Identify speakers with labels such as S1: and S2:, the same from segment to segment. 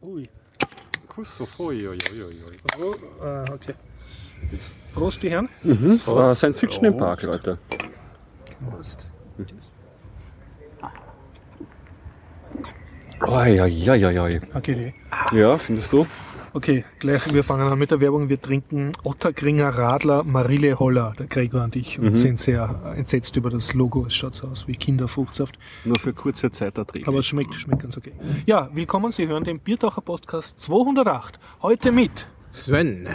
S1: Ui.
S2: Kuss auf. Ui, ui, ui, ui.
S1: Oh, äh, okay. Prost, die Herren.
S2: Mhm. Äh, Science Fiction im Park, Leute.
S3: Prost.
S2: Oi, oi, oi, oi.
S1: Okay,
S2: Ja, findest du?
S1: Okay, gleich, wir fangen an mit der Werbung. Wir trinken Otterkringer Radler Marille Holler, der Gregor und ich, und sind sehr entsetzt über das Logo. Es schaut so aus wie Kinderfruchtsaft.
S2: Nur für kurze Zeit erträglich.
S1: Aber es schmeckt, schmeckt ganz okay. Ja, willkommen, Sie hören den Biertaucher Podcast 208. Heute mit
S3: Sven.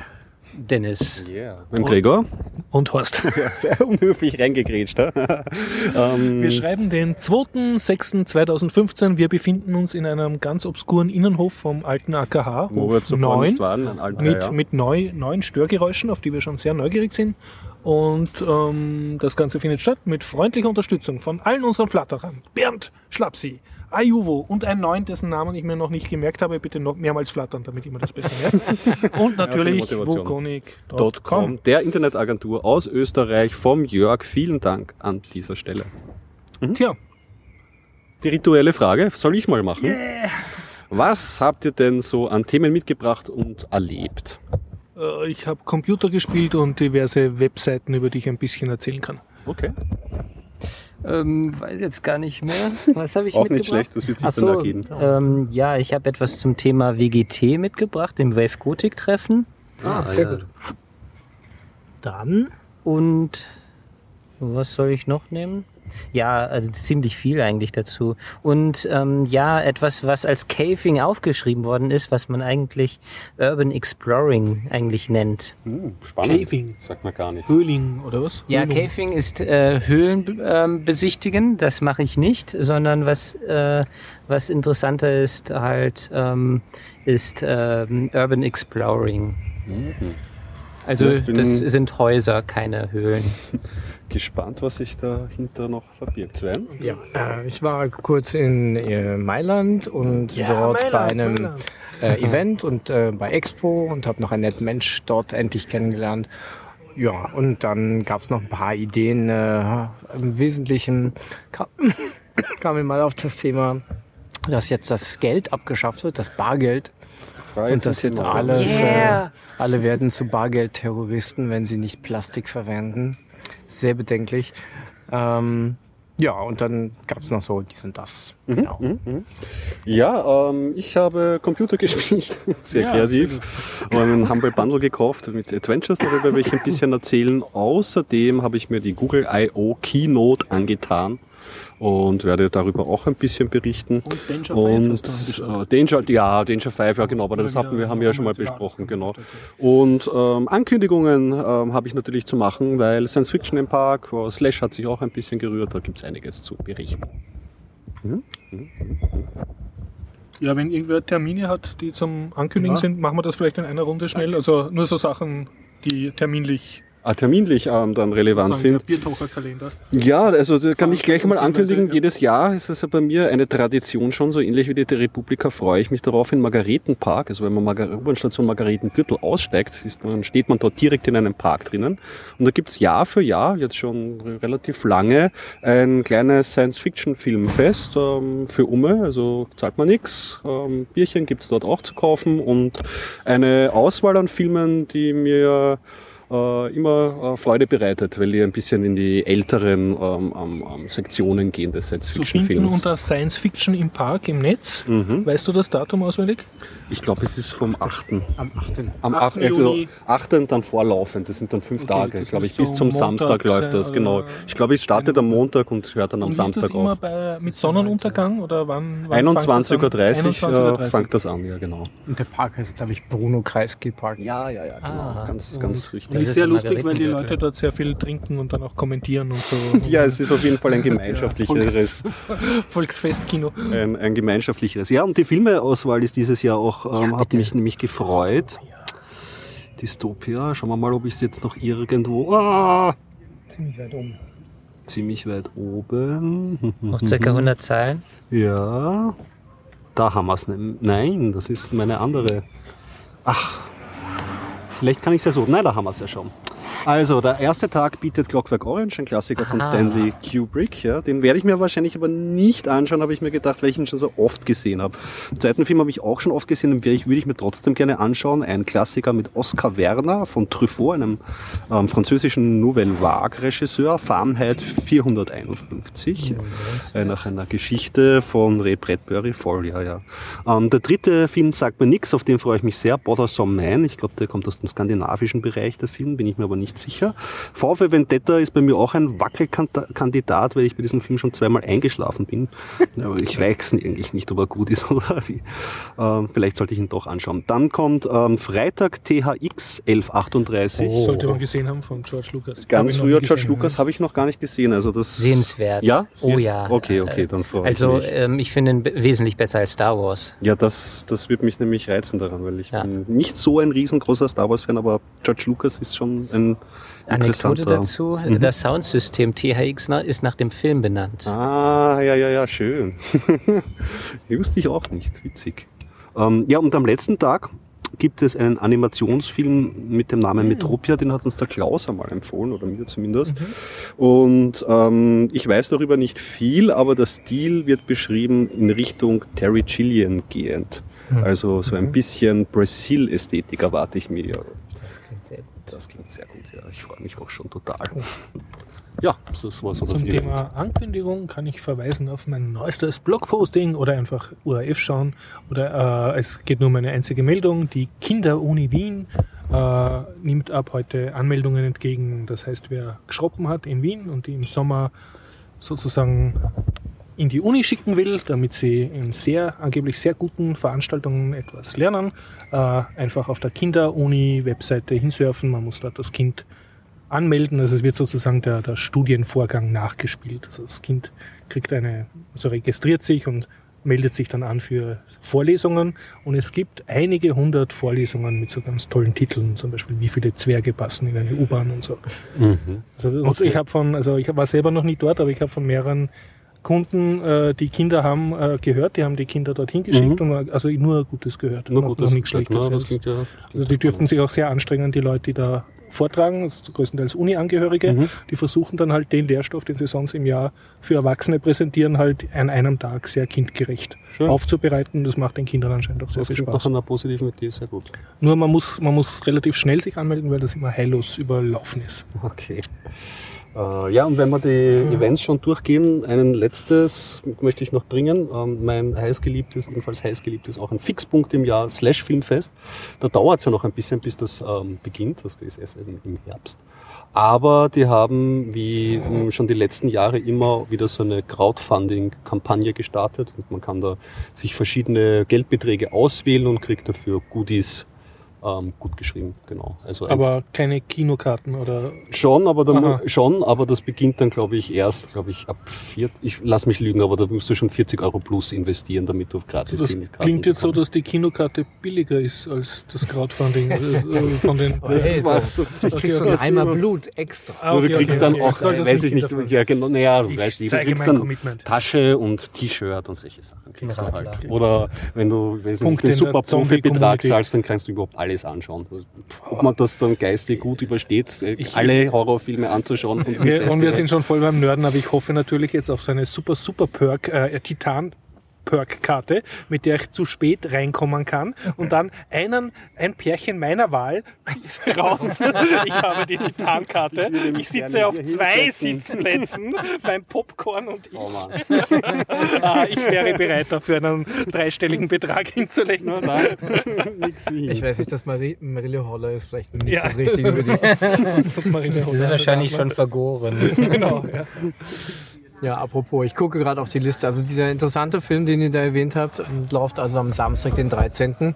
S3: Dennis.
S2: Yeah. Mit Gregor.
S1: und Horst.
S2: Sehr unhöflich reingegrätscht. ha? ähm,
S1: Wir schreiben den 2.6.2015. Wir befinden uns in einem ganz obskuren Innenhof vom alten AKH,
S2: wo wir
S1: Hof
S2: zuvor
S1: 9,
S2: nicht waren, drei
S1: mit,
S2: Jahren.
S1: mit neu, neuen Störgeräuschen, auf die wir schon sehr neugierig sind. Und ähm, das Ganze findet statt mit freundlicher Unterstützung von allen unseren Flatterern. Bernd Schlapsi, Ayuvo und einen neuen, dessen Namen ich mir noch nicht gemerkt habe. Bitte noch mehrmals flattern, damit ich mir das besser merke. Und natürlich
S2: Motivation.
S1: wukonic.com.
S2: .com, der Internetagentur aus Österreich vom Jörg. Vielen Dank an dieser Stelle.
S1: Tja,
S2: Die rituelle Frage soll ich mal machen. Was habt ihr denn so an Themen mitgebracht und erlebt?
S1: äh, ich habe Computer gespielt und diverse Webseiten, über die ich ein bisschen erzählen kann.
S2: Okay.
S3: Ähm, weiß jetzt gar nicht mehr. Was habe ich
S2: Auch
S3: mitgebracht?
S2: nicht schlecht, das wird sich
S3: Ach
S2: dann
S3: so,
S2: ergeben.
S3: ähm, ja, ich habe etwas zum Thema WGT mitgebracht, dem Wave Gothic Treffen.
S2: Ah,
S1: sehr
S2: ja.
S1: gut. Dann
S3: Und was soll ich noch nehmen? Ja, also ziemlich viel eigentlich dazu. Und ähm, ja, etwas, was als Caving aufgeschrieben worden ist, was man eigentlich Urban Exploring eigentlich nennt.
S2: Hm, spannend.
S1: Caving.
S2: Sagt man gar nichts.
S1: Höhling oder was?
S3: Ja. Caving ist äh, Höhlen ähm, besichtigen, das mache ich nicht, sondern was, äh, was interessanter ist halt, ähm, ist ähm, Urban Exploring.
S2: Mhm.
S3: Also das sind Häuser, keine Höhlen.
S2: Gespannt, was sich dahinter noch verbirgt. Sven?
S4: Ja, äh, ich war kurz in äh, Mailand und
S1: Ja,
S4: dort
S1: Mailand,
S4: bei einem äh, Event und äh, bei Expo und habe noch einen netten Mensch dort endlich kennengelernt. Ja, und dann gab es noch ein paar Ideen. Äh, Im Wesentlichen kam, kam mir mal auf das Thema, dass jetzt das Geld abgeschafft wird, das Bargeld. Und dass jetzt alles,
S3: Yeah.
S4: äh, alle werden zu Bargeldterroristen, wenn sie nicht Plastik verwenden. Sehr bedenklich. Ähm, ja, und dann gab es noch so dies und das. Genau.
S2: Ja, ähm, ich habe Computer gespielt, sehr
S1: Ja,
S2: kreativ. und einen Humble Bundle gekauft mit Adventures, darüber werde ich ein bisschen erzählen. Außerdem habe ich mir die Google I.O. Keynote angetan und werde darüber auch ein bisschen berichten.
S1: Und Danger 5
S2: Und
S1: angeschaut.
S2: äh, Danger, ja, Danger 5, ja genau, aber das hatten wir, haben wir ja schon mal besprochen, genau. Und ähm, Ankündigungen ähm, habe ich natürlich zu machen, weil Science Fiction im Park, äh, Slash hat sich auch ein bisschen gerührt, da gibt's einiges zu berichten.
S1: Ja, wenn irgendwer Termine hat, die zum Ankündigen
S4: Ja.
S1: sind, machen wir das vielleicht in einer Runde schnell. Also nur so Sachen, die terminlich
S2: Ah, terminlich ähm, dann relevant sind.
S1: der Biertaucherkalender.
S2: Ja, also da kann ich gleich mal ankündigen, jedes Jahr ist es ja bei mir eine Tradition schon, so ähnlich wie die Republika freue ich mich darauf in Margaretenpark, also wenn man Margar U-Bahn-Station Margaretengürtel aussteigt, ist man, steht man dort direkt in einem Park drinnen. Und da gibt's Jahr für Jahr, jetzt schon relativ lange, ein kleines Science-Fiction-Filmfest ähm, für Umme, also zahlt man nix, ähm, Bierchen gibt's dort auch zu kaufen. Und eine Auswahl an Filmen, die mir äh, immer äh, Freude bereitet, weil die ein bisschen in die älteren ähm, ähm, ähm, Sektionen gehen des Science-Fiction-Films.
S1: unter Science Fiction im Park im Netz.
S2: Mhm.
S1: Weißt du das Datum auswendig?
S2: Ich glaube, es ist vom 8.
S4: Am 8.
S2: Am
S1: 8.
S2: 8. Also
S1: Juni.
S2: 8. dann vorlaufend. Das sind dann fünf
S1: Okay,
S2: Tage, glaube ich. Bis zum
S1: so
S2: Samstag
S1: Montag
S2: läuft das, genau. Ich glaube, es startet am Montag und hört dann am
S1: Und ist das
S2: Samstag
S1: immer
S2: auf.
S1: bei, mit Sonnenuntergang oder wann? wann
S2: 21.30 Uhr
S1: 21.30
S2: äh, fängt das an, ja genau.
S4: Und der Park heißt, glaube ich, Bruno Kreisky Park.
S2: Ja, ja, ja, genau.
S3: Ah,
S2: ganz, ganz richtig.
S1: Ist
S3: ist
S1: sehr lustig, weil die. Leute dort sehr viel trinken und dann auch kommentieren und so.
S2: Ja, es ist auf jeden Fall ein gemeinschaftlicheres
S1: Volks Volksfestkino.
S2: ein, ein gemeinschaftlicheres. Ja, und die Filmeauswahl ist dieses Jahr auch, ähm, hat mich nämlich gefreut. Dystopia, schauen wir mal, ob ich es jetzt noch irgendwo. Ah,
S4: Ziemlich weit oben.
S2: ziemlich weit oben.
S3: Noch circa 100 Zeilen.
S2: Ja, da haben wir es. Nein, das ist meine andere. Ach, vielleicht kann ich es ja so. Nein, da haben wir es ja schon. Also, der erste Tag bietet Clockwork Orange, ein Klassiker von
S3: Aha.
S2: Stanley Kubrick. Ja, den werde ich mir wahrscheinlich aber nicht anschauen, habe ich mir gedacht, weil ich ihn schon so oft gesehen habe. Den zweiten Film habe ich auch schon oft gesehen, den werde ich, würde ich mir trotzdem gerne anschauen. Ein Klassiker mit Oscar Werner von Truffaut, einem ähm, französischen Nouvelle Vague-Regisseur, Fahrenheit 451, äh, nach einer Geschichte von Ray Bradbury, Fall, ja, ja. Ähm, der dritte Film sagt mir nichts, auf den freue ich mich sehr, Bothersome Man. Ich glaube, der kommt aus dem skandinavischen Bereich, der Film, bin ich mir aber nicht sicher. VfL Vendetta ist bei mir auch ein Wackelkandidat, weil ich bei diesem Film schon zweimal eingeschlafen bin. Aber ich weiß eigentlich nicht, ob er gut ist oder wie. Ähm, vielleicht sollte ich ihn doch anschauen. Dann kommt ähm, Freitag THX 1138.
S3: Oh.
S1: Sollte man gesehen haben von George Lucas.
S2: Ganz
S1: ich
S2: früher George Lucas habe ich noch gar nicht gesehen. Also das
S3: Sehenswert.
S2: Ja?
S3: Oh ja.
S2: Okay, okay, dann freue ich
S3: Also
S2: mich.
S3: ähm, ich finde ihn wesentlich besser als Star Wars.
S2: Ja, das, das wird mich nämlich reizen daran, weil ich
S3: Ja.
S2: bin nicht so ein riesengroßer Star Wars-Fan, aber George Lucas ist schon ein
S3: Anekdote dazu,
S2: Mhm.
S3: das Soundsystem THX ist nach dem Film benannt.
S2: Ah, ja, ja, ja, schön. Wusste ich auch nicht, witzig. Ähm, ja, und am letzten Tag gibt es einen Animationsfilm mit dem Namen Metropia, den hat uns der Klaus einmal empfohlen, oder mir zumindest. Und ähm, ich weiß darüber nicht viel, aber der Stil wird beschrieben in Richtung Terry Gillian gehend. Also so ein bisschen Brasil-Ästhetik erwarte ich mir.
S3: Das klingt sehr gut.
S2: Das klingt sehr gut, ja. Ich freue mich auch schon total. Ja, das war so das
S1: Zum
S2: Event.
S1: Thema Ankündigung kann ich verweisen auf mein neuestes Blogposting oder einfach URF schauen. Oder äh, es geht nur um eine einzige Meldung. Die Kinderuni Wien äh, nimmt ab heute Anmeldungen entgegen. Das heißt, wer geschroppen hat in Wien und die im Sommer sozusagen in die Uni schicken will, damit sie in sehr, angeblich sehr guten Veranstaltungen etwas lernen, äh, einfach auf der Kinderuni-Webseite hinsurfen. Man muss dort das Kind anmelden. Also es wird sozusagen der, der Studienvorgang nachgespielt. Also das Kind kriegt eine, also registriert sich und meldet sich dann an für Vorlesungen. Und es gibt einige hundert Vorlesungen mit so ganz tollen Titeln, zum Beispiel wie viele Zwerge passen in eine U-Bahn und so.
S2: Mhm.
S1: Also und ich habe von, also ich war selber noch nie dort, aber ich habe von mehreren Kunden, äh, die Kinder haben, äh, gehört. Die haben die Kinder dorthin geschickt und war- also nur Gutes gehört.
S2: Na
S1: Noch-
S2: gut,
S1: noch
S2: das,
S1: nichts Schlechtes.
S2: na,
S1: Also-
S2: ja,
S1: also die dürften sich auch sehr anstrengen, die Leute, die da vortragen, sind größtenteils Uni-Angehörige,
S2: Mhm.
S1: die versuchen dann halt den Lehrstoff, den sie sonst im Jahr für Erwachsene präsentieren, halt an einem Tag sehr kindgerecht
S2: Schön.
S1: aufzubereiten. Das macht den Kindern anscheinend auch sehr
S2: das
S1: viel Spaß.
S2: nach einer positiven Idee, sehr gut.
S1: Nur man muss, man muss relativ schnell sich anmelden, weil das immer heillos überlaufen ist.
S2: Okay. Äh, ja, und wenn wir die Events schon durchgehen, ein letztes möchte ich noch bringen. Ähm, mein heißgeliebtes, ebenfalls heißgeliebtes, auch ein Fixpunkt im Jahr, Slash Filmfest. Da dauert es ja noch ein bisschen, bis das ähm, beginnt. Das ist erst im Herbst. Aber die haben, wie ähm, schon die letzten Jahre, immer wieder so eine Crowdfunding-Kampagne gestartet. Und man kann da sich verschiedene Geldbeträge auswählen und kriegt dafür Goodies ähm, gut geschrieben. Genau. Also
S1: Aber keine Kinokarten oder
S2: Schon, aber da
S1: Aha.
S2: mu- schon, aber das beginnt dann, glaube ich, erst, glaube ich, ab vier. Ich lass mich lügen, aber da musst du schon 40 Euro plus investieren, damit du gratis
S1: das
S2: Kinokarten
S1: klingt jetzt so,
S2: bekommst.
S1: dass die Kinokarte billiger ist als das Crowdfunding äh, äh, von den.
S2: Das
S4: Hey, so.
S2: machst du.
S4: Ich krieg so einen Eimer Blut extra.
S1: Ah, okay,
S2: du kriegst
S1: okay,
S2: dann
S1: okay.
S2: auch,
S1: das
S2: weiß ich nicht,
S1: davon?
S2: ja genau, naja, du
S1: Ich
S2: weißt nicht, du
S1: zeige
S2: kriegst
S1: mein
S2: dann
S1: Commitment.
S2: Tasche und T-Shirt und solche Sachen. Kriegst du
S3: Radler.
S2: halt. Oder wenn du weiß nicht,
S1: Punkte
S2: den
S1: in der
S2: super Profi-Betrag
S1: Zombie-Community.
S2: zahlst, dann kannst du überhaupt alles anschauen. Ob man das dann geistig gut übersteht, äh,
S1: Ich-
S2: alle Horrorfilme anzuschauen von
S1: Wir, und wir sind schon voll beim Nörden, aber ich hoffe natürlich jetzt auf so eine super, super Perk, äh, Titan. Perk-Karte, mit der ich zu spät reinkommen kann und dann einen, ein Pärchen meiner Wahl raus. Ich habe die Titan-Karte. Ich sitze auf zwei Sitzplätzen beim Popcorn und ich,
S2: Oh Mann.
S1: ah, ich wäre bereit dafür einen dreistelligen Betrag hinzulegen.
S2: Nein, nix wie.
S4: Ich weiß nicht, dass Marie, Marille Holler ist vielleicht nicht
S1: Ja.
S4: das Richtige für dich.
S1: Das
S3: ist wahrscheinlich schon vergoren.
S1: Genau, ja.
S4: Ja, apropos, ich gucke gerade auf die Liste. Also dieser interessante Film, den ihr da erwähnt habt, läuft also am Samstag, den 13.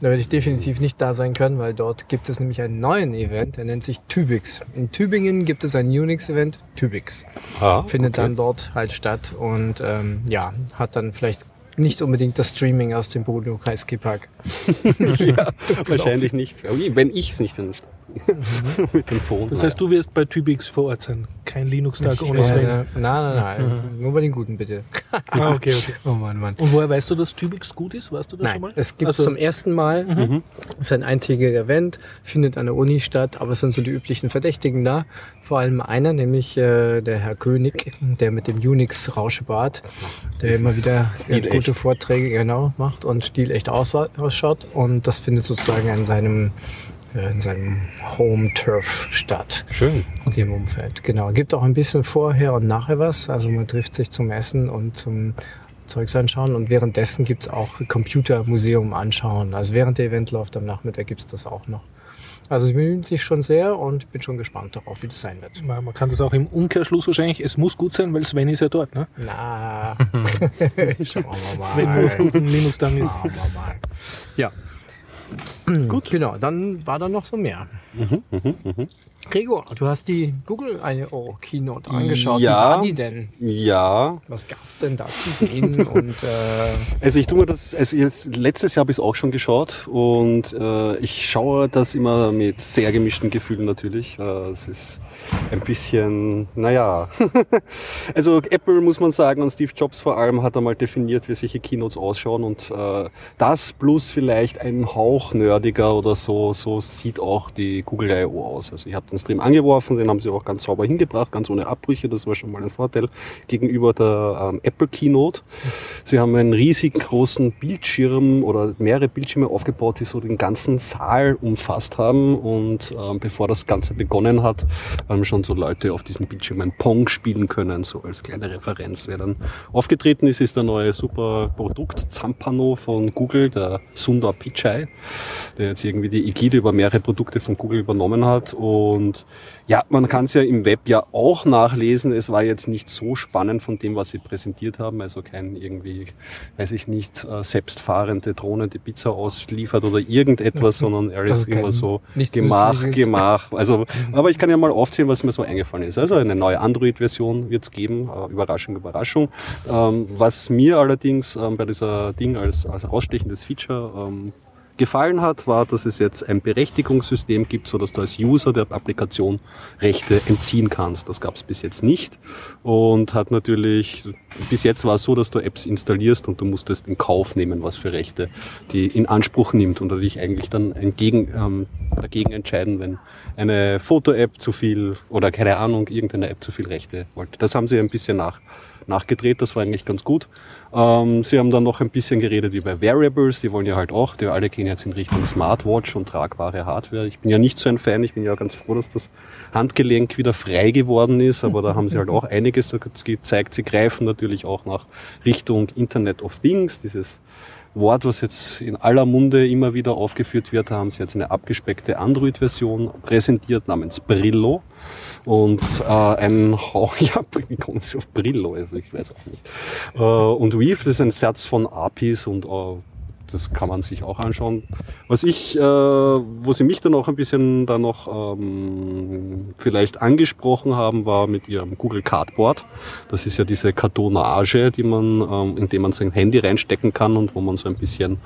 S4: Da werde ich definitiv nicht da sein können, weil dort gibt es nämlich einen neuen Event, der nennt sich Tübix. In Tübingen gibt es ein Unix-Event, Tübix.
S2: Ah,
S4: Findet
S2: okay.
S4: dann dort halt statt und ähm, ja, hat dann vielleicht nicht unbedingt das Streaming aus dem Bruno Kreisky Park.
S2: ja, wahrscheinlich nicht. Wenn ich es nicht in mit dem Phone.
S1: Das heißt, du wirst bei Tübix vor Ort sein. Kein Linux-Tag ohne
S4: Äh,
S1: Sven.
S4: nein, nein, nein. Nur bei den Guten, bitte.
S1: Ah, okay, okay.
S4: Oh Mann, Mann.
S1: Und woher weißt du, dass Tübix gut ist? Weißt du das schon
S4: Nein,
S1: mal?
S4: es gibt
S1: Also-
S4: zum ersten Mal.
S2: Mhm.
S4: Es ist ein eintägiger Event, findet an der Uni statt, aber es sind so die üblichen Verdächtigen da. Vor allem einer, nämlich äh, der Herr König, der mit dem Unix-Rauschebart, der
S2: Das
S4: immer wieder
S2: stilecht.
S4: gute Vorträge genau macht und stilecht ausschaut. Und das findet sozusagen in seinem äh, in seinem Home Turf statt.
S2: Schön.
S4: in dem Umfeld. Genau. Gibt auch ein bisschen vorher und nachher was. Also man trifft sich zum Essen und zum Zeugs anschauen und währenddessen gibt's auch Computermuseum anschauen. Also während der Event läuft am Nachmittag gibt's das auch noch. Also es bemühen sich schon sehr und bin schon gespannt darauf, wie das sein wird.
S1: Man kann das auch im Umkehrschluss wahrscheinlich, es muss gut sein, weil Sven ist ja dort, ne?
S4: Na, schauen wir mal.
S1: Sven auf guten Linux-Tagen ist.
S4: Schauen wir mal. Ja. Gut, genau. Dann war da noch so mehr. Gregor, du hast die Google I.O. Keynote angeschaut.
S2: Ja.
S4: Wie war die denn?
S2: Ja,
S4: Was gab's denn da zu sehen? und äh,
S2: Also ich tue mir das, also jetzt, letztes Jahr habe ich es auch schon geschaut und äh, ich schaue das immer mit sehr gemischten Gefühlen natürlich. Äh, es ist ein bisschen, naja. also Apple muss man sagen und Steve Jobs vor allem hat einmal definiert, wie solche Keynotes ausschauen und äh, das plus vielleicht ein Hauch nerdiger oder so, so sieht auch die Google I.O. aus. Also ich habe den Stream angeworfen, den haben sie auch ganz sauber hingebracht, ganz ohne Abbrüche, das war schon mal ein Vorteil gegenüber der ähm, Apple Keynote. Sie haben einen riesig großen Bildschirm oder mehrere Bildschirme aufgebaut, die so den ganzen Saal umfasst haben. Und ähm, bevor das Ganze begonnen hat, haben schon so Leute auf diesen Bildschirmen Pong spielen können, so als kleine Referenz. Wer dann aufgetreten ist, ist der neue super Produkt Zampano von Google, der Sundar Pichai, der jetzt irgendwie die Ägide über mehrere Produkte von Google übernommen hat. Und ja, man kann es ja im Web ja auch nachlesen. Es war jetzt nicht so spannend von dem, was sie präsentiert haben. Also kein irgendwie, weiß ich nicht, äh, selbstfahrende Drohne, die Pizza ausliefert oder irgendetwas, sondern alles
S4: Also kein-
S2: immer so
S4: nichts
S2: Gemach,
S4: Nützliches.
S2: Gemach. Also, aber ich kann ja mal aufzählen, was mir so eingefallen ist. Also eine neue Android-Version wird es geben. Äh, Überraschung, Überraschung. Ähm, was mir allerdings ähm, bei dieser Ding als, als rausstechendes Feature ähm, gefallen hat, war, dass es jetzt ein Berechtigungssystem gibt, so dass du als User der Applikation Rechte entziehen kannst. Das gab es bis jetzt nicht und hat natürlich bis jetzt war es so, dass du Apps installierst und du musstest in Kauf nehmen, was für Rechte die in Anspruch nimmt und dich eigentlich dann entgegen, ähm, dagegen entscheiden, wenn eine Foto-App zu viel oder keine Ahnung irgendeine App zu viel Rechte wollte. Das haben sie ein bisschen nach nachgedreht, das war eigentlich ganz gut. Ähm, sie haben dann noch ein bisschen geredet über Variables, die wollen ja halt auch, die alle gehen jetzt in Richtung Smartwatch und tragbare Hardware. Ich bin ja nicht so ein Fan, ich bin ja ganz froh, dass das Handgelenk wieder frei geworden ist, aber da haben sie halt auch einiges gezeigt. Sie greifen natürlich auch nach Richtung Internet of Things, dieses Wort, was jetzt in aller Munde immer wieder aufgeführt wird, haben sie jetzt eine abgespeckte Android-Version präsentiert namens Brillo. Und äh, ein Hauch, ja, wie kommen sie auf Brillo? Also ich weiß auch nicht. Äh, und Weave, das ist ein Satz von APIs und äh, das kann man sich auch anschauen. Was ich, äh, wo sie mich dann auch ein bisschen da noch ähm, vielleicht angesprochen haben, war mit ihrem Google Cardboard. Das ist ja diese Kartonage, die man, ähm, in dem man sein Handy reinstecken kann und wo man so ein bisschen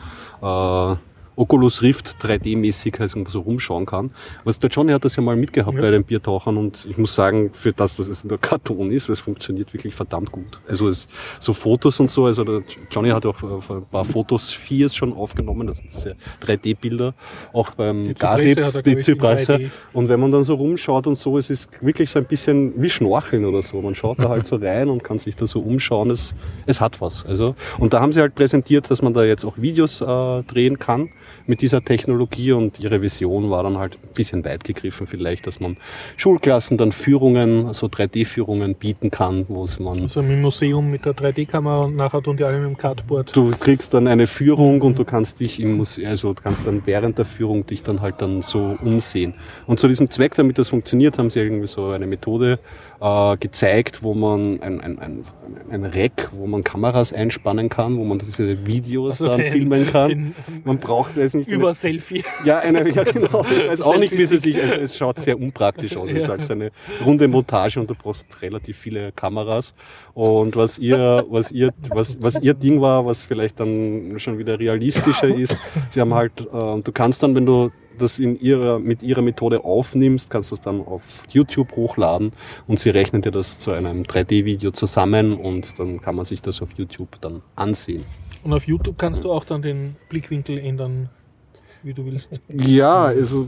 S2: äh, Oculus Rift 3D-mäßig halt so rumschauen kann. Was der Johnny hat das ja mal mitgehabt
S1: Ja.
S2: bei den Biertauchern und ich muss sagen, für das, dass es nur Karton ist, es funktioniert wirklich verdammt gut. Also es, so Fotos und so, also der Johnny hat auch ein paar Fotos Viers schon aufgenommen, das sind sehr 3D-Bilder, auch beim Garib, die.
S1: 3D.
S2: Und wenn man dann so rumschaut und so, es ist wirklich so ein bisschen wie Schnorcheln oder so. Man schaut da halt so rein und kann sich da so umschauen. Es, es hat was. Also, und da haben sie halt präsentiert, dass man da jetzt auch Videos äh, drehen kann mit dieser Technologie und ihre Vision war dann halt ein bisschen weit gegriffen vielleicht, dass man Schulklassen dann Führungen, so 3D-Führungen bieten kann, wo es man
S1: Also im Museum mit der 3D-Kamera und nachher tun die alle mit dem Cardboard.
S2: Du kriegst dann eine Führung und du kannst dich im Museum, also du kannst dann während der Führung dich dann halt dann so umsehen. Und zu diesem Zweck, damit das funktioniert, haben sie irgendwie so eine Methode äh, gezeigt, wo man ein, ein, ein, ein Rack, wo man Kameras einspannen kann, wo man diese Videos
S1: Also
S2: dann
S1: den-
S2: filmen kann.
S1: den-
S2: man braucht, weiß nicht, eine-
S1: Über Selfie.
S2: ja, eine, ja genau. Ich weiß auch nicht, wie sie
S1: Selfie-Stick.
S2: sich, also es schaut sehr unpraktisch aus. Es ist
S1: Ja.
S2: halt so eine runde Montage und du brauchst relativ viele Kameras. Und was ihr, was ihr, was, was ihr Ding war, was vielleicht dann schon wieder realistischer ist, sie haben halt, äh, du kannst dann, wenn du das in ihrer, mit ihrer Methode aufnimmst, kannst du es dann auf YouTube hochladen und sie rechnen dir das zu einem 3D-Video zusammen und dann kann man sich das auf YouTube dann ansehen.
S1: Und auf YouTube kannst du auch dann den Blickwinkel ändern, wie du willst.
S2: Ja, also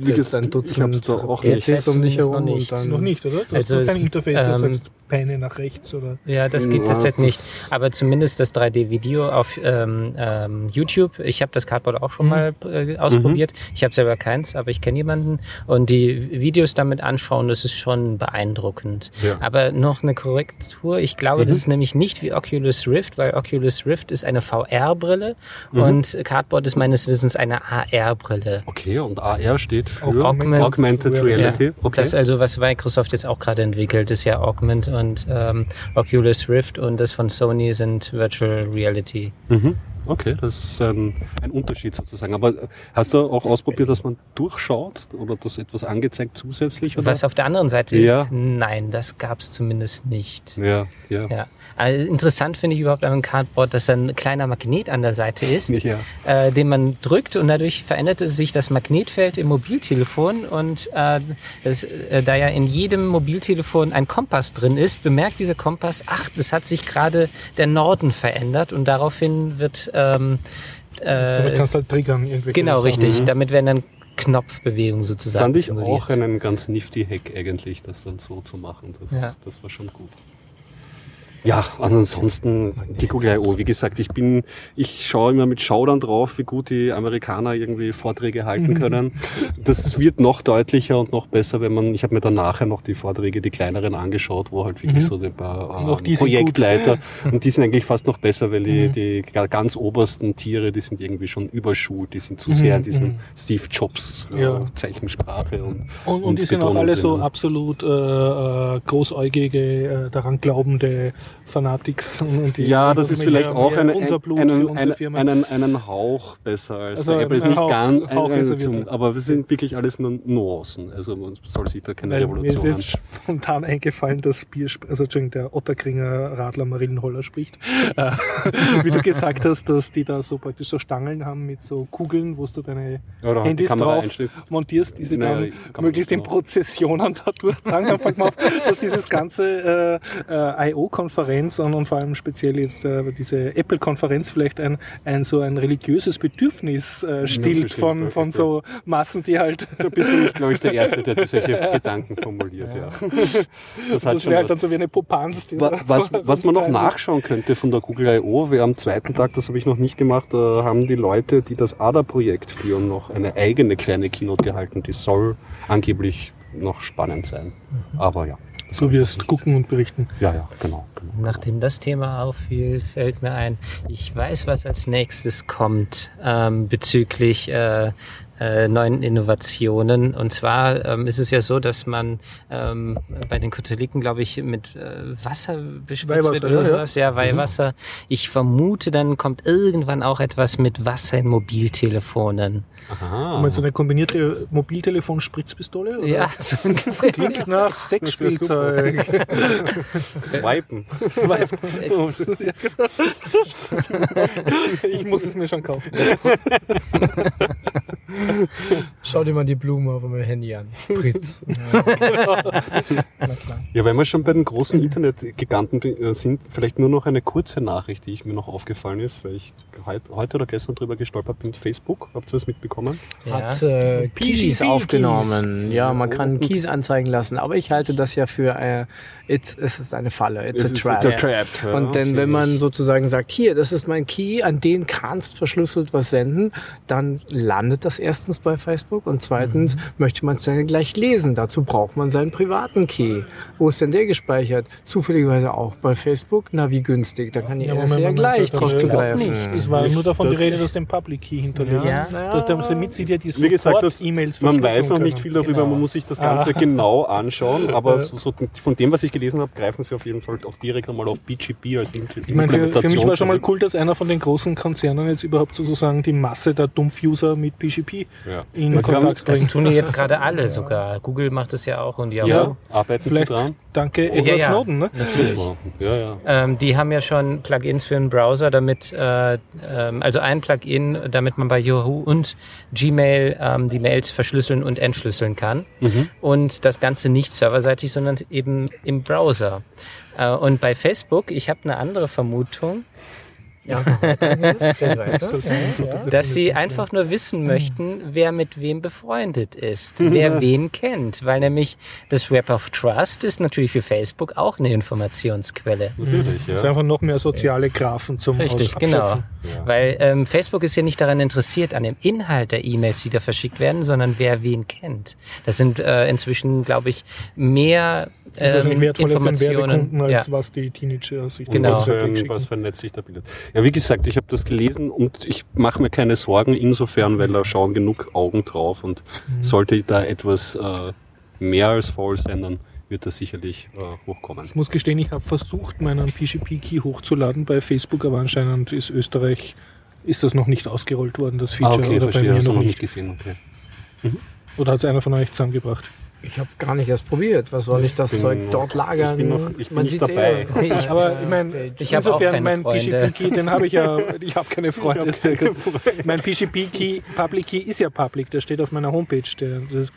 S2: wie
S4: Jetzt
S2: gesagt,
S4: ein
S2: ich hab's
S4: Dutzend
S2: doch auch nicht.
S4: Um dich herum
S3: nicht.
S4: und dann
S1: Noch nicht, oder? Du
S3: Also
S1: hast noch kein
S3: es-
S1: Interface, das
S3: ähm,
S1: sagst Beine nach rechts oder.
S3: Ja, das geht
S2: Ja,
S3: tatsächlich nicht. Aber zumindest das 3D-Video auf ähm, ähm, YouTube. Ich habe das Cardboard auch schon
S1: Mhm.
S3: mal äh, ausprobiert. Ich habe selber keins, aber ich kenne jemanden. Und die Videos damit anschauen, das ist schon beeindruckend.
S2: Ja.
S3: Aber noch eine Korrektur. Ich glaube, das ist nämlich nicht wie Oculus Rift, weil Oculus Rift ist eine VR-Brille und Cardboard ist meines Wissens eine AR-Brille.
S2: Okay, und AR steht für
S1: Augmented
S2: Augmented, Reality.
S3: Ja,
S2: Okay.
S3: Das also, was Microsoft jetzt auch gerade entwickelt, ist ja Augment und ähm, Oculus Rift und das von Sony sind Virtual Reality.
S2: Mhm. Okay, das ist ein, ein Unterschied sozusagen. Aber hast du auch ausprobiert, dass man durchschaut oder das etwas angezeigt zusätzlich? Oder?
S3: Was auf der anderen Seite
S2: Ja.
S3: ist, nein, das gab es zumindest nicht.
S2: Ja, ja.
S3: Ja. Also interessant finde ich überhaupt am Cardboard, dass da ein kleiner Magnet an der Seite ist,
S2: Ja.
S3: äh, den man drückt und dadurch veränderte sich das Magnetfeld im Mobiltelefon und äh, das, äh, da ja in jedem Mobiltelefon ein Kompass drin ist, bemerkt dieser Kompass, ach, es hat sich gerade der Norden verändert und daraufhin wird ähm,
S1: Damit
S3: äh,
S1: kannst du halt triggern irgendwie.
S3: genau richtig,
S2: Mhm.
S3: damit werden dann Knopfbewegungen sozusagen
S2: Fand ich
S3: simuliert.
S2: auch einen ganz nifty Hack eigentlich, das dann so zu machen. Das,
S3: Ja.
S2: das war schon gut. Ja, ansonsten die Google I.O. Wie gesagt, ich bin, ich schaue immer mit Schaudern drauf, wie gut die Amerikaner irgendwie Vorträge halten können. Das wird noch deutlicher und noch besser, wenn man, ich habe mir dann nachher noch die Vorträge, die kleineren angeschaut, wo halt wirklich
S1: Mhm.
S2: so ein paar
S1: Und sind
S2: Projektleiter und die sind eigentlich fast noch besser, weil die,
S1: Mhm.
S2: die ganz obersten Tiere, die sind irgendwie schon überschult, die sind zu
S1: Mhm,
S2: sehr in diesem
S1: mhm.
S2: Steve Jobs äh,
S1: Ja.
S2: Zeichensprache und
S1: Und, und die sind auch alle so absolut äh, äh, großäugige, äh, daran glaubende Fanatics. Und die
S2: Ja, das
S1: die
S2: ist vielleicht auch eine, einen, einen,
S1: Firma.
S2: einen, einen Hauch besser als
S1: Also
S2: Apple. Ist nicht
S1: Hauch-
S2: ganz,
S1: Hauch
S2: ein, aber wir sind wirklich alles nur Nuancen. Also man soll sich da keine
S1: Weil mir ist
S2: Revolution
S1: jetzt spontan eingefallen, dass Bier, also Entschuldigung, der Otterkringer Radler Marienholler spricht. Äh, Wie du gesagt hast, dass die da so praktisch so Stangeln haben mit so Kugeln, wo du deine
S2: die
S1: Handys drauf montierst, diese
S2: Naja,
S1: dann
S2: die
S1: möglichst in. Prozessionen da durchtragen. Dann fängt man auf, dass dieses ganze äh, äh, I.O.-Konferenz und, und vor allem speziell jetzt äh, diese Apple-Konferenz vielleicht ein, ein so ein religiöses Bedürfnis äh, stillt von, von so Massen, die halt
S2: Da bist du nicht, glaube ich, der Erste, der solche Gedanken formuliert. Ja. Das hat
S1: das
S2: schon
S1: wäre halt dann so wie eine Popanz.
S2: Was, was man noch nachschauen könnte von der Google I.O., wir am zweiten Tag, das habe ich noch nicht gemacht, da haben die Leute, die das ADA-Projekt führen, noch eine eigene kleine Keynote gehalten. Die soll angeblich noch spannend sein. Aber ja. ich
S1: wirst
S2: nicht.
S1: gucken und berichten.
S2: Ja, ja, genau. genau.
S3: Nachdem das Thema auffiel, fällt mir ein, ich weiß, was als nächstes kommt ähm, bezüglich äh, äh, neuen Innovationen. Und zwar ähm, ist es ja so, dass man ähm, bei den Katholiken, glaube ich, mit äh, Wasser bespritzt wird oder
S1: ja, ja.
S3: sowas. Ja, Weihwasser. Ich vermute, dann kommt irgendwann auch etwas mit Wasser in Mobiltelefonen.
S2: Aha.
S1: Meinst du eine kombinierte Mobiltelefon-Spritzpistole?
S3: Ja, so ungefähr.
S1: Klingt nach Sexspielzeug.
S2: Swipen.
S1: Weiß ich muss es mir schon kaufen.
S4: Schau dir mal die Blume auf meinem Handy an. Spritz.
S1: Klar.
S2: Ja, wenn wir schon bei den großen Internetgiganten äh, sind, vielleicht nur noch eine kurze Nachricht, die ich mir noch aufgefallen ist, weil ich heut, heute oder gestern drüber gestolpert bin. Facebook, habt ihr das mitbekommen?
S3: Ja.
S4: Hat äh, Keys aufgenommen. Ja, man kann Keys anzeigen lassen, aber ich halte das ja für äh, it's, es ist eine Falle, it's a
S2: Es ist-
S4: trap.
S2: it's a trap. Ja,
S4: Und denn
S2: okay.
S4: wenn man sozusagen sagt, hier, das ist mein Key, an den kannst verschlüsselt was senden, dann landet das erstens bei Facebook und zweitens
S2: Mhm.
S4: möchte man es dann gleich lesen. Dazu braucht man seinen privaten Key. Wo ist denn der gespeichert? Zufälligerweise auch bei Facebook. Na, wie günstig. Da kann die
S1: Ja,
S4: NSA
S1: Moment,
S4: ja gleich
S1: das
S4: drauf zugreifen.
S1: Es war nur davon die Rede, dass du den Public Key hinterlegst.
S3: Ja.
S1: Dass damit sie dir die
S2: Wie gesagt, das,
S1: Support-E-Mails
S2: man weiß noch nicht viel darüber,
S3: Genau.
S2: man muss sich das Ganze
S1: Ah.
S2: genau anschauen, aber
S1: Ja.
S2: so, so, von dem, was ich gelesen habe, greifen sie auf jeden Fall auch direkt einmal auf BGP als Impl-
S1: Ich meine, für, für mich war schon mal cool, dass einer von den großen Konzernen jetzt überhaupt sozusagen die Masse der Dumpf-User mit PGP
S2: Ja.
S1: in
S2: Man
S1: Kontakt
S3: Das
S1: bringt.
S3: tun die jetzt gerade alle sogar. Google macht es ja auch und Yahoo.
S2: Ja, arbeiten Sie
S1: Vielleicht
S2: dran?
S1: danke
S3: Ja,
S1: Edward
S3: ja.
S1: Snowden. Ne?
S3: Natürlich.
S2: Ja, ja.
S3: Ähm, die haben ja schon Plugins für einen Browser, damit, äh, ähm, also ein Plugin, damit man bei Yahoo und Gmail ähm, die Mails verschlüsseln und entschlüsseln kann.
S2: Mhm.
S3: Und das Ganze nicht serverseitig, sondern eben im Browser. Äh, und bei Facebook, ich habe eine andere Vermutung,
S4: Ja,
S3: dass sie einfach nur wissen möchten, wer mit wem befreundet ist, wer wen kennt, weil nämlich das Web of Trust ist natürlich für Facebook auch eine Informationsquelle.
S2: Natürlich,
S1: Das ist
S2: ja.
S1: einfach noch mehr soziale Graphen zum
S3: Richtig,
S1: Aus-
S3: genau.
S2: Ja.
S3: Weil ähm, Facebook ist ja nicht daran interessiert, an dem Inhalt der E-Mails, die da verschickt werden, sondern wer wen kennt. Das sind äh, inzwischen, glaube ich, mehr ähm,
S1: für den
S3: Informationen.
S1: Als
S3: Ja.
S1: was die Teenager sich
S3: Genau.
S2: was, für was für ein Netz sich da bildet. Ja, wie gesagt, ich habe das gelesen und ich mache mir keine Sorgen insofern, weil da schauen genug Augen drauf und
S1: Mhm.
S2: sollte da etwas äh, mehr als faul sein, dann wird das sicherlich äh, hochkommen.
S1: Ich muss gestehen, ich habe versucht, meinen PGP-Key hochzuladen bei Facebook, aber anscheinend ist Österreich, ist das noch nicht ausgerollt worden, das
S2: Ah,
S1: Feature,
S2: okay,
S1: oder bei
S2: verstehe,
S1: mir
S2: hast du
S1: noch
S2: noch nicht gesehen. Okay.
S1: Oder hat es einer von euch zusammengebracht?
S4: Ich habe gar nicht erst probiert. Was soll ich das
S2: bin
S4: Zeug
S2: noch-
S4: dort lagern?
S2: ich bin noch- ich bin
S4: Man
S2: nicht
S4: sieht's
S2: dabei.
S4: Eh.
S3: Ich-
S1: Aber ich meine,
S3: Ich habe auch
S1: insofern
S3: keine
S1: mein
S3: Freunde.
S1: PGP-Key, den habe ich ja, ich habe keine Freunde. ist der- mein PGP-Key, Public Key ist ja public, der steht auf meiner Homepage. Der, das ist,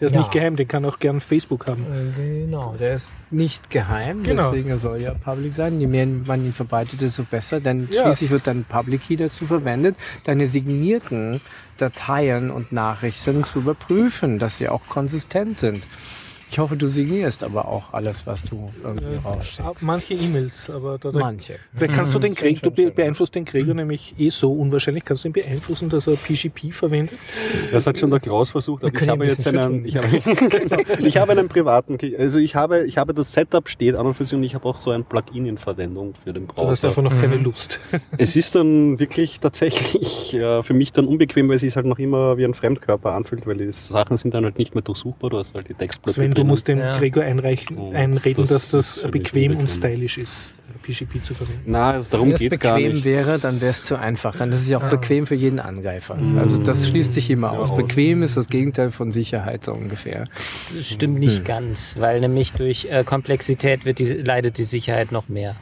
S1: der ist
S4: Ja.
S1: nicht geheim, den kann auch gern Facebook haben.
S4: Äh, Genau, der ist nicht geheim,
S1: Genau.
S4: deswegen soll ja public sein. Je mehr man ihn verbreitet, desto besser, denn
S1: Ja.
S4: schließlich wird dein Public Key dazu verwendet, deine signierten Dateien und Nachrichten zu überprüfen, dass sie auch konsistent sind. Ich hoffe, du signierst aber auch alles, was du irgendwie
S1: Äh,
S4: rausschickst.
S1: manche E-Mails, aber da, da,
S4: Manche.
S1: vielleicht kannst du den Krieg, du beeinflusst den Krieger nämlich eh so unwahrscheinlich, kannst du ihn beeinflussen, dass er PGP verwendet?
S2: Das hat schon der Klaus versucht, aber ich habe
S4: ein
S2: jetzt einen, ich habe, genau, ich habe einen privaten, also ich habe, ich habe das Setup steht an und für sich und ich habe auch so ein Plugin in Verwendung für den
S1: Du hast
S2: Browser.
S1: einfach noch keine Lust.
S2: Es ist dann wirklich tatsächlich äh, für mich dann unbequem, weil es sich halt noch immer wie ein Fremdkörper anfühlt, weil die Sachen sind dann halt nicht mehr durchsuchbar, du hast halt die Textblöcke
S1: Sven, du. Musst dem
S3: Ja.
S1: Gregor einreichen,
S2: Und
S1: einreden,
S2: das
S1: dass das bequem und stylisch ist, PGP zu verwenden.
S2: Na, also darum
S4: Wenn es
S2: gar
S4: bequem
S2: nicht.
S4: wäre, dann wäre es zu einfach. Dann ist es ja auch
S1: Ah.
S4: bequem für jeden Angreifer. Also das schließt sich immer
S2: Ja,
S4: aus.
S2: aus.
S4: Bequem ist das Gegenteil von Sicherheit so ungefähr.
S3: Das stimmt nicht ganz, weil nämlich durch äh, Komplexität wird die, leidet die Sicherheit noch mehr.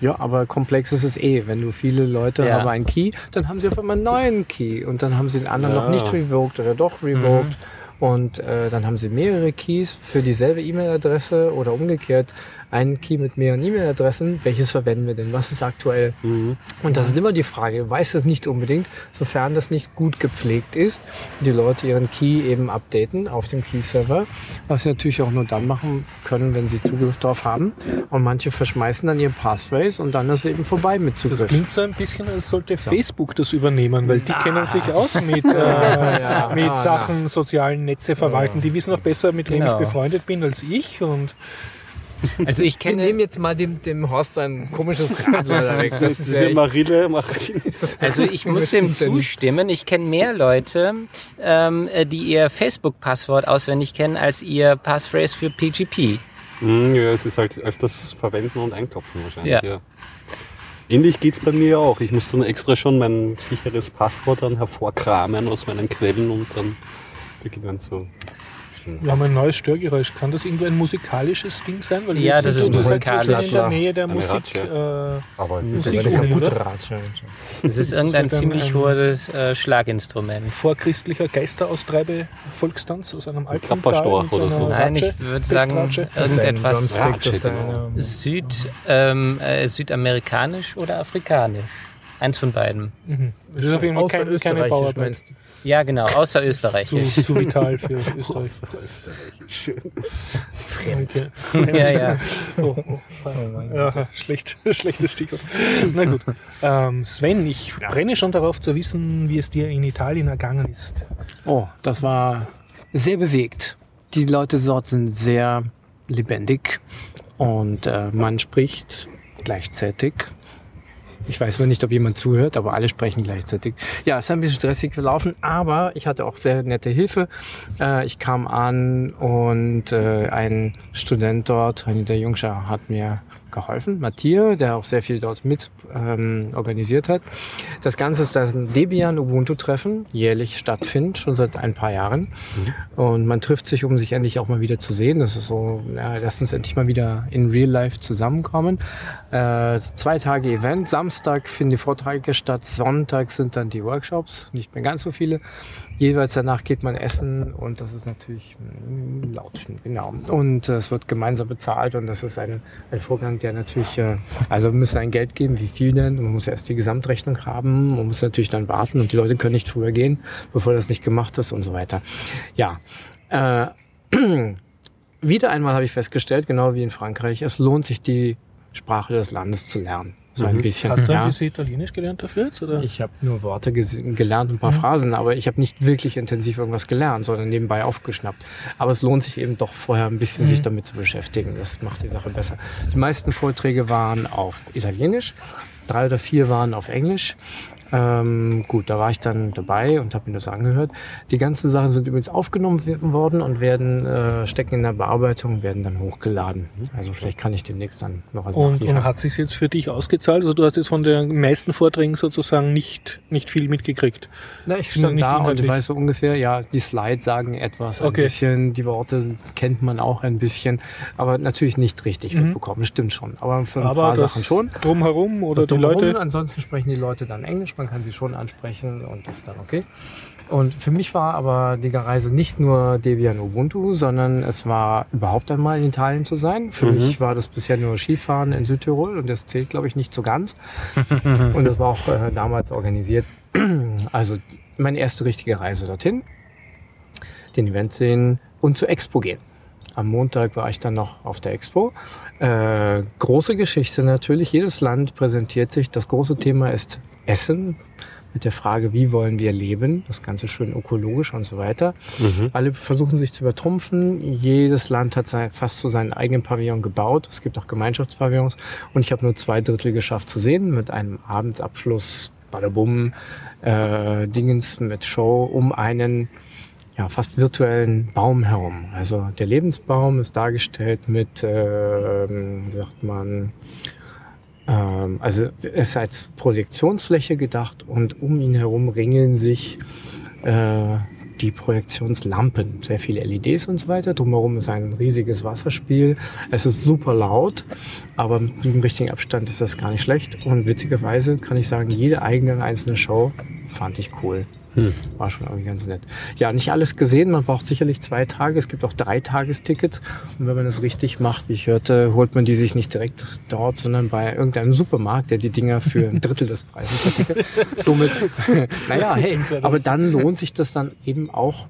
S4: Ja, aber komplex ist es eh. Wenn du viele Leute
S3: Ja.
S4: haben einen Key, dann haben sie auf einmal einen neuen Key und dann haben sie den anderen
S2: Ja.
S4: noch nicht revoked oder doch revoked. Und äh, dann haben sie mehrere Keys für dieselbe E-Mail-Adresse oder umgekehrt einen Key mit mehreren E-Mail-Adressen. Welches verwenden wir denn? Was ist aktuell?
S2: Mhm.
S4: Und das ist immer die Frage. Du weißt es nicht unbedingt, sofern das nicht gut gepflegt ist. Die Leute ihren Key eben updaten auf dem Key-Server, was sie natürlich auch nur dann machen können, wenn sie Zugriff darauf haben. Und manche verschmeißen dann ihr Passphrase und dann ist es eben vorbei mit
S1: Das
S4: Zugriff.
S1: klingt so ein bisschen, als sollte Facebook das übernehmen, weil die kennen sich aus mit, äh,
S4: ja.
S1: mit
S4: Ah,
S1: Sachen, sozialen Netze verwalten. Die wissen auch besser, mit wem
S3: Genau.
S1: ich befreundet bin als ich. Und
S3: Also ich
S4: Wir
S3: kenne
S4: nehmen jetzt mal dem, dem Horst sein komisches Radler da weg.
S2: Das
S4: Das
S2: ist
S4: ja
S2: Marille, Marille.
S3: Also ich muss dem zustimmen. Ich kenne mehr Leute, ähm, äh, die ihr Facebook-Passwort auswendig kennen, als ihr Passphrase für PGP.
S2: Hm, ja, es ist halt öfters verwenden und einklopfen wahrscheinlich.
S3: Ja.
S2: Ja. Ähnlich geht's bei mir auch. Ich muss dann extra schon mein sicheres Passwort dann hervorkramen aus meinen Quellen und dann beginnen zu.
S1: Wir haben ein neues Störgeräusch. Kann das irgendwo ein musikalisches Ding sein? Weil
S3: Ja, das ist
S1: so in der
S3: musikalisch.
S1: Nähe der
S2: Eine
S1: Musik.
S2: Ratsche.
S1: Äh,
S2: Aber es
S1: Das
S2: ist
S1: ist
S4: Das ist
S1: Uni,
S4: ein
S1: oder?
S4: guter Ratschlag.
S3: Das ist irgendein
S1: ist
S3: ziemlich
S1: ein-
S3: hohes äh, Schlaginstrument.
S1: vorchristlicher Geisteraustreibe-Volkstanz aus einem alten
S2: Klapperstorch oder so.
S3: Nein, ich würde sagen irgendetwas
S2: Ratsche, genau.
S3: Süd, ähm, äh, südamerikanisch oder afrikanisch. Eins von beiden.
S1: Mhm. Das ist auf jeden Fall kein, keine Bauarbeit.
S3: Ja, genau, außer
S1: Zu,
S3: österreichisch.
S1: zu vital für Österreich.
S2: Schön.
S1: Fremd.
S3: ja, ja.
S1: Oh, oh, ja, schlecht, schlechtes Stichwort. Na gut. Ähm, Sven, ich brenne schon darauf zu wissen, wie es dir in Italien ergangen ist.
S4: Oh, das war sehr bewegt. Die Leute dort sind sehr lebendig und äh, man spricht gleichzeitig. Ich weiß mal nicht, ob jemand zuhört, aber alle sprechen gleichzeitig. Ja, es ist ein bisschen stressig gelaufen, aber ich hatte auch sehr nette Hilfe. Äh, ich kam an und äh, ein Student dort, Anita Jungscher, hat mir geholfen. Matthias, der auch sehr viel dort mit ähm, organisiert hat. Das Ganze ist das Debian Ubuntu-Treffen, jährlich stattfindet, schon seit ein paar Jahren. Und man trifft sich, um sich endlich auch mal wieder zu sehen. Das ist so, ja, lass uns endlich mal wieder in Real Life zusammenkommen. Äh, zwei Tage Event. Samstag finden die Vorträge statt. Sonntag sind dann die Workshops. Nicht mehr ganz so viele. Jeweils danach geht man essen und das ist natürlich mm, laut, genau. Und äh, es wird gemeinsam bezahlt und das ist ein, ein Vorgang, der natürlich, äh, also wir müssen ein Geld geben, wie viel denn? Man muss erst die Gesamtrechnung haben, man muss natürlich dann warten und die Leute können nicht früher gehen, bevor das nicht gemacht ist und so weiter. Ja, äh, wieder einmal habe ich festgestellt, genau wie in Frankreich, es lohnt sich die Sprache des Landes zu lernen. So ein bisschen.
S1: Hast du
S4: ja.
S1: ein bisschen Italienisch gelernt dafür jetzt? Oder?
S4: Ich habe nur Worte gelernt, ein paar
S1: Mhm.
S4: Phrasen, aber ich habe nicht wirklich intensiv irgendwas gelernt, sondern nebenbei aufgeschnappt. Aber es lohnt sich eben doch vorher ein bisschen
S1: Mhm.
S4: sich damit zu beschäftigen. Das macht die Sache besser. Die meisten Vorträge waren auf Italienisch, drei oder vier waren auf Englisch. Ähm, gut, da war ich dann dabei und habe mir das angehört. Die ganzen Sachen sind übrigens aufgenommen worden und werden äh, stecken in der Bearbeitung, werden dann hochgeladen. Also vielleicht kann ich demnächst dann noch was
S1: Und,
S4: nachliefern.
S1: und hat sich jetzt für dich ausgezahlt? Also du hast jetzt von den meisten Vorträgen sozusagen nicht, nicht viel mitgekriegt.
S4: Na, ich stand da und
S1: inhaltlich.
S4: weiß so ungefähr, ja, die Slides sagen etwas, ein
S1: Okay.
S4: bisschen, die Worte kennt man auch ein bisschen, aber natürlich nicht richtig
S1: Mhm.
S4: mitbekommen, stimmt schon. Aber für ein
S1: Aber
S4: paar Sachen schon.
S1: drumherum oder die
S4: Drumherum,
S1: Leute.
S4: Ansonsten sprechen die Leute dann Englisch, man kann sie schon ansprechen und das ist dann okay. Und für mich war aber die Reise nicht nur Debian Ubuntu, sondern es war überhaupt einmal in Italien zu sein. Für
S2: Mhm.
S4: mich war das bisher nur Skifahren in Südtirol und das zählt, glaube ich, nicht so ganz. und das war auch äh, damals organisiert. Also meine erste richtige Reise dorthin, den Event sehen und zur Expo gehen. Am Montag war ich dann noch auf der Expo. Äh, große Geschichte natürlich. Jedes Land präsentiert sich. Das große Thema ist Essen. Mit der Frage, wie wollen wir leben? Das Ganze schön ökologisch und so weiter. Alle versuchen sich zu übertrumpfen. Jedes Land hat sein, fast so seinen eigenen Pavillon gebaut. Es gibt auch Gemeinschaftspavillons. Und ich habe nur zwei Drittel geschafft zu sehen mit einem Abendsabschluss, Badabum, äh, Dingens mit Show um einen ja, fast virtuellen Baum herum. Also der Lebensbaum ist dargestellt mit, wie sagt man, ähm, also ist als Projektionsfläche gedacht und um ihn herum ringeln sich äh, die Projektionslampen, sehr viele LEDs und so weiter. Drumherum ist ein riesiges Wasserspiel. Es ist super laut, aber mit dem richtigen Abstand ist das gar nicht schlecht. Und witzigerweise kann ich sagen, jede eigene einzelne Show fand ich cool.
S2: Hm.
S4: War schon irgendwie ganz nett. Ja, nicht alles gesehen. Man braucht sicherlich zwei Tage. Es gibt auch drei Tagestickets. Und wenn man das richtig macht, wie ich hörte, holt man die sich nicht direkt dort, sondern bei irgendeinem Supermarkt, der die Dinger für ein Drittel des Preises vertickert. Somit, naja, hey, aber dann lohnt sich das dann eben auch,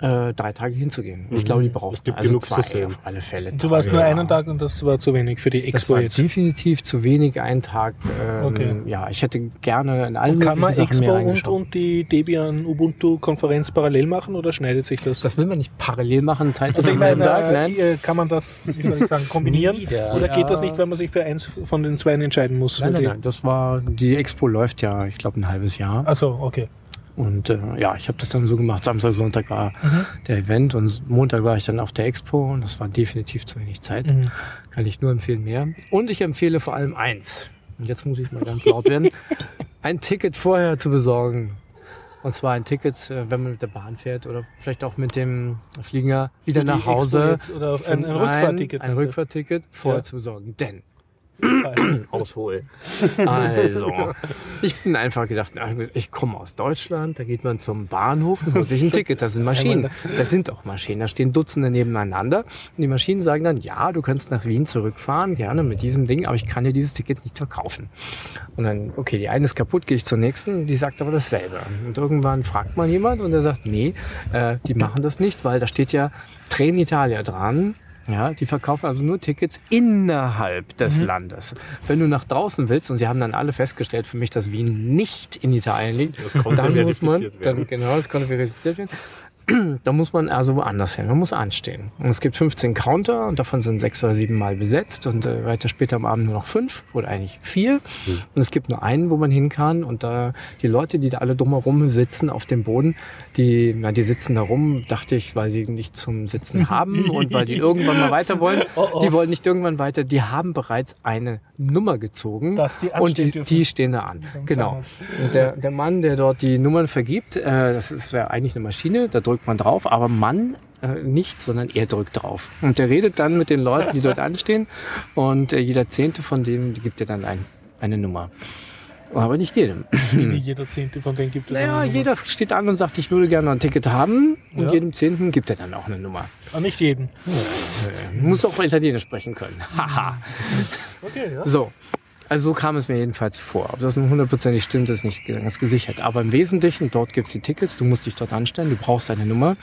S4: äh, drei Tage hinzugehen. Ich glaube, die braucht
S2: Es gibt
S4: also
S2: genug
S4: zwei
S2: zu sehen.
S4: auf alle Fälle.
S1: Du warst nur
S4: Ja.
S1: einen Tag und das war zu wenig für die
S4: Das
S1: Expo
S4: war
S1: jetzt.
S4: definitiv zu wenig ein Tag. Ähm,
S1: Okay.
S4: Ja, ich hätte gerne in allen
S1: Und kann man
S4: Sachen
S1: Expo und, und die Debian Ubuntu Konferenz parallel machen oder schneidet sich das?
S4: Das will man nicht parallel machen, zeitlich
S1: also ich meine,
S4: Tag, nein.
S1: äh, kann man das, wie soll ich sagen, kombinieren? Oder geht das nicht, wenn man sich für eins von den zwei entscheiden muss?
S4: Nein, nein,
S1: Die-
S4: nein, das war, die Expo läuft ja, ich glaube, ein halbes Jahr.
S1: Ach so, okay.
S4: Und äh, ja, ich habe das dann so gemacht. Samstag, Sonntag war
S1: Mhm.
S4: der Event und Montag war ich dann auf der Expo und das war definitiv zu wenig Zeit.
S1: Mhm.
S4: Kann ich nur empfehlen mehr. Und ich empfehle vor allem eins. Und jetzt muss ich mal ganz laut werden. Ein Ticket vorher zu besorgen. Und zwar ein Ticket, äh, wenn man mit der Bahn fährt oder vielleicht auch mit dem Flieger wieder nach Hause.
S1: oder ein, ein
S4: Nein,
S1: Rückfahrticket.
S4: Ein? Rückfahrticket vorher
S1: Ja.
S4: zu besorgen. Denn Ausholen. Also, ich bin einfach gedacht, ich komme aus Deutschland, da geht man zum Bahnhof und holt sich ein Ticket. Das sind Maschinen. Das sind auch Maschinen. Da stehen Dutzende nebeneinander. Und die Maschinen sagen dann, ja, du kannst nach Wien zurückfahren, gerne mit diesem Ding, aber ich kann dir dieses Ticket nicht verkaufen. Und dann, okay, die eine ist kaputt, gehe ich zur nächsten, die sagt aber dasselbe. Und irgendwann fragt man jemand und der sagt, nee, äh, die machen das nicht, weil da steht ja Trenitalia dran. Ja, die verkaufen also nur Tickets innerhalb des Landes. Wenn du nach draußen willst, und sie haben dann alle festgestellt für mich, dass Wien nicht in Italien liegt,
S2: Das konnte
S4: dann muss man, dann, genau, das konnte verifiziert werden. da muss man also woanders hin. Man muss anstehen. Und es gibt 15 Counter und davon sind sechs oder sieben Mal besetzt und äh, weiter später am Abend nur noch fünf oder eigentlich vier. Und es gibt nur einen, wo man hin kann und da die Leute, die da alle drumherum sitzen auf dem Boden, die, na, die sitzen da rum, dachte ich, weil sie nicht zum Sitzen haben und weil die irgendwann mal weiter wollen.
S1: Oh, oh.
S4: Die wollen nicht irgendwann weiter. Die haben bereits eine Nummer gezogen
S1: Dass die
S4: und die, die stehen da an. Genau. Und der, der Mann, der dort die Nummern vergibt, äh, das ist wäre eigentlich eine Maschine, da drückt man drauf, aber Mann äh, nicht, sondern er drückt drauf. Und der redet dann mit den Leuten, die dort anstehen und äh, jeder Zehnte von denen die gibt dir dann ein, eine Nummer. Aber nicht jedem.
S1: Wie jeder Zehnte von denen gibt es
S4: Naja, jeder steht an und sagt, ich würde gerne ein Ticket haben und
S1: Ja.
S4: jedem Zehnten gibt er dann auch eine Nummer.
S1: Ah, nicht jeden.
S4: Äh, muss auch Italienisch sprechen können. Haha.
S1: Okay, ja.
S4: So. Also so kam es mir jedenfalls vor. Ob das nun hundertprozentig stimmt, ist nicht ganz gesichert. Aber im Wesentlichen, dort gibt's die Tickets, du musst dich dort anstellen, du brauchst eine Nummer.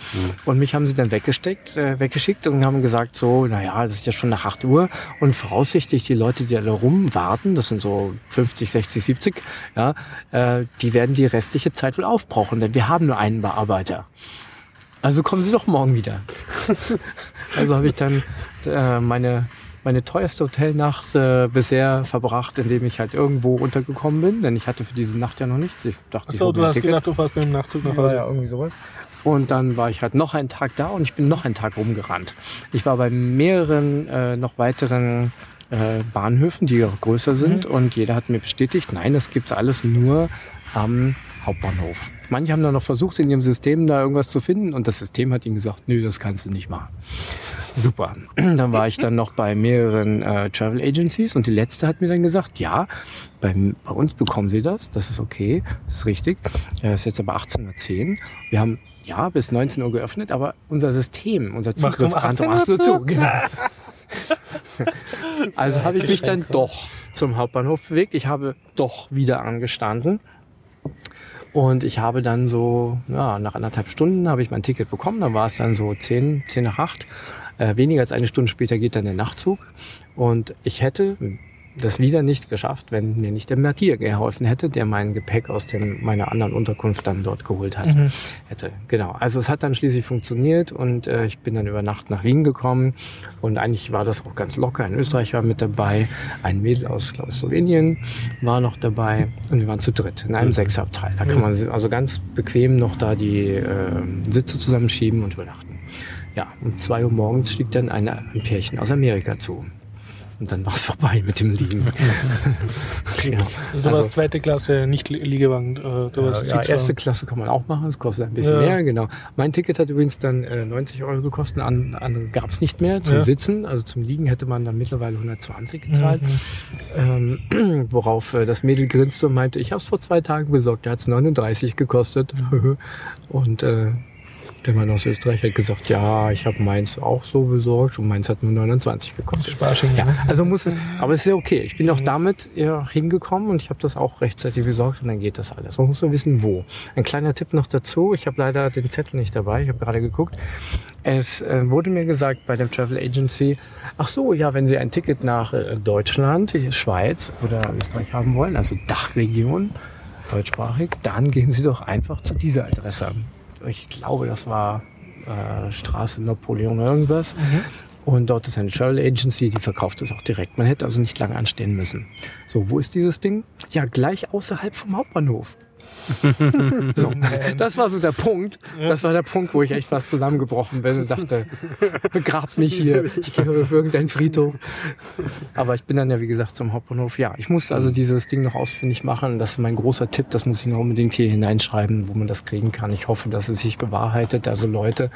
S4: Und mich haben sie dann weggesteckt, äh, weggeschickt und haben gesagt, so, naja, das ist ja schon nach 8 Uhr und voraussichtlich die Leute, die alle rumwarten, das sind so 50, 60, 70, ja, äh, die werden die restliche Zeit wohl aufbrauchen, denn wir haben nur einen Bearbeiter. Also kommen Sie doch morgen wieder. also habe ich dann äh, meine meine teuerste Hotelnacht äh, bisher verbracht, indem ich halt irgendwo untergekommen bin, denn ich hatte für diese Nacht ja noch nichts. Ich dachte,
S1: Achso, du hast
S4: Ticket.
S1: gedacht, du fährst mit dem Nachzug nach
S4: Ja,
S1: Hause.
S4: ja, irgendwie sowas. Und dann war ich halt noch einen Tag da und ich bin noch einen Tag rumgerannt. Ich war bei mehreren äh, noch weiteren äh, Bahnhöfen, die auch größer sind und jeder hat mir bestätigt, nein, das gibt's alles nur am Hauptbahnhof. Manche haben dann noch versucht, in ihrem System da irgendwas zu finden und das System hat ihnen gesagt, nö, das kannst du nicht machen. Super. Dann war ich dann noch bei mehreren äh, Travel Agencies und die letzte hat mir dann gesagt, ja, bei, bei uns bekommen Sie das, das ist okay, das ist richtig. Es ist jetzt aber 18.10 Uhr. Wir haben ja bis 19 Uhr geöffnet, aber unser System, unser
S1: Macht
S4: Zugriff
S1: um 18 Uhr zu?
S4: Genau. Also habe ich mich dann doch zum Hauptbahnhof bewegt. Ich habe doch wieder angestanden. Und ich habe dann so, ja, nach anderthalb Stunden habe ich mein Ticket bekommen. Da war es dann so 10, 10 nach 8. Äh, weniger als eine Stunde später geht dann der Nachtzug. Und ich hätte das wieder nicht geschafft, wenn mir nicht der Matthias geholfen hätte, der mein Gepäck aus dem, meiner anderen Unterkunft dann dort geholt hat.
S1: Mhm.
S4: Hätte. Genau. Also es hat dann schließlich funktioniert und äh, ich bin dann über Nacht nach Wien gekommen und eigentlich war das auch ganz locker. Ein Österreicher war mit dabei, ein Mädel aus, glaube ich, Slowenien war noch dabei und wir waren zu dritt in einem Sechserabteil. Da kann man si- also ganz bequem noch da die äh, Sitze zusammenschieben und übernachten. Ja, um zwei Uhr morgens stieg dann eine, ein Pärchen aus Amerika zu. Und dann war es vorbei mit dem Liegen. ja.
S1: Also du
S4: Also-
S1: warst zweite Klasse, nicht Li- Liegewagen. Äh, du warst
S4: Ja, erste Klasse kann man auch machen, das kostet ein bisschen
S1: Ja.
S4: mehr, genau. Mein Ticket hat übrigens dann äh, 90 Euro gekostet, an, andere gab es nicht mehr zum. Sitzen, also zum Liegen hätte man dann mittlerweile 120 gezahlt.
S1: Mhm.
S4: Ähm, worauf äh, das Mädel grinste und meinte, ich habe es vor zwei Tagen besorgt, da hat es 39 gekostet. und äh, der Mann aus Österreich hat gesagt, ja, ich habe meins auch so besorgt und meins hat nur 29 gekostet.
S1: Sparsching,
S4: Ja, also muss es, aber es ist ja okay. Ich bin auch damit ja, hingekommen und ich habe das auch rechtzeitig besorgt und dann geht das alles. Man muss nur wissen, wo. Ein kleiner Tipp noch dazu. Ich habe leider den Zettel nicht dabei. Ich habe gerade geguckt. Es äh, wurde mir gesagt bei der Travel Agency, ach so, ja, wenn Sie ein Ticket nach äh, Deutschland, Schweiz oder Österreich haben wollen, also Dachregion, deutschsprachig, dann gehen Sie doch einfach zu dieser Adresse. Ich glaube, das war äh, Straße Napoleon irgendwas. Und dort ist eine Travel Agency, die verkauft es auch direkt. Man hätte also nicht lange anstehen müssen. So, wo ist dieses Ding? Ja, gleich außerhalb vom Hauptbahnhof. so, das war so der Punkt. Das war der Punkt, wo ich echt fast zusammengebrochen bin und dachte, begrab mich hier, ich gehe auf irgendeinen Friedhof. Aber ich bin dann ja, wie gesagt, zum Hauptbahnhof. Ja, ich musste also dieses Ding noch ausfindig machen. Das ist mein großer Tipp. Das muss ich noch unbedingt hier hineinschreiben, wo man das kriegen kann. Ich hoffe, dass es sich bewahrheitet. Also Leute,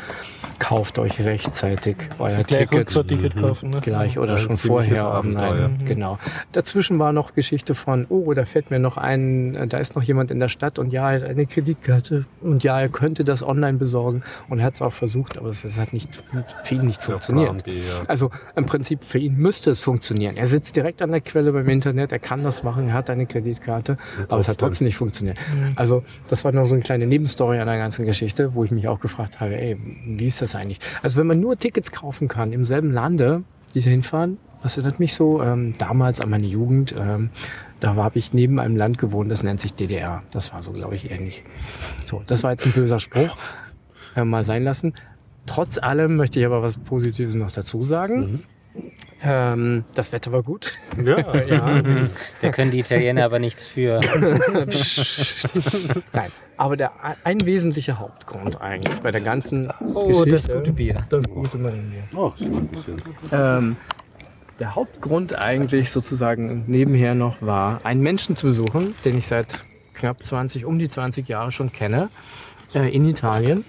S4: kauft euch rechtzeitig euer
S1: Gleich
S4: Ticket.
S1: Rückfahrticket kaufen. Ne?
S4: Gleich oder
S2: Ja,
S4: schon vorher
S2: Abenteuer.
S4: online. Genau. Dazwischen war noch Geschichte von, oh, da fällt mir noch ein, äh, da ist noch jemand in der Stadt und ja, er hat eine Kreditkarte und ja, er könnte das online besorgen und er hat es auch versucht, aber es, es hat nicht für ihn nicht funktioniert.
S2: B, ja.
S4: Also im Prinzip für ihn müsste es funktionieren. Er sitzt direkt an der Quelle beim Internet, er kann das machen, er hat eine Kreditkarte, aber es hat
S2: trotzdem.
S4: trotzdem nicht funktioniert. Also das war noch so eine kleine Nebenstory an der ganzen Geschichte, wo ich mich auch gefragt habe, ey, wie ist das eigentlich? Also wenn man nur Tickets kaufen kann im selben Lande, die da hinfahren, das erinnert mich so ähm, damals an meine Jugend. Ähm, da habe ich neben einem Land gewohnt, das nennt sich DDR. Das war so, glaube ich, ähnlich. So, das war jetzt ein böser Spruch. äh, mal sein lassen. Trotz allem möchte ich aber was Positives noch dazu sagen. Ähm, das Wetter war gut.
S2: Ja.
S4: ja.
S3: Da können die Italiener aber nichts für.
S4: Nein, aber der, ein wesentlicher Hauptgrund eigentlich bei der ganzen
S3: Oh,
S4: Geschichte,
S3: das gute Bier.
S4: das gute Marienbier.
S2: Oh, schön.
S4: Ähm, der Hauptgrund eigentlich sozusagen nebenher noch war, einen Menschen zu besuchen, den ich seit knapp 20, um die 20 Jahre schon kenne, äh, in Italien,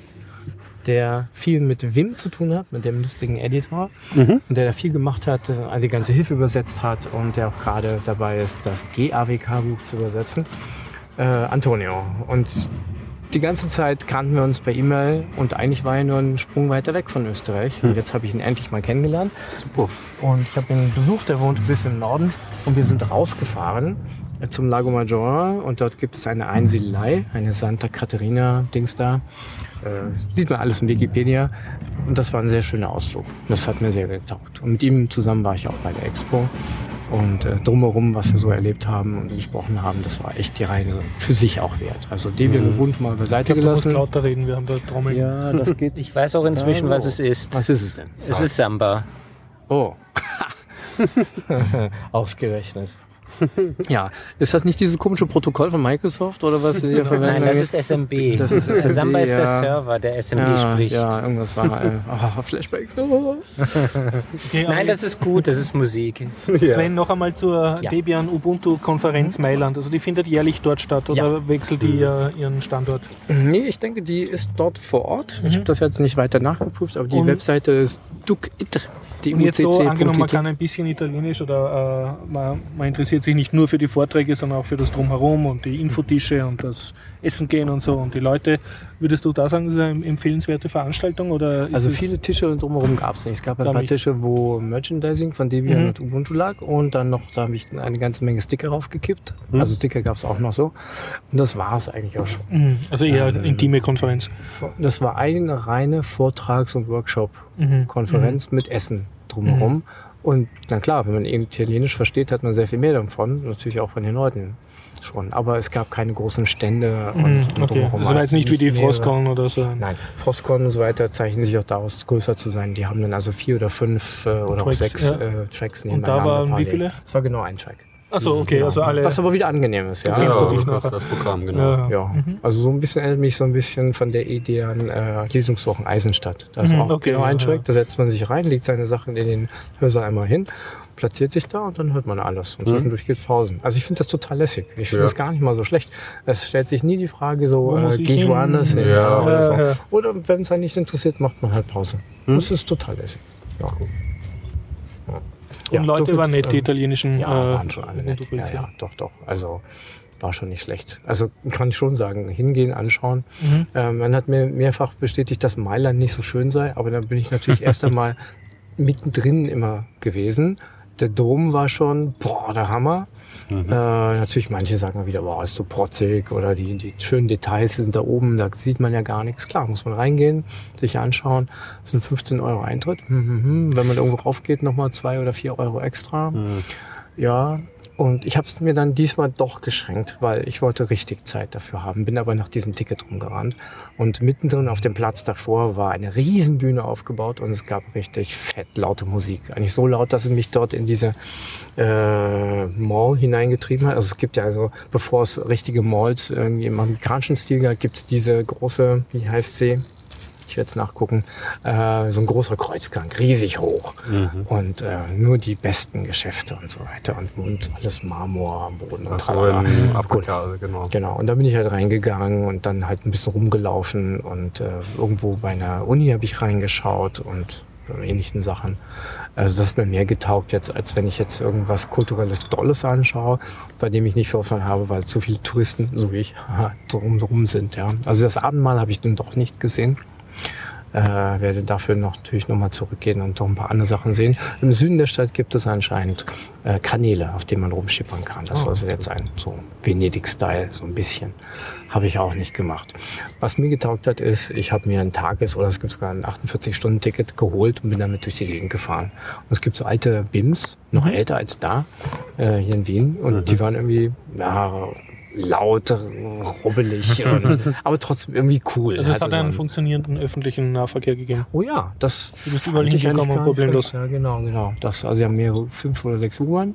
S4: der viel mit Wim zu tun hat, mit dem lustigen Editor, und der da viel gemacht hat, äh, die ganze Hilfe übersetzt hat und der auch gerade dabei ist, das GAWK-Buch zu übersetzen. Äh, Antonio. Und die ganze Zeit kannten wir uns per E-Mail und eigentlich war er nur ein Sprung weiter weg von Österreich. Und jetzt habe ich ihn endlich mal kennengelernt.
S2: Super.
S4: Und ich habe ihn besucht, er wohnt ein bisschen im Norden. Und wir sind rausgefahren äh, zum Lago Maggiore. Und dort gibt es eine Einsiedelei, eine Santa Caterina-Dings da. Äh, sieht man alles in Wikipedia. Und das war ein sehr schöner Ausflug. Das hat mir sehr getaugt. Und mit ihm zusammen war ich auch bei der Expo. Und äh, drumherum, was wir so erlebt haben und gesprochen haben, das war echt die Reise für sich auch wert. Also Debian Ubuntu mal beiseite
S1: musst
S4: gelassen.
S1: lauter reden, wir haben da Trommeln.
S4: Ja, das geht.
S3: Ich weiß auch inzwischen, was es ist.
S4: Was ist es denn?
S3: Es ist Samba.
S4: Oh. Ausgerechnet. ja, ist das nicht dieses komische Protokoll von Microsoft oder was sie hier verwenden?
S3: Nein, das ist SMB.
S4: Das ist SMB,
S3: Samba ist der
S4: ja.
S3: Server, der SMB
S4: ja,
S3: spricht.
S4: Ja, irgendwas war. Äh, oh, Flashbacks. Oh.
S1: Okay,
S3: Nein, das ist gut, das ist Musik.
S1: Sven, noch einmal zur
S4: Ja.
S1: Debian Ubuntu Konferenz Mailand. Also die findet jährlich dort statt oder wechselt die äh, ihren Standort?
S4: Nee, ich denke, die ist dort vor Ort. Ich habe das jetzt nicht weiter nachgeprüft, aber die
S1: Und-
S4: Webseite ist ducitr.
S1: Und jetzt so angenommen, man kann ein bisschen Italienisch oder äh, man, man interessiert sich nicht nur für die Vorträge, sondern auch für das Drumherum und die Infotische und das Essen gehen und so und die Leute. Würdest du da sagen, das ist eine empfehlenswerte Veranstaltung oder
S4: Also viele Tische drumherum gab es nicht. Es gab ein paar. Tische, wo Merchandising von Debian
S1: Mhm.
S4: und Ubuntu lag und dann noch, da habe ich eine ganze Menge Sticker raufgekippt. Also Sticker gab es auch noch so. Und das war es eigentlich auch schon.
S1: Mhm, also eher intime Konferenz.
S4: Das war eine reine Vortrags- und
S1: Mhm.
S4: Workshop-Konferenz mit Essen drumherum. Und dann klar, wenn man Italienisch versteht, hat man sehr viel mehr davon. Natürlich auch von den Leuten schon. Aber es gab keine großen Stände
S1: Mhm,
S4: und
S1: okay.
S4: drumherum.
S1: Also war jetzt nicht wie die Frostcon oder so.
S4: Nein, Frostcon und so weiter zeichnen sich auch daraus, größer zu sein. Die haben dann also vier oder fünf äh, oder auch
S1: Tracks,
S4: sechs
S1: ja.
S4: äh, Tracks
S1: Und da
S4: nebeneinander
S1: waren wie viele?
S4: Das war genau ein Track.
S1: Achso, okay, also alle.
S4: Was aber wieder angenehm ist, ja.
S2: Ja,
S1: dich
S2: das, das Programm, genau.
S1: Ja.
S4: Ja, also so ein bisschen erinnert mich so ein bisschen von der Idee an äh, Lesungswochen Eisenstadt. Da ist
S1: Mhm,
S4: auch
S1: okay,
S4: genau ein
S1: ja,
S4: Track,
S1: ja.
S4: da setzt man sich rein, legt seine Sachen in den Hörsaal einmal hin, platziert sich da und dann hört man alles. Und zwischendurch geht Pausen. Also ich finde das total lässig. Ich finde
S2: Ja.
S4: das gar nicht mal so schlecht. Es stellt sich nie die Frage so, äh, gehe ich
S1: hin?
S4: woanders hin?
S2: Ja.
S4: oder, so.
S1: Ja, ja.
S4: oder wenn es einen nicht interessiert, macht man halt Pause. Das ist total lässig. Ja. Ja.
S1: und Leute
S4: doch,
S1: waren nett, die
S4: ähm,
S1: italienischen.
S4: ja,
S1: äh,
S4: waren schon alle nett. Ja, ja, doch, doch. Also war schon nicht schlecht. Also kann ich schon sagen, hingehen, anschauen.
S1: Mhm.
S4: Ähm, man hat mir mehrfach bestätigt, dass Mailand nicht so schön sei, aber dann bin ich natürlich erst einmal mittendrin immer gewesen. Der Dom war schon, boah, der Hammer. Äh, natürlich, manche sagen wieder, boah, ist so protzig oder die, die schönen Details sind da oben, da sieht man ja gar nichts. Klar, muss man reingehen, sich anschauen. Das sind 15 Euro Eintritt. Hm, hm, hm. Wenn man irgendwo raufgeht, nochmal zwei oder vier Euro extra. Ja, und ich habe es mir dann diesmal doch geschenkt, weil ich wollte richtig Zeit dafür haben, bin aber nach diesem Ticket rumgerannt. Und mittendrin auf dem Platz davor war eine Riesenbühne aufgebaut und es gab richtig fett laute Musik. Eigentlich so laut, dass es mich dort in diese äh, Mall hineingetrieben hat. Also es gibt ja also, bevor es richtige Malls irgendwie im amerikanischen Stil gab, gibt es diese große, wie heißt sie? Ich werde es nachgucken. Äh, so ein großer Kreuzgang, riesig hoch. Und äh, nur die besten Geschäfte und so weiter. Und, und alles Marmor am Boden. und
S2: So
S4: Gut.
S2: Abgeklärt, genau.
S4: Genau, und da bin ich halt reingegangen und dann halt ein bisschen rumgelaufen und äh, irgendwo bei einer Uni habe ich reingeschaut und ähnlichen Sachen. Also das hat mir mehr getaugt jetzt, als wenn ich jetzt irgendwas kulturelles Dolles anschaue, bei dem ich nicht Vorfall habe, weil zu viele Touristen, so wie ich, drumherum sind. Ja. Also das Abendmahl habe ich dann doch nicht gesehen. Äh, werde dafür noch, natürlich nochmal zurückgehen und noch ein paar andere Sachen sehen. Im Süden der Stadt gibt es anscheinend äh, Kanäle, auf denen man rumschippern kann. Das soll jetzt sein, so Venedig-Style, so ein bisschen. Habe ich auch nicht gemacht. Was mir getaugt hat, ist, ich habe mir ein Tages- oder es gibt sogar ein 48-Stunden-Ticket geholt und bin damit durch die Gegend gefahren. Und es gibt so alte BIMs, noch älter als da, äh, hier in Wien. Und die waren irgendwie, ja, laut, rubbelig, und, aber trotzdem irgendwie cool.
S1: Also es hat
S4: so
S1: einen
S4: ein-
S1: funktionierenden öffentlichen Nahverkehr gegeben.
S4: Oh ja, das
S1: Du bist überall hingekommen,
S4: gar nicht
S1: problemlos.
S4: Ja, genau, genau. Das, also sie haben mehrere, fünf oder sechs U-Bahn.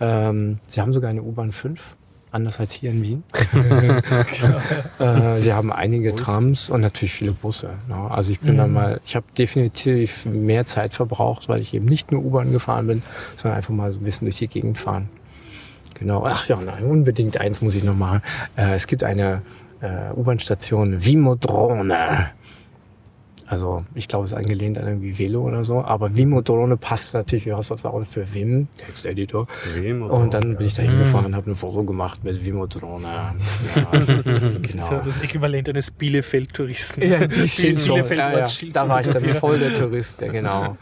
S4: Ähm, sie haben sogar eine U-Bahn 5, anders als hier in Wien. äh, sie haben einige Trams und natürlich viele Busse. Ne? Also ich bin dann mal, ich habe definitiv mehr Zeit verbraucht, weil ich eben nicht nur U-Bahn gefahren bin, sondern einfach mal so ein bisschen durch die Gegend fahren. Genau. Ach ja, nein, unbedingt eins muss ich noch machen. Äh, es gibt eine äh, U-Bahn-Station Vimodrone. Also ich glaube, es ist angelehnt an irgendwie Velo oder so. Aber Vimodrone passt natürlich wie Haus aufs Auge für Vim, Texteditor. Und dann bin ich da hingefahren und habe ein Foto gemacht mit Vimodrone. Ja,
S1: Das ist ja
S4: genau.
S1: das Äquivalent eines Bielefeld-Touristen.
S4: Ja, ein bisschen schon.
S1: Bielefeld
S4: Ja, ja.
S1: Ortsschild
S4: Da war ich dann voll der Tourist, ja genau.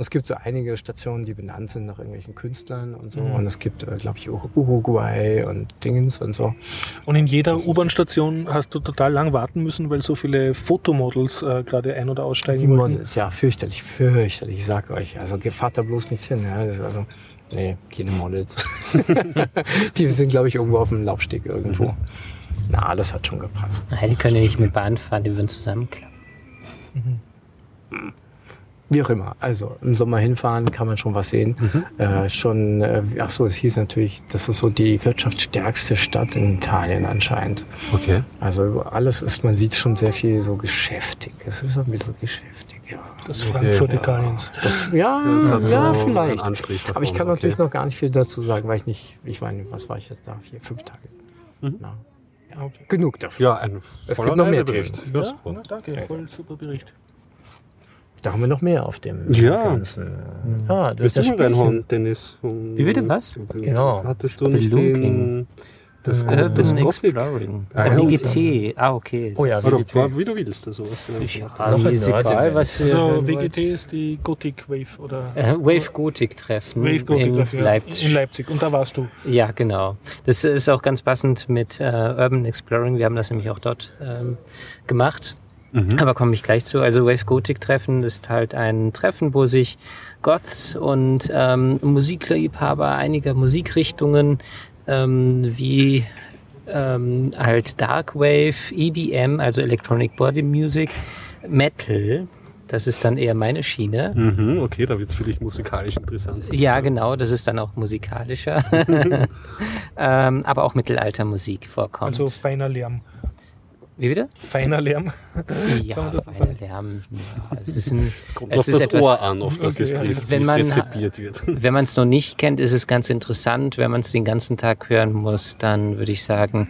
S4: Es gibt so einige Stationen, die benannt sind nach irgendwelchen Künstlern und so.
S1: Mhm.
S4: Und es gibt, äh, glaube ich, Ur- Uruguay und Dingens und so.
S1: Und in jeder U-Bahn-Station hast du total lang warten müssen, weil so viele Fotomodels äh, gerade ein- oder
S4: Die
S1: aussteigen wollten.
S4: Models, ja, fürchterlich, fürchterlich, ich sag euch. Also fahrt da bloß nicht hin. Ja. Also, nee, keine Models. die sind, glaube ich, irgendwo auf dem Laufsteg irgendwo. Na, das hat schon gepasst.
S3: Nein, die können ja nicht mit Bahn fahren, die würden zusammenklappen.
S4: Wie auch immer. Also im Sommer hinfahren kann man schon was sehen. Äh, schon, äh, ach so, es hieß natürlich, das ist so die wirtschaftsstärkste Stadt in Italien anscheinend.
S2: Okay.
S4: Also alles ist, man sieht schon sehr viel so geschäftig. Es ist so ein bisschen geschäftig, ja.
S1: Das Frankfurt
S2: ja.
S1: Italiens.
S4: Das, ja,
S2: Das
S4: ja,
S2: so
S4: vielleicht.
S2: Anstrich davon,
S4: Aber ich kann
S2: okay.
S4: natürlich noch gar nicht viel dazu sagen, weil ich nicht, ich meine, was war ich jetzt da? Vier, fünf Tage.
S2: Mhm.
S4: Na,
S1: Okay.
S4: genug dafür.
S2: Ja, ein
S4: Es gibt noch mehr
S2: Reisebericht.
S4: Themen.
S2: Ja,
S1: Ja, na, danke, voll super Bericht.
S4: Da haben wir noch mehr auf dem
S2: Ja.
S4: ganzen. Ja,
S2: Willst du
S4: das
S2: mal reinhauen, Dennis?
S3: Wie bitte, was?
S4: Genau.
S2: Hattest du nicht den... Das,
S3: Urban
S2: das Gothic?
S3: Exploring.
S2: Ah,
S3: Ah,
S2: ja.
S3: WGT. Ah, okay.
S4: Oh ja,
S2: Oder,
S4: WGT.
S2: war, wie du willst, also was du
S3: Ah,
S4: Noch
S3: ist egal, was
S1: Also. WGT ist die Gothic Wave oder
S3: Äh, Wave Gothic Treffen
S1: Wave Gothic
S3: in
S1: Treffen, ja,
S3: Leipzig.
S1: In Leipzig. Und da warst du.
S3: Ja, genau. Das ist auch ganz passend mit äh, Urban Exploring. Wir haben das nämlich auch dort ähm, gemacht. Aber komme ich gleich zu. Also Wave Gothic Treffen ist halt ein Treffen, wo sich Goths und ähm, Musikliebhaber einiger Musikrichtungen ähm, wie ähm, halt Dark Wave, EBM, also Electronic Body Music, Metal, das ist dann eher meine Schiene.
S2: Mhm, okay, da wird's für dich musikalisch interessant.
S3: Ja,
S2: sozusagen.
S3: genau, das ist dann auch musikalischer. ähm, aber auch Mittelaltermusik vorkommt.
S1: Also feiner Lärm.
S3: Wie bitte?
S1: Feiner Lärm.
S3: Ja, feiner? Lärm. Ja, es ist ein,
S2: Kommt
S3: es
S2: auf
S3: ist
S2: das
S3: etwas,
S2: Ohr an, auf das es
S1: Okay,
S2: trifft,
S3: wenn
S2: es
S3: man-
S2: rezipiert wird.
S3: Wenn man es noch nicht kennt, ist es ganz interessant. Wenn man es den ganzen Tag hören muss, dann würde ich sagen,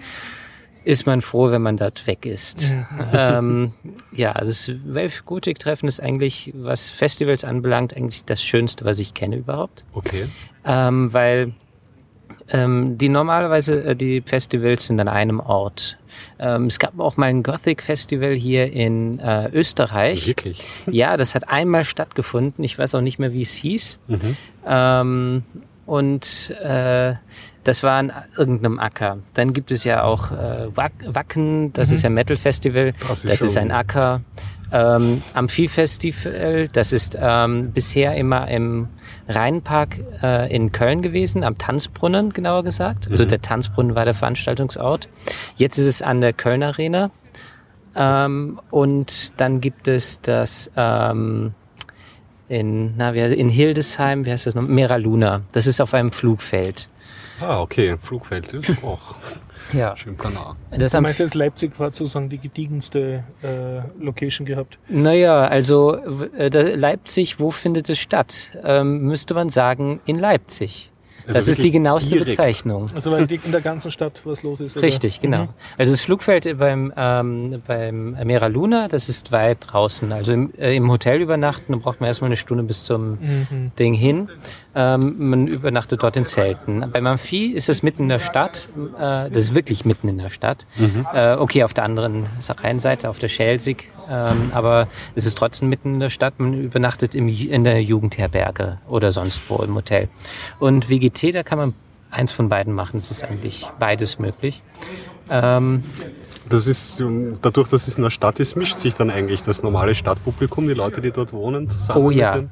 S3: ist man froh, wenn man dort weg ist. ähm, ja, das Wave Gothic Treffen ist eigentlich, was Festivals anbelangt, eigentlich das Schönste, was ich kenne überhaupt.
S2: Okay.
S3: ähm, weil ähm, die normalerweise äh, die Festivals sind an einem Ort. Ähm, es gab auch mal ein Gothic Festival hier in äh, Österreich.
S2: Wirklich.
S3: Ja, das hat einmal stattgefunden. Ich weiß auch nicht mehr, wie es hieß.
S2: Mhm.
S3: Ähm, und äh, das war an irgendeinem Acker. Dann gibt es ja auch äh, Wack Wacken, das ist ja Metal Festival.
S2: Das ist
S3: Das ist ein Acker. Ähm, Amphi-Festival, das ist ähm, bisher immer im Rheinpark äh, in Köln gewesen, am Tanzbrunnen genauer gesagt. Also der Tanzbrunnen war der Veranstaltungsort. Jetzt ist es an der Köln Arena. Ähm, und dann gibt es das ähm, in, na, in Hildesheim, wie heißt das noch? Mera Luna. Das ist auf einem Flugfeld.
S2: Ah, okay. Flugfeld ist auch
S3: Ja.
S2: schön planar.
S3: Das
S1: Du meinst jetzt, Leipzig war sozusagen die gediegenste äh, Location gehabt.
S3: Naja, also äh, Leipzig, wo findet es statt? Ähm, müsste man sagen, in Leipzig.
S2: Also
S3: das ist die genaueste
S2: direkt.
S3: Bezeichnung.
S1: Also weil die in der ganzen Stadt was los ist. Oder?
S3: Richtig, genau.
S1: Mhm.
S3: Also das Flugfeld beim, ähm, beim Mera Luna, das ist weit draußen. Also im, äh, im Hotel übernachten, da braucht man erstmal eine Stunde bis zum
S1: Mhm.
S3: Ding hin. Ähm, man übernachtet dort in Zelten. Beim Amphi ist es mitten in der Stadt. Äh, das ist wirklich mitten in der Stadt. Äh, okay, auf der anderen Rheinseite, auf der Schelsig. Ähm, aber es ist trotzdem mitten in der Stadt. Man übernachtet im, in der Jugendherberge oder sonst wo im Hotel. Und WGT, da kann man eins von beiden machen. Es ist eigentlich beides möglich. Ähm,
S2: Das ist, ähm, dadurch, dass es in der Stadt ist, mischt sich dann eigentlich das normale Stadtpublikum, die Leute, die dort wohnen, zusammen.
S3: Oh ja.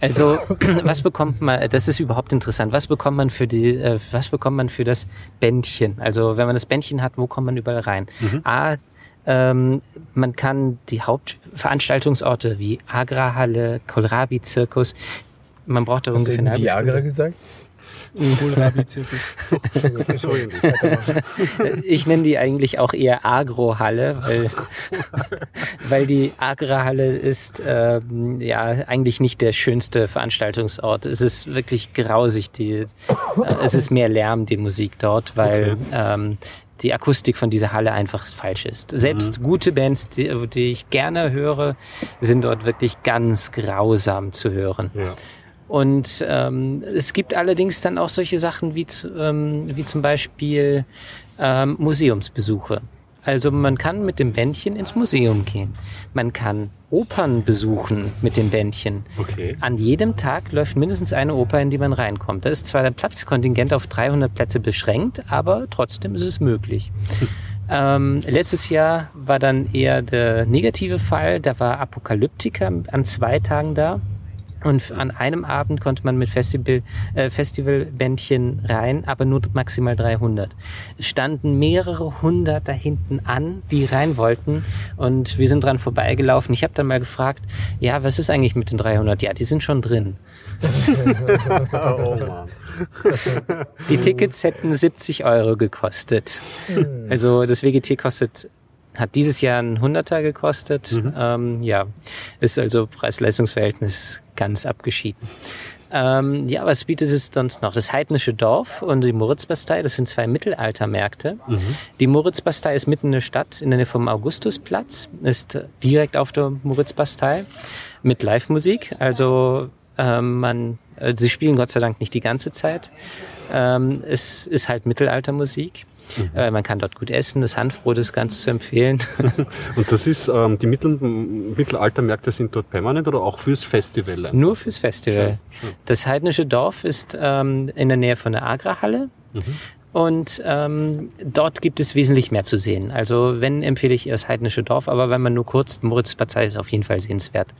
S3: Also, was bekommt man, das ist überhaupt interessant, was bekommt man für die, äh, was bekommt man für das Bändchen? Also, wenn man das Bändchen hat, wo kommt man überall rein? A, ähm, man kann die Hauptveranstaltungsorte wie Agra-Halle, Kohlrabi-Zirkus, man braucht da
S4: Hast du
S3: ungefähr eine halbe
S4: Viagra
S3: Stunde.
S4: gesagt?
S3: Ich nenne die eigentlich auch eher Agro-Halle, weil, weil die Agra-Halle ist ähm, ja eigentlich nicht der schönste Veranstaltungsort. Es ist wirklich grausig. Die, äh, es ist mehr Lärm, die Musik dort, weil ähm, die Akustik von dieser Halle einfach falsch ist. Selbst gute Bands, die, die ich gerne höre, sind dort wirklich ganz grausam zu hören.
S2: Ja.
S3: Und ähm, es gibt allerdings dann auch solche Sachen wie, ähm, wie zum Beispiel ähm, Museumsbesuche. Also man kann mit dem Bändchen ins Museum gehen. Man kann Opern besuchen mit dem Bändchen.
S2: Okay.
S3: An jedem Tag läuft mindestens eine Oper, in die man reinkommt. Da ist zwar der Platzkontingent auf 300 Plätze beschränkt, aber trotzdem ist es möglich. Ähm, letztes Jahr war dann eher der negative Fall. Da war Apokalyptiker an zwei Tagen da. Und an einem Abend konnte man mit Festival, äh, Festivalbändchen rein, aber nur maximal 300. Es standen mehrere hundert da hinten an, die rein wollten. Und wir sind dran vorbeigelaufen. Ich habe dann mal gefragt, ja, was ist eigentlich mit den 300? Ja, die sind schon drin.
S2: Oh Mann.
S3: Die Tickets hätten 70 Euro gekostet. Also das WGT kostet, hat dieses Jahr ein Hunderter gekostet. Ähm, ja, ist also Preis-Leistungs-Verhältnis ganz abgeschieden. Ähm, ja, was bietet es sonst noch? Das Heidnische Dorf und die Moritzbastei, das sind zwei Mittelaltermärkte. Die Moritzbastei ist mitten in der Stadt, in der Nähe vom Augustusplatz, ist direkt auf der Moritzbastei mit Live-Musik. Also ähm, man, äh, sie spielen Gott sei Dank nicht die ganze Zeit. Ähm, es ist halt Mittelaltermusik. Äh, man kann dort gut essen. Das Hanfbrot ist ganz zu empfehlen.
S2: Und das ist, ähm, die Mittel Mittelaltermärkte sind dort permanent oder auch fürs Festival?
S3: Nur fürs Festival. Das heidnische Dorf ist ähm, in der Nähe von der Agra-Halle. Und ähm, dort gibt es wesentlich mehr zu sehen. Also wenn empfehle ich das heidnische Dorf, aber wenn man nur kurz, Moritzpartei ist auf jeden Fall sehenswert.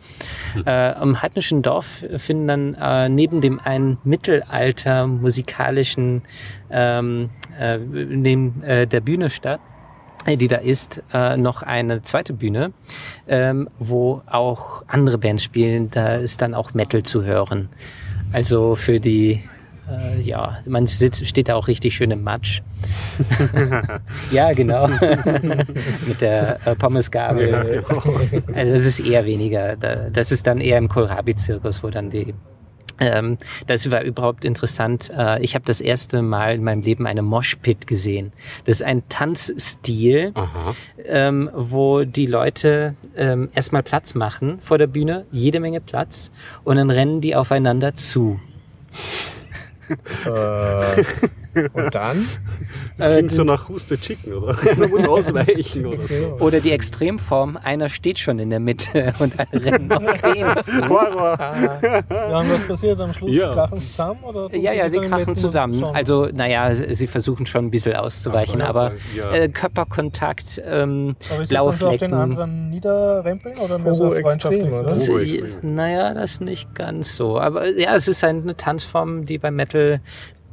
S3: Äh, Im heidnischen Dorf finden dann äh, neben dem einen Mittelalter musikalischen ähm, äh, neben äh, der Bühne statt, äh, die da ist, äh, noch eine zweite Bühne, ähm, wo auch andere Bands spielen. Da ist dann auch Metal zu hören. Also für die, äh, ja, man sitzt, steht da auch richtig schön im Matsch. ja, genau. Mit der äh, Pommesgabel. Also das ist eher weniger. Da, das ist dann eher im Kohlrabi-Zirkus, wo dann die ähm, das war überhaupt interessant. Äh, ich habe das erste Mal in meinem Leben eine Moshpit gesehen. Das ist ein Tanzstil, ähm, wo die Leute ähm, erstmal Platz machen vor der Bühne, jede Menge Platz, und dann rennen die aufeinander zu.
S4: Äh, und dann?
S2: Das klingt so nach Who's the Chicken, oder? Man muss ausweichen oder so.
S3: Oder die Extremform, einer steht schon in der Mitte und alle rennen auf den zu.
S2: Horror.
S1: Ja, und was passiert am Schluss?
S2: Ja.
S1: Krachen sie zusammen? Oder
S3: Ja, ja, sie krachen zusammen.
S1: schon?
S3: Also, naja, sie versuchen schon ein bisschen auszuweichen,
S2: Ach
S3: aber
S2: ja.
S3: äh, Körperkontakt, ähm,
S1: Aber ist
S3: blaue
S1: so auf den
S3: Flecken.
S1: anderen niederrempeln oder mehr so
S4: extrem,
S1: freundschaftlich?
S3: äh, naja, das nicht ganz so. Aber ja, es ist eine Tanzform, die beim Metal czy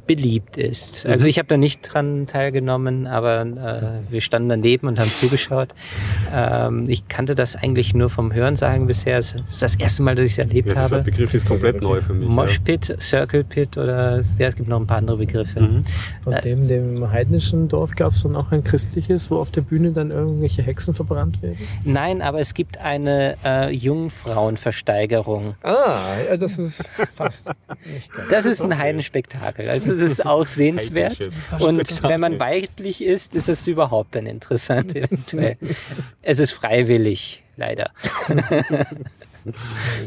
S3: beliebt ist. Also ich habe da nicht dran teilgenommen, aber äh, wir standen daneben und haben zugeschaut. Ähm, ich kannte das eigentlich nur vom Hörensagen bisher. Es ist das erste Mal, dass ich es erlebt
S2: Ja, dieser
S3: habe.
S2: Begriff ist komplett neu für mich.
S3: Moshpit, Circle Pit oder ja, es gibt noch ein paar andere Begriffe.
S2: Mhm.
S4: Und
S3: Äh,
S4: neben dem heidnischen Dorf gab es dann auch ein christliches, wo auf der Bühne dann irgendwelche Hexen verbrannt werden?
S3: Nein, aber es gibt eine äh, Jungfrauenversteigerung.
S4: Ah, ja, das ist fast nicht ganz.
S3: Das ist ein Heidenspektakel. Also es ist auch sehenswert. Und wenn man weiblich ist, ist es überhaupt dann interessant eventuell. es ist freiwillig, leider.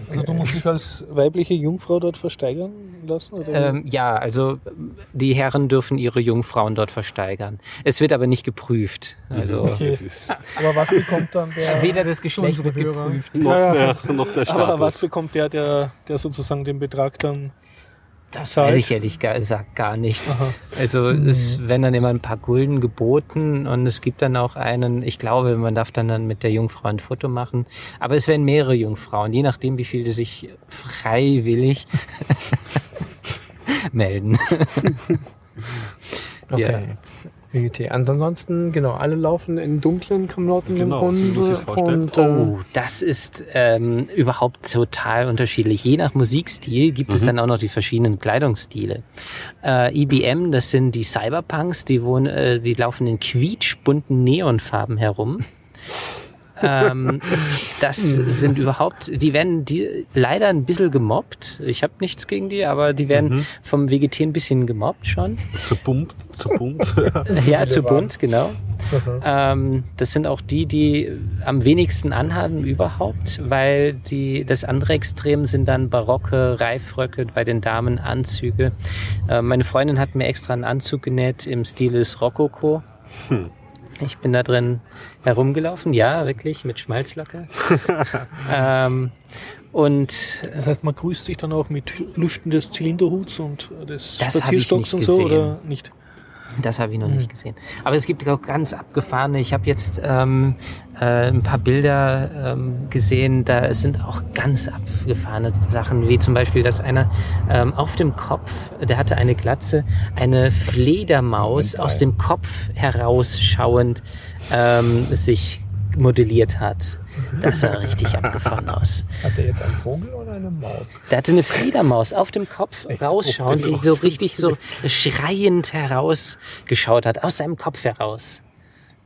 S1: Also du musst dich als weibliche Jungfrau dort versteigern lassen? Oder?
S3: Ähm, ja, also die Herren dürfen ihre Jungfrauen dort versteigern. Es wird aber nicht geprüft. Also
S1: Okay. Aber was bekommt dann der...
S3: weder das Geschlecht wird geprüft.
S2: noch,
S1: Ja, ja.
S2: der, noch der
S1: aber was
S2: Status.
S1: bekommt der, der, der sozusagen den Betrag dann
S3: Das weiß ich ehrlich gesagt gar nicht. Also es werden dann immer ein paar Gulden geboten und es gibt dann auch einen, ich glaube, man darf dann, dann mit der Jungfrau ein Foto machen. Aber es werden mehrere Jungfrauen, je nachdem, wie viele sich freiwillig melden.
S4: Okay.
S3: Ja.
S4: WGT. Ansonsten, genau, alle laufen in dunklen Klamotten
S2: Genau,
S4: im
S2: so
S4: und,
S3: Oh, das ist ähm, überhaupt total unterschiedlich. Je nach Musikstil gibt es dann auch noch die verschiedenen Kleidungsstile. Äh, IBM, das sind die Cyberpunks, die, wohnen, äh, die laufen in quietschbunten Neonfarben herum. Ähm, das sind überhaupt, die werden die, leider ein bisschen gemobbt. Ich habe nichts gegen die, aber die werden vom WGT ein bisschen gemobbt schon.
S2: Zu bunt, zu bunt.
S3: Ja, zu bunt, genau. Ähm, das sind auch die, die am wenigsten anhaben überhaupt, weil die, das andere Extrem sind dann barocke Reifröcke bei den Damen, Anzüge. Äh, meine Freundin hat mir extra einen Anzug genäht im Stil des Rokoko. Ich bin da drin herumgelaufen, ja, wirklich, mit Schmalzlocke. ähm, und
S1: Das heißt, man grüßt sich dann auch mit Lüften des Zylinderhuts und des Spazierstocks und so,
S3: gesehen.
S1: oder nicht?
S3: Das habe ich noch nicht gesehen. Aber es gibt auch ganz abgefahrene. Ich habe jetzt ähm, äh, ein paar Bilder ähm, gesehen. Da sind auch ganz abgefahrene Sachen, wie zum Beispiel, dass einer ähm, auf dem Kopf, der hatte eine Glatze, eine Fledermaus aus dem Kopf herausschauend ähm, sich modelliert hat. Das sah richtig abgefahren aus.
S4: Hat der jetzt einen Vogel oder eine Maus?
S3: Der hatte eine Fledermaus auf dem Kopf rausschauen, die so richtig so schreiend herausgeschaut hat, aus seinem Kopf heraus.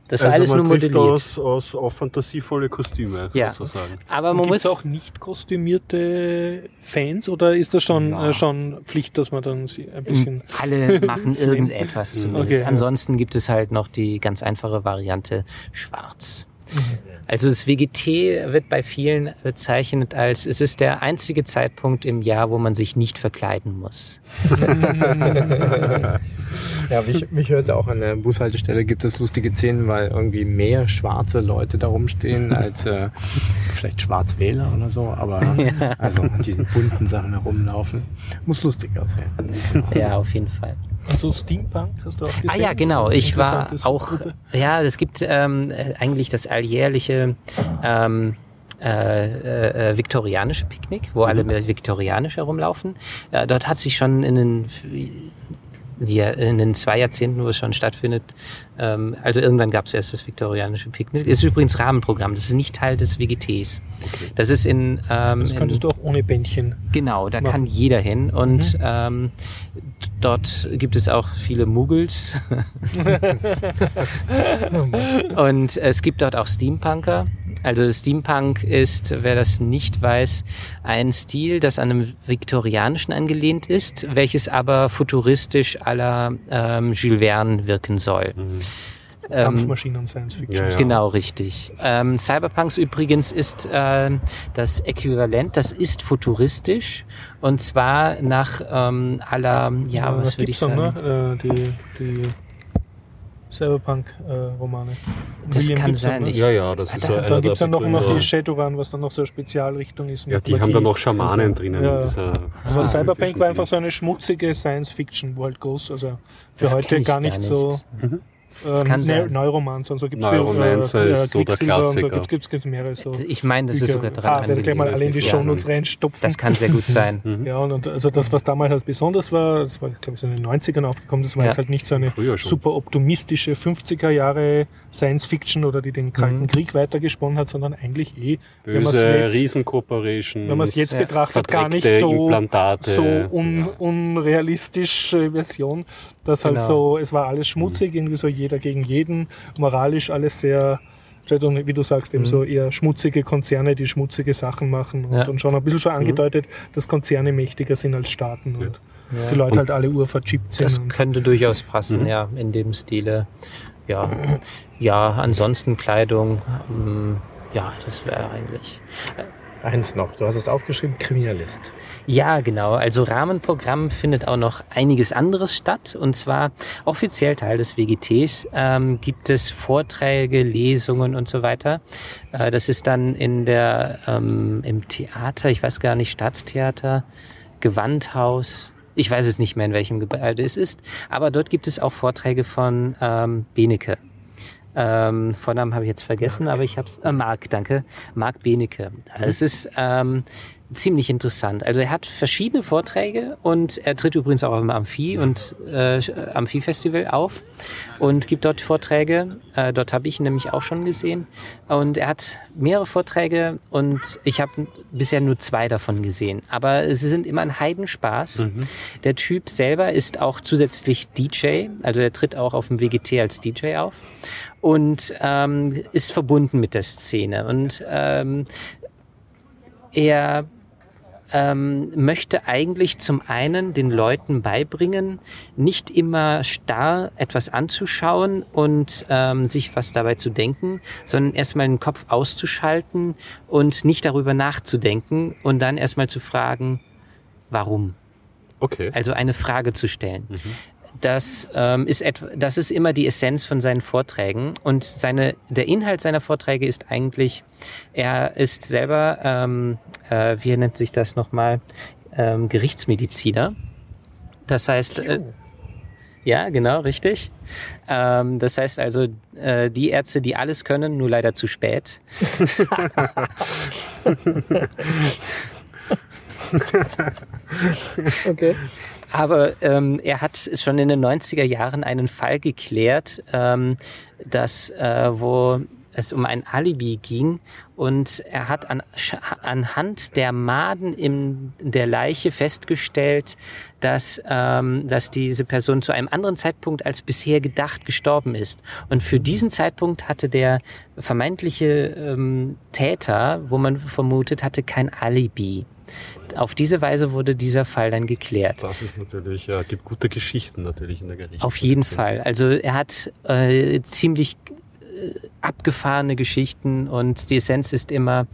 S3: Das war alles nur
S2: Also man trifft
S3: modelliert.
S2: aus, aus, auf fantasievolle Kostüme,
S3: Ja.
S2: sozusagen.
S3: Aber man
S1: Gibt es
S3: muss
S1: auch nicht kostümierte Fans oder ist das schon, äh, schon Pflicht, dass man dann sie ein bisschen.
S3: alle machen irgendetwas zumindest.
S1: Okay, ja.
S3: Ansonsten gibt es halt noch die ganz einfache Variante schwarz.
S1: Mhm.
S3: Also das WGT wird bei vielen bezeichnet als, es ist der einzige Zeitpunkt im Jahr, wo man sich nicht verkleiden muss.
S4: Ja, mich, mich hörte auch an der Bushaltestelle gibt es lustige Szenen, weil irgendwie mehr schwarze Leute da rumstehen als äh, vielleicht Schwarzwähler oder so, aber also an diesen bunten Sachen herumlaufen. Muss lustig aussehen.
S3: Ja, auf jeden Fall.
S1: Also Steampunk hast du auch gesehen?
S3: Ah ja, genau. Ich war auch, ja, es gibt ähm, äh, eigentlich das alljährliche ähm, äh, äh, viktorianische Picknick, wo alle mit viktorianisch herumlaufen. Äh, dort hat sich schon in den die, in den zwei Jahrzehnten, wo es schon stattfindet, ähm, also irgendwann gab es erst das viktorianische Picknick. Ist übrigens Rahmenprogramm, das ist nicht Teil des WGTs. Das ist in, ähm,
S1: Das
S3: in
S1: könntest du auch ohne Bändchen.
S3: Genau, da
S1: machen.
S3: kann jeder hin und ähm, dort gibt es auch viele Muggels und es gibt dort auch Steampunker. Also Steampunk ist, wer das nicht weiß, ein Stil, das an einem viktorianischen angelehnt ist, welches aber futuristisch aller ähm, Jules Verne wirken soll. Ähm,
S1: Kampfmaschinen und Science Fiction.
S2: Ja, ja.
S3: Genau, richtig. Ähm, Cyberpunks übrigens ist ähm, das Äquivalent, das ist futuristisch und zwar nach ähm, aller, ja, was würde ich sagen?
S1: Ne? Äh, die die Cyberpunk-Romane.
S3: Das kann sein, ich-
S2: Ja, ja, das ist so
S3: da-
S2: einer
S1: gibt es dann noch immer die. Shadowrun, was dann noch so eine Spezialrichtung ist.
S2: Ja, die haben dann noch Schamanen drinnen.
S1: Ja.
S2: in dieser
S1: Also
S2: Ah,
S1: Cyberpunk war einfach so eine schmutzige Science-Fiction, wo halt groß, also für
S3: Das
S1: heute
S3: kenn ich
S1: gar
S3: gar
S1: nicht
S3: nicht.
S1: so.
S3: Das kann
S1: Ähm,
S3: sein.
S1: Ne Neuromancer und so gibt es
S2: Neuromancer ist so der Klassiker.
S1: Gibt es gibt's mehrere so.
S3: Ich meine, das ist sogar dran
S1: Ah, ich gleich mal alle in die. Shownotes reinstopfen.
S3: Das kann sehr gut sein.
S1: Ja, und, also das, was damals halt besonders war, das war, glaube ich, so in den 90ern aufgekommen, das war jetzt halt nicht so eine super optimistische 50er Jahre Science-Fiction oder die den Kalten Krieg weitergesponnen hat, sondern eigentlich eh, wenn man es
S2: Böse
S1: jetzt,
S2: Riesencorporation.
S1: wenn man's jetzt
S3: Ja.
S1: betrachtet, gar nicht so,
S2: Implantate.
S1: so un, unrealistische Version, dass halt
S3: Genau.
S1: so, es war alles schmutzig, irgendwie so jeder gegen jeden, moralisch alles sehr und wie du sagst, eben so eher schmutzige Konzerne, die schmutzige Sachen machen und,
S3: Ja.
S1: und schon ein bisschen schon angedeutet, dass Konzerne mächtiger sind als Staaten und die Leute halt alle urverchippt sind.
S3: Das
S1: und
S3: könnte durchaus passen, ja, in dem Stile. Ja, ja ansonsten Kleidung, ähm, ja, das wäre eigentlich.
S4: Eins noch, du hast es aufgeschrieben, Kriminalist.
S3: Ja, genau. Also Rahmenprogramm findet auch noch einiges anderes statt. Und zwar offiziell Teil des WGTs ähm, gibt es Vorträge, Lesungen und so weiter. Äh, das ist dann in der ähm, im Theater, ich weiß gar nicht, Staatstheater, Gewandhaus. Ich weiß es nicht mehr, in welchem Gebäude es ist, aber dort gibt es auch Vorträge von ähm, Benecke. Ähm, Vornamen habe ich jetzt vergessen, aber ich habe es. Äh, Marc, danke. Marc Benecke. Es ist ähm, ziemlich interessant. Also er hat verschiedene Vorträge und er tritt übrigens auch im Amphi und äh, Amphi-Festival auf und gibt dort Vorträge. Äh, dort habe ich ihn nämlich auch schon gesehen. Und er hat mehrere Vorträge und ich habe bisher nur zwei davon gesehen. Aber sie sind immer ein Heidenspaß. Der Typ selber ist auch zusätzlich DJ, also er tritt auch auf dem WGT als DJ auf und ähm, ist verbunden mit der Szene. Und ähm, er ähm, möchte eigentlich zum einen den Leuten beibringen, nicht immer starr etwas anzuschauen und ähm, sich was dabei zu denken, sondern erstmal den Kopf auszuschalten und nicht darüber nachzudenken und dann erstmal zu fragen, warum?
S2: Okay.
S3: Also eine Frage zu stellen. Das, ähm, ist etwa, das ist immer die Essenz von seinen Vorträgen. Und seine, der Inhalt seiner Vorträge ist eigentlich, er ist selber, ähm, äh, wie nennt sich das nochmal, ähm, Gerichtsmediziner. Das heißt, äh, ja, genau, richtig. Ähm, das heißt also, äh, die Ärzte, die alles können, nur leider zu spät.
S1: Okay.
S3: Aber ähm, er hat schon in den 90er Jahren einen Fall geklärt, ähm, dass, äh, wo es um ein Alibi ging und er hat an, anhand der Maden in der Leiche festgestellt, dass, ähm, dass diese Person zu einem anderen Zeitpunkt als bisher gedacht gestorben ist. Und für diesen Zeitpunkt hatte der vermeintliche ähm, Täter, wo man vermutet, hatte kein Alibi. Auf diese Weise wurde dieser Fall dann geklärt.
S2: Das ist natürlich, ja, gibt gute Geschichten natürlich in der Gerichtsmedizin.
S3: Auf jeden Fall. Also er hat äh, ziemlich abgefahrene Geschichten und die Essenz ist immer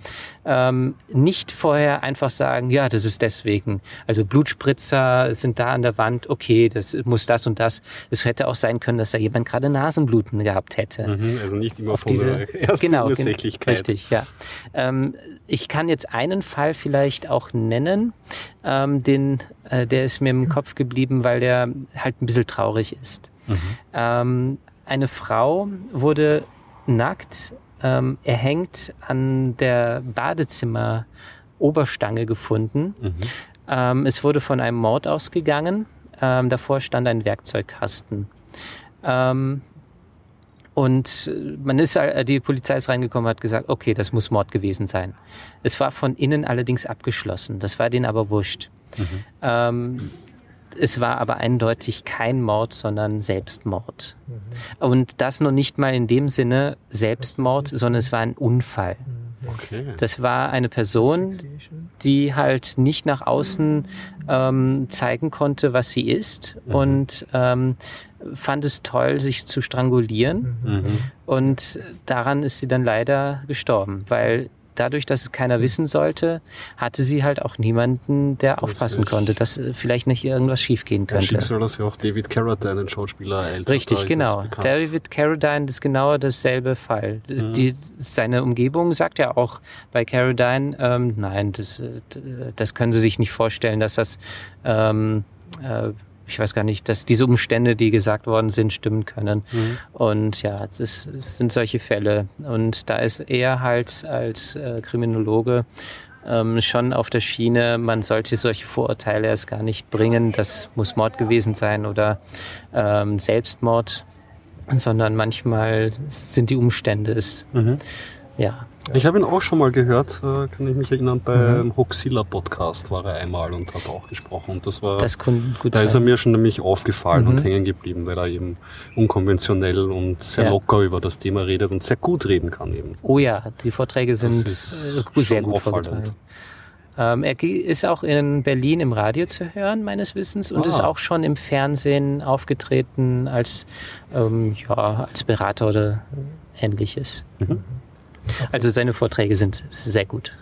S3: ähm, nicht vorher einfach sagen, ja, das ist deswegen. Also Blutspritzer sind da an der Wand, okay, das muss das und das. Es hätte auch sein können, dass da jemand gerade Nasenbluten gehabt hätte.
S2: Mhm, also nicht immer
S3: Auf
S2: von
S3: diese, genau, richtig, ja. Ähm, ich kann jetzt einen Fall vielleicht auch nennen, ähm, den, äh, der ist mir im Kopf geblieben, weil der halt ein bisschen traurig ist. Ähm, eine Frau wurde nackt ähm, erhängt an der Badezimmer Oberstange gefunden. Ähm, es wurde von einem Mord ausgegangen. Ähm, davor stand ein Werkzeugkasten. Ähm, und äh, man ist, äh, die Polizei ist reingekommen, hat gesagt, okay, das muss Mord gewesen sein. Es war von innen allerdings abgeschlossen. Das war denen aber wurscht. Ähm, es war aber eindeutig kein Mord, sondern Selbstmord. Und das noch nicht mal in dem Sinne Selbstmord, sondern es war ein Unfall.
S2: Okay.
S3: Das war eine Person, die halt nicht nach außen ähm, zeigen konnte, was sie ist und ähm, fand es toll, sich zu strangulieren.
S2: Mhm.
S3: Und daran ist sie dann leider gestorben, weil dadurch, dass es keiner wissen sollte, hatte sie halt auch niemanden, der aufpassen
S2: ist-
S3: konnte, dass äh, vielleicht nicht irgendwas schiefgehen könnte.
S2: Schicksal, das ja auch David Carradine, ein Schauspieler, älter
S3: Richtig,
S2: ist
S3: genau. David Carradine ist genau dasselbe Fall.
S2: Mhm.
S3: Die, seine Umgebung sagt ja auch bei Carradine, ähm, nein, das, äh, das können sie sich nicht vorstellen, dass das, ähm, äh, ich weiß gar nicht, dass diese Umstände, die gesagt worden sind, stimmen können.
S2: Mhm.
S3: Und ja, es, ist, es sind solche Fälle. Und da ist er halt als äh, Kriminologe ähm, schon auf der Schiene, man sollte solche Vorurteile erst gar nicht bringen, das muss Mord gewesen sein oder ähm, Selbstmord, sondern manchmal sind die Umstände es.
S2: Mhm.
S3: Ja,
S2: Ich habe ihn auch schon mal gehört, äh, kann ich mich erinnern, beim
S3: Mhm.
S2: Hoxilla Podcast war er einmal und hat auch gesprochen. Und das war,
S3: das
S2: da ist er
S3: sein.
S2: mir schon nämlich aufgefallen
S3: Mhm.
S2: und hängen geblieben, weil er eben unkonventionell und sehr
S3: Ja.
S2: locker über das Thema redet und sehr gut reden kann eben.
S3: Oh ja, die Vorträge sind äh, sehr gut vorgetragen. Ähm, er ist auch in Berlin im Radio zu hören, meines Wissens, und
S2: Ah.
S3: ist auch schon im Fernsehen aufgetreten als, ähm, ja, als Berater oder ähnliches.
S2: Mhm.
S3: Also seine Vorträge sind sehr gut.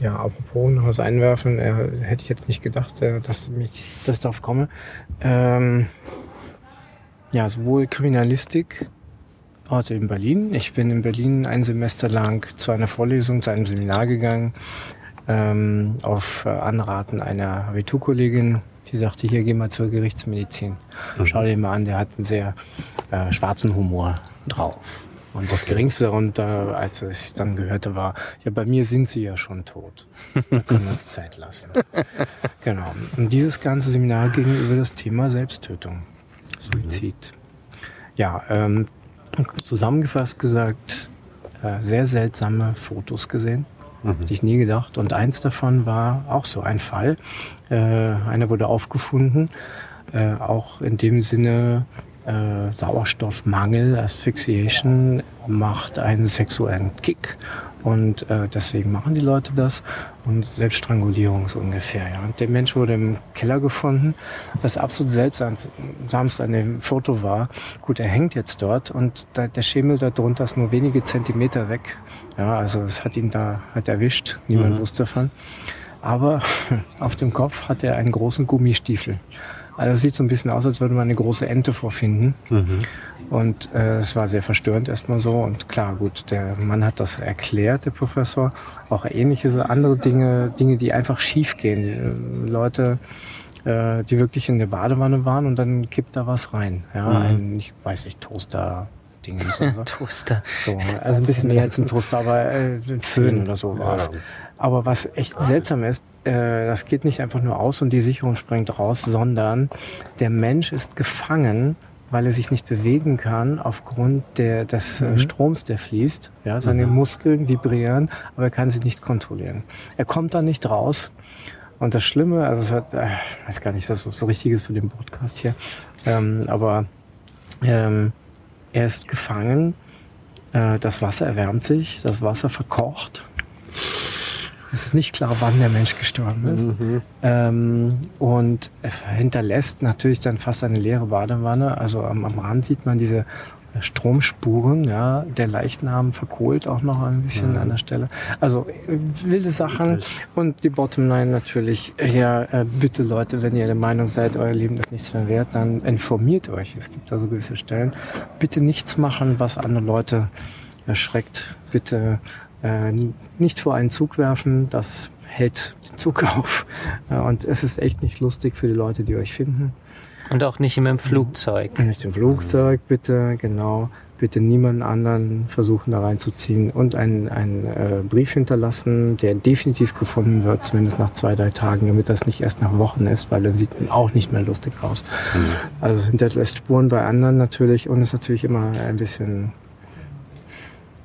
S4: Ja, apropos noch was einwerfen, äh, hätte ich jetzt nicht gedacht, äh, dass, mich, ich darauf komme. Ähm, ja, sowohl Kriminalistik, also in Berlin. Ich bin in Berlin ein Semester lang zu einer Vorlesung, zu einem Seminar gegangen, ähm, auf äh, Anraten einer Abiturkollegin, die die sagte, hier geh mal zur Gerichtsmedizin. Schau dir mal an, der hat einen sehr äh, schwarzen Humor drauf. Und das Geringste darunter, als ich dann gehörte, war, ja, bei mir sind sie ja schon tot. Da können wir uns Zeit lassen. genau. Und dieses ganze Seminar ging über das Thema Selbsttötung, Suizid. Ja, ähm, zusammengefasst gesagt, äh, sehr seltsame Fotos gesehen. Hätte ich nie gedacht. Und eins davon war auch so ein Fall. Äh, einer wurde aufgefunden, äh, auch in dem Sinne, äh, Sauerstoffmangel, Asphyxiation macht einen sexuellen Kick und äh, deswegen machen die Leute das und Selbststrangulierung so ungefähr. Ja. Und der Mensch wurde im Keller gefunden. Das absolut seltsamste an dem Foto war, gut, er hängt jetzt dort und da, der Schemel da drunter ist nur wenige Zentimeter weg. Ja, also es hat ihn da halt erwischt, niemand wusste davon. Aber auf dem Kopf hat er einen großen Gummistiefel. Also es sieht so ein bisschen aus, als würde man eine große Ente vorfinden. Und äh, es war sehr verstörend erstmal so. Und klar, gut, der Mann hat das erklärt, der Professor. Auch ähnliche so andere Dinge, Dinge, die einfach schief gehen. Äh, Leute, äh, die wirklich in der Badewanne waren und dann kippt da was rein. Ja, ein, ich weiß nicht, Toaster. Ding und so.
S3: Toaster.
S4: So, also ein bisschen mehr als ein Toaster, aber äh, ein Föhn oder so war es. Aber was echt seltsam ist, äh, das geht nicht einfach nur aus und die Sicherung springt raus, sondern der Mensch ist gefangen, weil er sich nicht bewegen kann aufgrund der, des äh, Stroms, der fließt. Ja, seine Muskeln vibrieren, aber er kann sie nicht kontrollieren. Er kommt da nicht raus. Und das Schlimme, also es hat, äh, ich weiß gar nicht, dass das so richtig ist für den Podcast hier, ähm, aber ähm, er ist gefangen, äh, das Wasser erwärmt sich, das Wasser verkocht. Es ist nicht klar, wann der Mensch gestorben ist. Ähm, und es hinterlässt natürlich dann fast eine leere Badewanne. Also am, am Rand sieht man diese Stromspuren, ja, der Leichnam verkohlt auch noch ein bisschen an der Stelle. Also äh, wilde Sachen und die Bottomline natürlich, ja, äh, bitte Leute, wenn ihr der Meinung seid, euer Leben ist nichts mehr wert, dann informiert euch. Es gibt da so gewisse Stellen. Bitte nichts machen, was andere Leute erschreckt. Bitte äh, nicht vor einen Zug werfen, das hält den Zug auf. Ja, und es ist echt nicht lustig für die Leute, die euch finden.
S3: Und auch nicht im Flugzeug.
S4: Nicht im Flugzeug, bitte, genau. Bitte niemanden anderen versuchen da reinzuziehen und einen, einen äh, Brief hinterlassen, der definitiv gefunden wird, zumindest nach zwei, drei Tagen, damit das nicht erst nach Wochen ist, weil dann sieht man auch nicht mehr lustig aus. Also es hinterlässt Spuren bei anderen natürlich und ist natürlich immer ein bisschen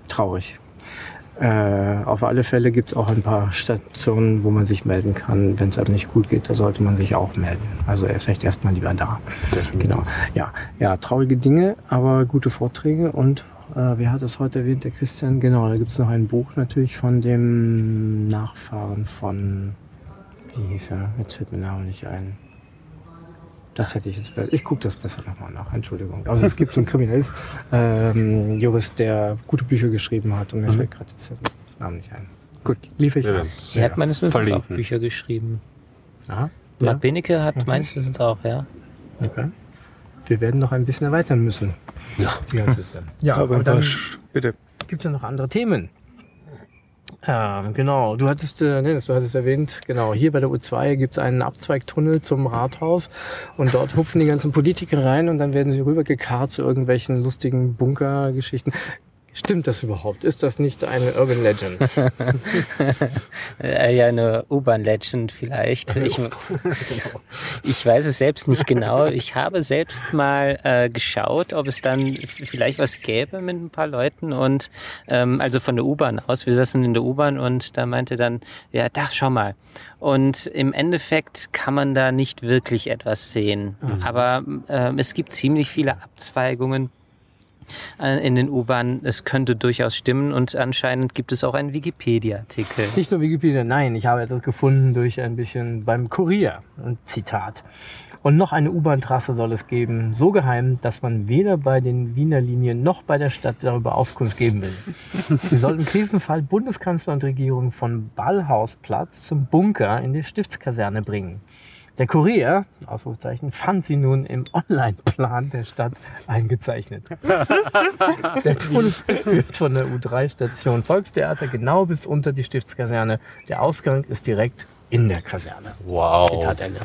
S4: traurig. Äh, auf alle Fälle gibt es auch ein paar Stationen, wo man sich melden kann. Wenn es einem nicht gut geht, da sollte man sich auch melden. Also vielleicht erstmal lieber da. Genau. Ja, ja, traurige Dinge, aber gute Vorträge und äh, wer hat das heute erwähnt? Der Christian. Genau, da gibt es noch ein Buch natürlich von dem Nachfahren von, wie hieß er? Jetzt fällt mir der Name nicht ein. Das hätte ich jetzt besser. Ich gucke das besser nochmal nach. Entschuldigung. Also es gibt so einen kriminelles ähm, Jurist, der gute Bücher geschrieben hat und mir fällt gerade jetzt der Name nicht ein. Gut, liefere ich. Nach.
S2: werden's
S3: Er hat meines Wissens auch
S2: verlinken.
S3: Bücher geschrieben.
S4: Aha.
S3: Marc Benecke hat meines Wissens auch, ja.
S4: Okay. Wir werden noch ein bisschen erweitern müssen.
S2: Ja.
S4: Wie heißt es denn? Ja, aber dann bitte. Gibt es ja noch andere Themen. Ähm, genau, du hattest, äh, Dennis, du hattest erwähnt, genau, hier bei der U2 gibt es einen Abzweigtunnel zum Rathaus und dort hupfen die ganzen Politiker rein und dann werden sie rübergekarrt zu irgendwelchen lustigen Bunkergeschichten. Stimmt das überhaupt? Ist das nicht eine Urban Legend?
S3: Äh, ja, eine U-Bahn-Legend vielleicht. Ich, ich weiß es selbst nicht genau. Ich habe selbst mal äh, geschaut, ob es dann vielleicht was gäbe mit ein paar Leuten und ähm, also von der U-Bahn aus. Wir saßen in der U-Bahn und da meinte dann, ja, da schau mal. Und im Endeffekt kann man da nicht wirklich etwas sehen. Aber ähm, es gibt ziemlich viele Abzweigungen äh, in den U-Bahnen. Es könnte durchaus stimmen und anscheinend gibt es auch einen Wikipedia-Artikel.
S4: Nicht nur Wikipedia, nein, ich habe etwas gefunden durch ein bisschen beim Kurier. Ein Zitat. Und noch eine U-Bahn-Trasse soll es geben, so geheim, dass man weder bei den Wiener Linien noch bei der Stadt darüber Auskunft geben will. Sie soll im Krisenfall Bundeskanzler und Regierung von Ballhausplatz zum Bunker in die Stiftskaserne bringen. Der Kurier, Ausrufezeichen, fand sie nun im Online-Plan der Stadt eingezeichnet. Der Tunnel führt von der U3-Station Volkstheater genau bis unter die Stiftskaserne. Der Ausgang ist direkt in der Kaserne.
S2: Wow.
S4: Zitat Ende.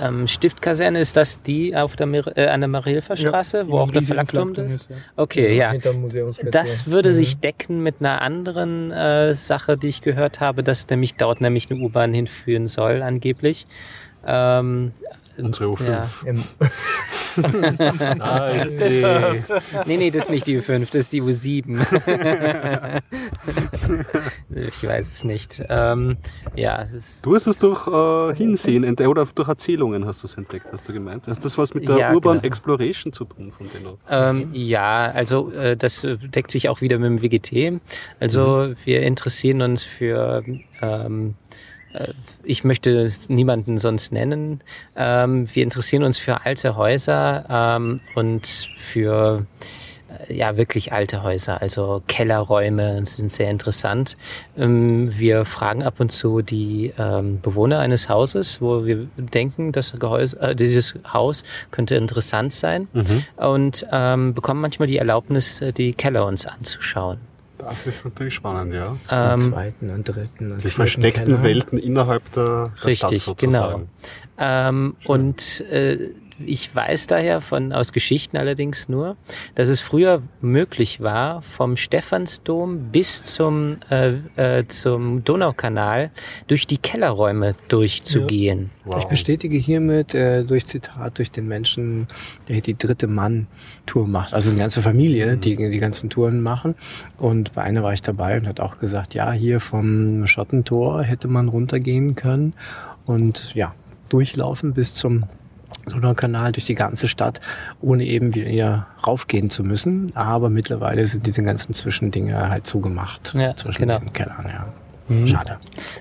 S3: Ähm, Stiftkaserne, ist das die auf der, Mir äh, an der Marilfer Straße, wo auch der Flakturm ist? Okay, ja.
S4: Hinterm Museumsquartier.
S3: Das würde sich decken mit einer anderen äh, Sache, die ich gehört habe, dass nämlich dort nämlich eine U-Bahn hinführen soll, angeblich. Ähm,
S2: Unsere U5.
S3: Ja.
S2: Sehe.
S3: nee, nee, das ist nicht die U5, das ist die U7. ich weiß es nicht. Ähm, ja, es ist,
S2: Du hast es durch äh, Hinsehen oder durch Erzählungen hast du es entdeckt, hast du gemeint. Hat das was mit der
S3: Ja,
S2: Urban
S3: genau.
S2: Exploration zu tun, von denen
S3: ähm, ja, also äh, das deckt sich auch wieder mit dem WGT. Also wir interessieren uns für ähm, äh, ich möchte niemanden sonst nennen. Ähm, wir interessieren uns für alte Häuser ähm, und für äh, ja wirklich alte Häuser, also Kellerräume sind sehr interessant. Ähm, wir fragen ab und zu die Bewohner eines Hauses, wo wir denken, dass äh, dieses Haus könnte interessant sein und ähm, bekommen manchmal die Erlaubnis, äh, die Keller uns anzuschauen.
S2: Das ist natürlich spannend, ja.
S3: Ähm,
S4: zweiten und dritten und
S2: Die versteckten
S4: Keller.
S2: Welten innerhalb der, der
S3: Richtig,
S2: Stadt
S3: genau.
S2: sozusagen.
S3: Ähm, und äh, ich weiß daher von aus Geschichten allerdings nur, dass es früher möglich war, vom Stephansdom bis zum äh, äh, zum Donaukanal durch die Kellerräume durchzugehen.
S2: Wow.
S4: Ich bestätige hiermit äh, durch Zitat durch den Menschen, der hier die dritte Mann-Tour macht. Also eine ganze Familie, die die ganzen Touren machen. Und bei einer war ich dabei und hat auch gesagt, ja, hier vom Schottentor hätte man runtergehen können und ja, durchlaufen bis zum Donaukanal durch die ganze Stadt, ohne eben wieder raufgehen zu müssen. Aber mittlerweile sind diese ganzen Zwischendinge halt zugemacht.
S3: Ja,
S4: zwischen
S3: genau.
S4: den Kellern, ja. Schade.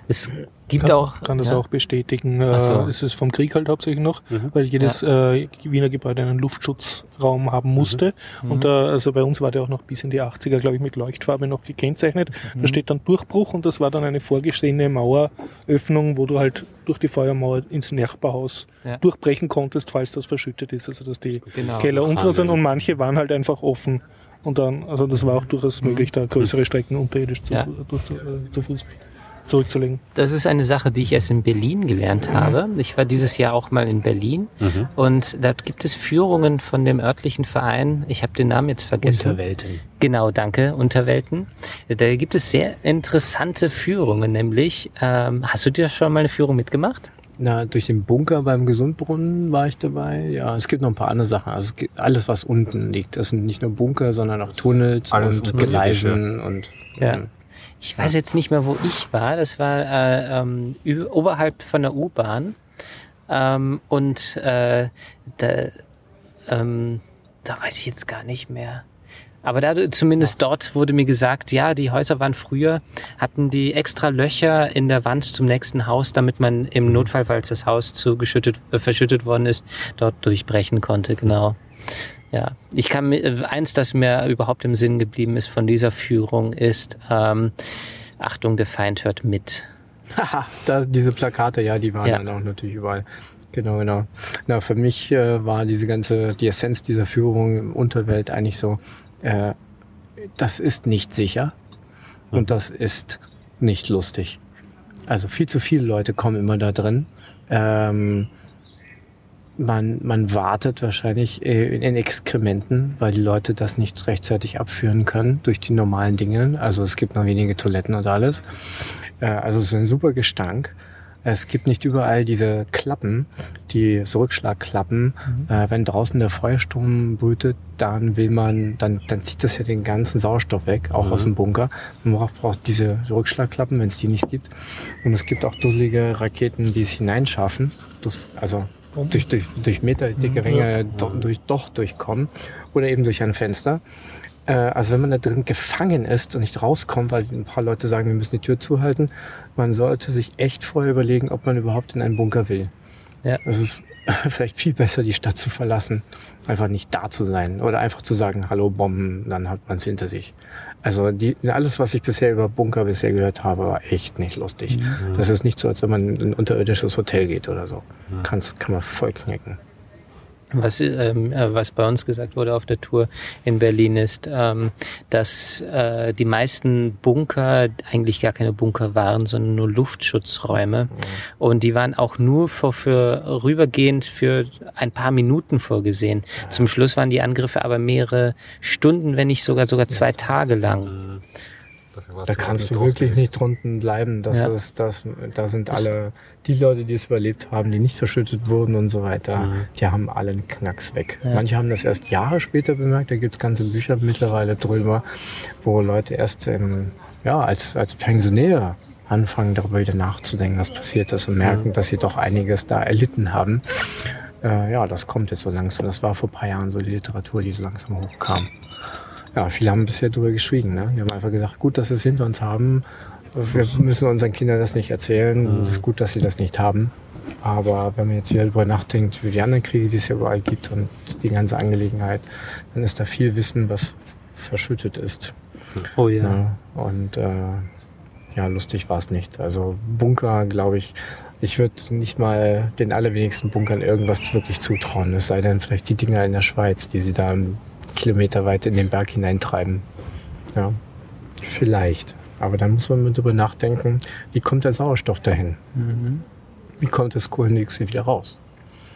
S3: Es gibt
S1: kann,
S3: auch
S1: kann das
S3: ja,
S1: auch bestätigen.
S3: So.
S1: Äh, es ist vom Krieg halt hauptsächlich noch, weil jedes äh, Wiener Gebäude einen Luftschutzraum haben musste. Und da, also bei uns war der auch noch bis in die 80er, glaube ich, mit Leuchtfarbe noch gekennzeichnet. Da steht dann Durchbruch und das war dann eine vorgesehene Maueröffnung, wo du halt durch die Feuermauer ins Nachbarhaus
S3: Ja.
S1: durchbrechen konntest, falls das verschüttet ist. Also dass die
S3: Genau.
S1: Keller unter sind und manche waren halt einfach offen. Und dann, also das war auch durchaus möglich, da größere Strecken unterirdisch zu,
S3: Ja.
S1: durch, zu, äh, zu Fuß zurückzulegen.
S3: Das ist eine Sache, die ich erst in Berlin gelernt habe. Ich war dieses Jahr auch mal in Berlin und da gibt es Führungen von dem örtlichen Verein. Ich habe den Namen jetzt vergessen.
S4: Unterwelten.
S3: Genau, danke, Unterwelten. Da gibt es sehr interessante Führungen, nämlich, ähm, hast du dir schon mal eine Führung mitgemacht?
S4: Na, durch den Bunker beim Gesundbrunnen war ich dabei. Ja, es gibt noch ein paar andere Sachen. Also es gibt alles, was unten liegt. Das sind nicht nur Bunker, sondern auch Tunnels
S2: Alles
S4: und Gleisen und
S3: Ja. Ich weiß jetzt nicht mehr, wo ich war. Das war äh, ähm, oberhalb von der U-Bahn. Ähm, und äh, da, ähm, da weiß ich jetzt gar nicht mehr. Aber da zumindest dort wurde mir gesagt, ja, die Häuser waren früher, hatten die extra Löcher in der Wand zum nächsten Haus, damit man im Notfall, falls das Haus zugeschüttet, äh, verschüttet worden ist, dort durchbrechen konnte, genau. Ja, ich kann äh, eins, das mir überhaupt im Sinn geblieben ist von dieser Führung, ist, ähm, Achtung, der Feind hört mit.
S4: Haha, da, diese Plakate, ja, die waren
S3: Ja.
S4: dann auch natürlich überall. Genau, genau. Na, für mich äh, war diese ganze, die Essenz dieser Führung im Unterwelt eigentlich so, äh, das ist nicht sicher und das ist nicht lustig. Also viel zu viele Leute kommen immer da drin. Ähm, man, man wartet wahrscheinlich äh, in Exkrementen, weil die Leute das nicht rechtzeitig abführen können durch die normalen Dinge. Also es gibt noch wenige Toiletten und alles. Äh, also es ist ein super Gestank. Es gibt nicht überall diese Klappen, die so Rückschlagklappen. Äh, wenn draußen der Feuersturm brütet, dann will man, dann, dann zieht das ja den ganzen Sauerstoff weg, auch aus dem Bunker. Man braucht, braucht diese Rückschlagklappen, wenn es die nicht gibt. Und es gibt auch dusselige Raketen, die es hineinschaffen. Dus, also durch, durch, durch meterdicke Ringe do, durch, doch durchkommen. Oder eben durch ein Fenster. Äh, also wenn man da drin gefangen ist und nicht rauskommt, weil ein paar Leute sagen, wir müssen die Tür zuhalten, man sollte sich echt vorher überlegen, ob man überhaupt in einen Bunker will.
S3: Ja.
S4: Es ist vielleicht viel besser, die Stadt zu verlassen, einfach nicht da zu sein oder einfach zu sagen, hallo Bomben, dann hat man es hinter sich. Also die, alles, was ich bisher über Bunker bisher gehört habe, war echt nicht lustig. Das ist nicht so, als wenn man in ein unterirdisches Hotel geht oder so. Kann's, kann man voll knicken.
S3: Was, ähm, äh, was bei uns gesagt wurde auf der Tour in Berlin ist, ähm, dass äh, die meisten Bunker eigentlich gar keine Bunker waren, sondern nur Luftschutzräume. Und die waren auch nur für, für rübergehend für ein paar Minuten vorgesehen. Zum Schluss waren die Angriffe aber mehrere Stunden, wenn nicht sogar sogar zwei Tage lang.
S4: Da kannst du wirklich nicht drunten bleiben. Das
S3: Ja.
S4: ist, das, da sind alle, die Leute, die es überlebt haben, die nicht verschüttet wurden und so weiter, die haben alle einen Knacks weg.
S3: Ja.
S4: Manche haben das erst Jahre später bemerkt. Da gibt's ganze Bücher mittlerweile drüber, wo Leute erst ähm, ja, als, als Pensionäre anfangen, darüber wieder nachzudenken, was passiert ist und merken, dass sie doch einiges da erlitten haben. Äh, ja, das kommt jetzt so langsam. Das war vor ein paar Jahren so die Literatur, die so langsam hochkam. Ja, viele haben bisher darüber geschwiegen. Ne? Die haben einfach gesagt, gut, dass wir es hinter uns haben. Wir müssen unseren Kindern das nicht erzählen. Es ist gut, dass sie das nicht haben. Aber wenn man jetzt wieder darüber nachdenkt, über die anderen Kriege, die es ja überall gibt und die ganze Angelegenheit, dann ist da viel Wissen, was verschüttet ist.
S3: Oh ja.
S4: Ja, und äh, ja, lustig war es nicht. Also Bunker, glaube ich, ich würde nicht mal den allerwenigsten Bunkern irgendwas wirklich zutrauen. Es sei denn vielleicht die Dinger in der Schweiz, die sie da einen Kilometer weit in den Berg hineintreiben. Ja, vielleicht. Aber dann muss man mal drüber nachdenken, wie kommt der Sauerstoff dahin?
S3: Mhm.
S4: Wie kommt das Kohlendioxid wieder raus?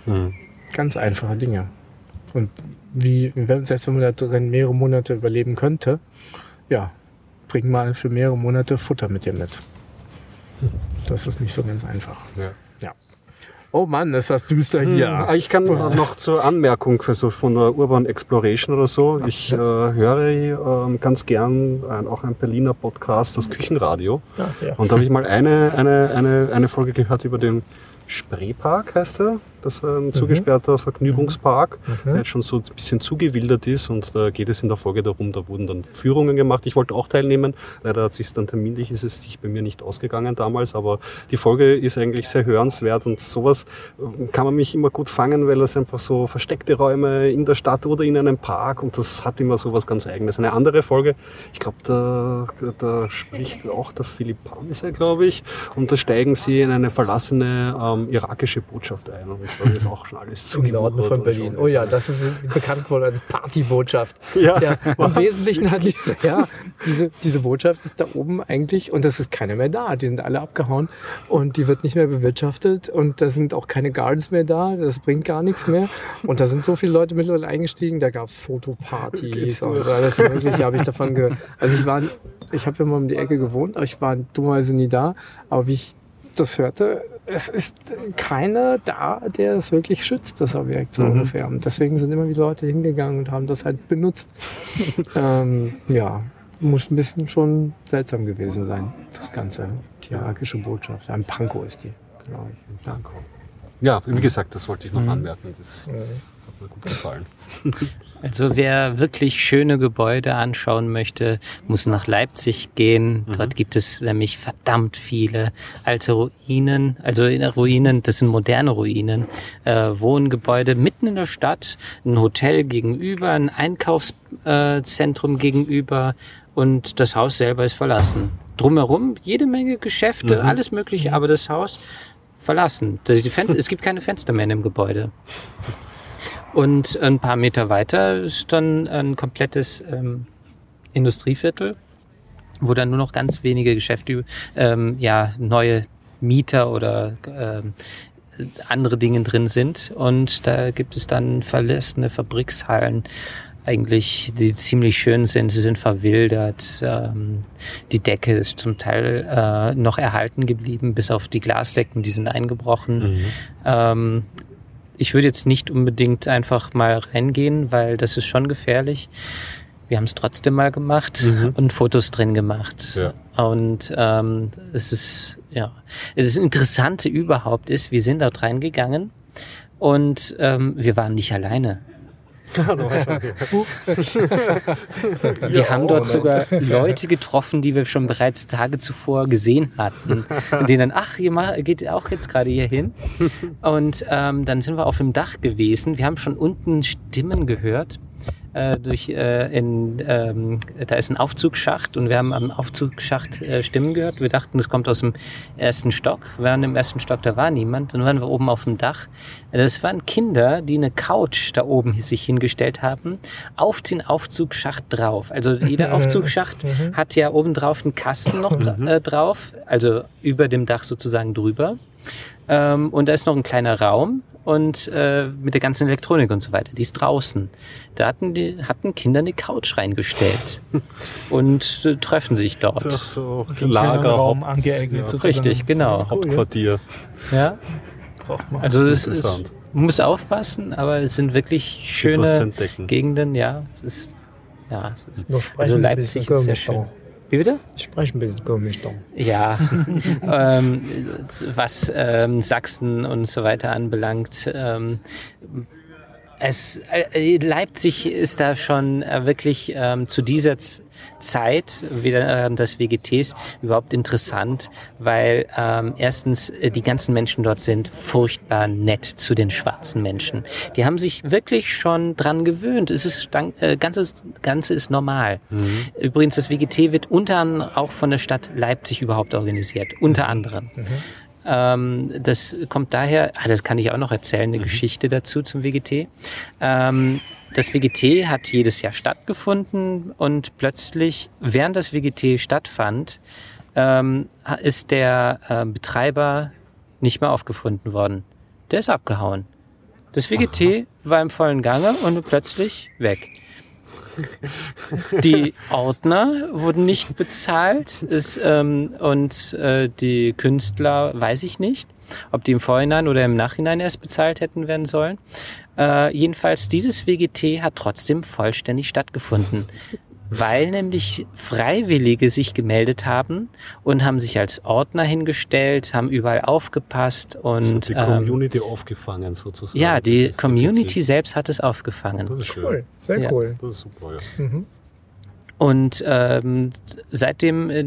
S2: Mhm.
S4: Ganz einfache Dinge. Und wie, wenn, selbst wenn man da drin mehrere Monate überleben könnte, ja, bring mal für mehrere Monate Futter mit dir mit. Das ist nicht so ganz einfach.
S2: Ja.
S4: Ja. Oh Mann, ist das düster hier.
S2: Ja. Ich kann noch zur Anmerkung für so von der Urban Exploration oder so. Ich äh, höre ähm, ganz gern ein, auch ein Berliner Podcast, das Küchenradio.
S4: Ja, ja.
S2: Und da habe ich mal eine, eine, eine, eine Folge gehört über den Spreepark, heißt er. Das ein zugesperrter Vergnügungspark, der jetzt schon so ein bisschen zugewildert ist. Und da geht es in der Folge darum, da wurden dann Führungen gemacht. Ich wollte auch teilnehmen. Leider hat sich dann terminlich ist es sich bei mir nicht ausgegangen damals. Aber die Folge ist eigentlich sehr hörenswert und sowas äh, kann man mich immer gut fangen, weil das einfach so versteckte Räume in der Stadt oder in einem Park und das hat immer so was ganz Eigenes. Eine andere Folge, ich glaube, da, da spricht auch der Philipp Panzer, glaube ich, und da steigen sie in eine verlassene ähm, irakische Botschaft ein und ist auch schon alles
S4: Im Norden von Berlin. Oh ja, das ist bekannt worden als Partybotschaft.
S2: Ja.
S4: Im Wesentlichen hat die, ja, diese, diese Botschaft ist da oben eigentlich und es ist keiner mehr da. Die sind alle abgehauen und die wird nicht mehr bewirtschaftet und da sind auch keine Guards mehr da. Das bringt gar nichts mehr. Und da sind so viele Leute mittlerweile eingestiegen. Da gab es Fotopartys und alles Mögliche habe ich davon gehört. Also ich war, ich habe ja mal um die Ecke gewohnt, aber ich war dummerweise nie da. Aber wie ich das hörte, es ist keiner da, der es wirklich schützt, das Objekt so ungefähr. Und deswegen sind immer wieder Leute hingegangen und haben das halt benutzt. ähm, ja, muss ein bisschen schon seltsam gewesen sein, das Ganze. Die irakische Botschaft. Ein Pankow ist die, glaube ich. Ja.
S2: Ja, wie gesagt, das wollte ich noch anmerken. Das hat mir gut gefallen.
S3: Also wer wirklich schöne Gebäude anschauen möchte, muss nach Leipzig gehen. Dort gibt es nämlich verdammt viele alte Ruinen, also in Ruinen, das sind moderne Ruinen, äh, Wohngebäude mitten in der Stadt, ein Hotel gegenüber, ein Einkaufszentrum gegenüber und das Haus selber ist verlassen. Drumherum jede Menge Geschäfte, alles mögliche, aber das Haus verlassen. Es gibt keine Fenster mehr in dem Gebäude. Und ein paar Meter weiter ist dann ein komplettes ähm, Industrieviertel, wo dann nur noch ganz wenige Geschäfte, ähm, ja, neue Mieter oder ähm, andere Dinge drin sind. Und da gibt es dann verlassene Fabrikshallen, eigentlich, die ziemlich schön sind. Sie sind verwildert. Ähm, die Decke ist zum Teil äh, noch erhalten geblieben, bis auf die Glasdecken, die sind eingebrochen. Ähm, ich würde jetzt nicht unbedingt einfach mal reingehen, weil das ist schon gefährlich. Wir haben es trotzdem mal gemacht und Fotos drin gemacht.
S2: Ja.
S3: Und ähm, es ist, ja, das Interessante überhaupt ist, wir sind dort reingegangen und ähm, wir waren nicht alleine. Wir haben dort sogar Leute getroffen, die wir schon bereits Tage zuvor gesehen hatten. Und denen dann, ach, ihr geht auch jetzt gerade hier hin. Und ähm, dann sind wir auf dem Dach gewesen. Wir haben schon unten Stimmen gehört. Äh, durch äh, in ähm, da ist ein Aufzugsschacht und wir haben am Aufzugsschacht äh, Stimmen gehört. Wir dachten, es kommt aus dem ersten Stock. Wir waren im ersten Stock, da war niemand. Dann waren wir oben auf dem Dach. Das waren Kinder, die eine Couch da oben sich hingestellt haben, auf den Aufzugsschacht drauf. Also jeder Aufzugsschacht hat ja oben drauf einen Kasten noch dra- äh, drauf, also über dem Dach sozusagen drüber. Ähm, und da ist noch ein kleiner Raum und äh, mit der ganzen Elektronik und so weiter. Die ist draußen. Da hatten die hatten Kinder eine Couch reingestellt und äh, treffen sich dort.
S2: Das ist so
S1: So einen
S2: Lager,
S1: Raum
S2: Haupt,
S1: angeeignet
S2: ja.
S3: Richtig, genau.
S2: Hauptquartier.
S3: Ja.
S1: Braucht man.
S3: Also es ist, muss aufpassen, aber es sind wirklich schöne. Gegenden. Ja, es ist ja. Es ist, also Leipzig ist sehr schön. Wie bitte?
S4: Ich spreche ein bisschen komisch da.
S3: Ja, ähm, was ähm, Sachsen und so weiter anbelangt. Ähm, es, äh, Leipzig ist da schon äh, wirklich ähm, zu dieser Z Zeit während des WGTs überhaupt interessant, weil ähm, erstens äh, die ganzen Menschen dort sind furchtbar nett zu den schwarzen Menschen. Die haben sich wirklich schon dran gewöhnt. Es ist äh, ganzes Ganze ist normal. Übrigens das WGT wird unter anderem auch von der Stadt Leipzig überhaupt organisiert, unter anderem. Ähm, das kommt daher, ah, das kann ich auch noch erzählen, eine Geschichte dazu zum WGT. Ähm, das WGT hat jedes Jahr stattgefunden und plötzlich, während das WGT stattfand, ähm, ist der äh, Betreiber nicht mehr aufgefunden worden. Der ist abgehauen. Das WGT war im vollen Gange und plötzlich weg. Die Ordner wurden nicht bezahlt es, ähm, und äh, die Künstler weiß ich nicht, ob die im Vorhinein oder im Nachhinein erst bezahlt hätten werden sollen. Äh, jedenfalls dieses WGT hat trotzdem vollständig stattgefunden, weil nämlich Freiwillige sich gemeldet haben und haben sich als Ordner hingestellt, haben überall aufgepasst und
S2: die
S3: ähm,
S2: Community aufgefangen sozusagen.
S3: ja,
S2: Das
S3: die Community selbst hat es aufgefangen.
S2: Das ist schön.
S4: Cool, sehr
S3: Ja.
S4: cool.
S2: Das ist super, ja.
S4: Mhm.
S3: Und ähm, seitdem, äh,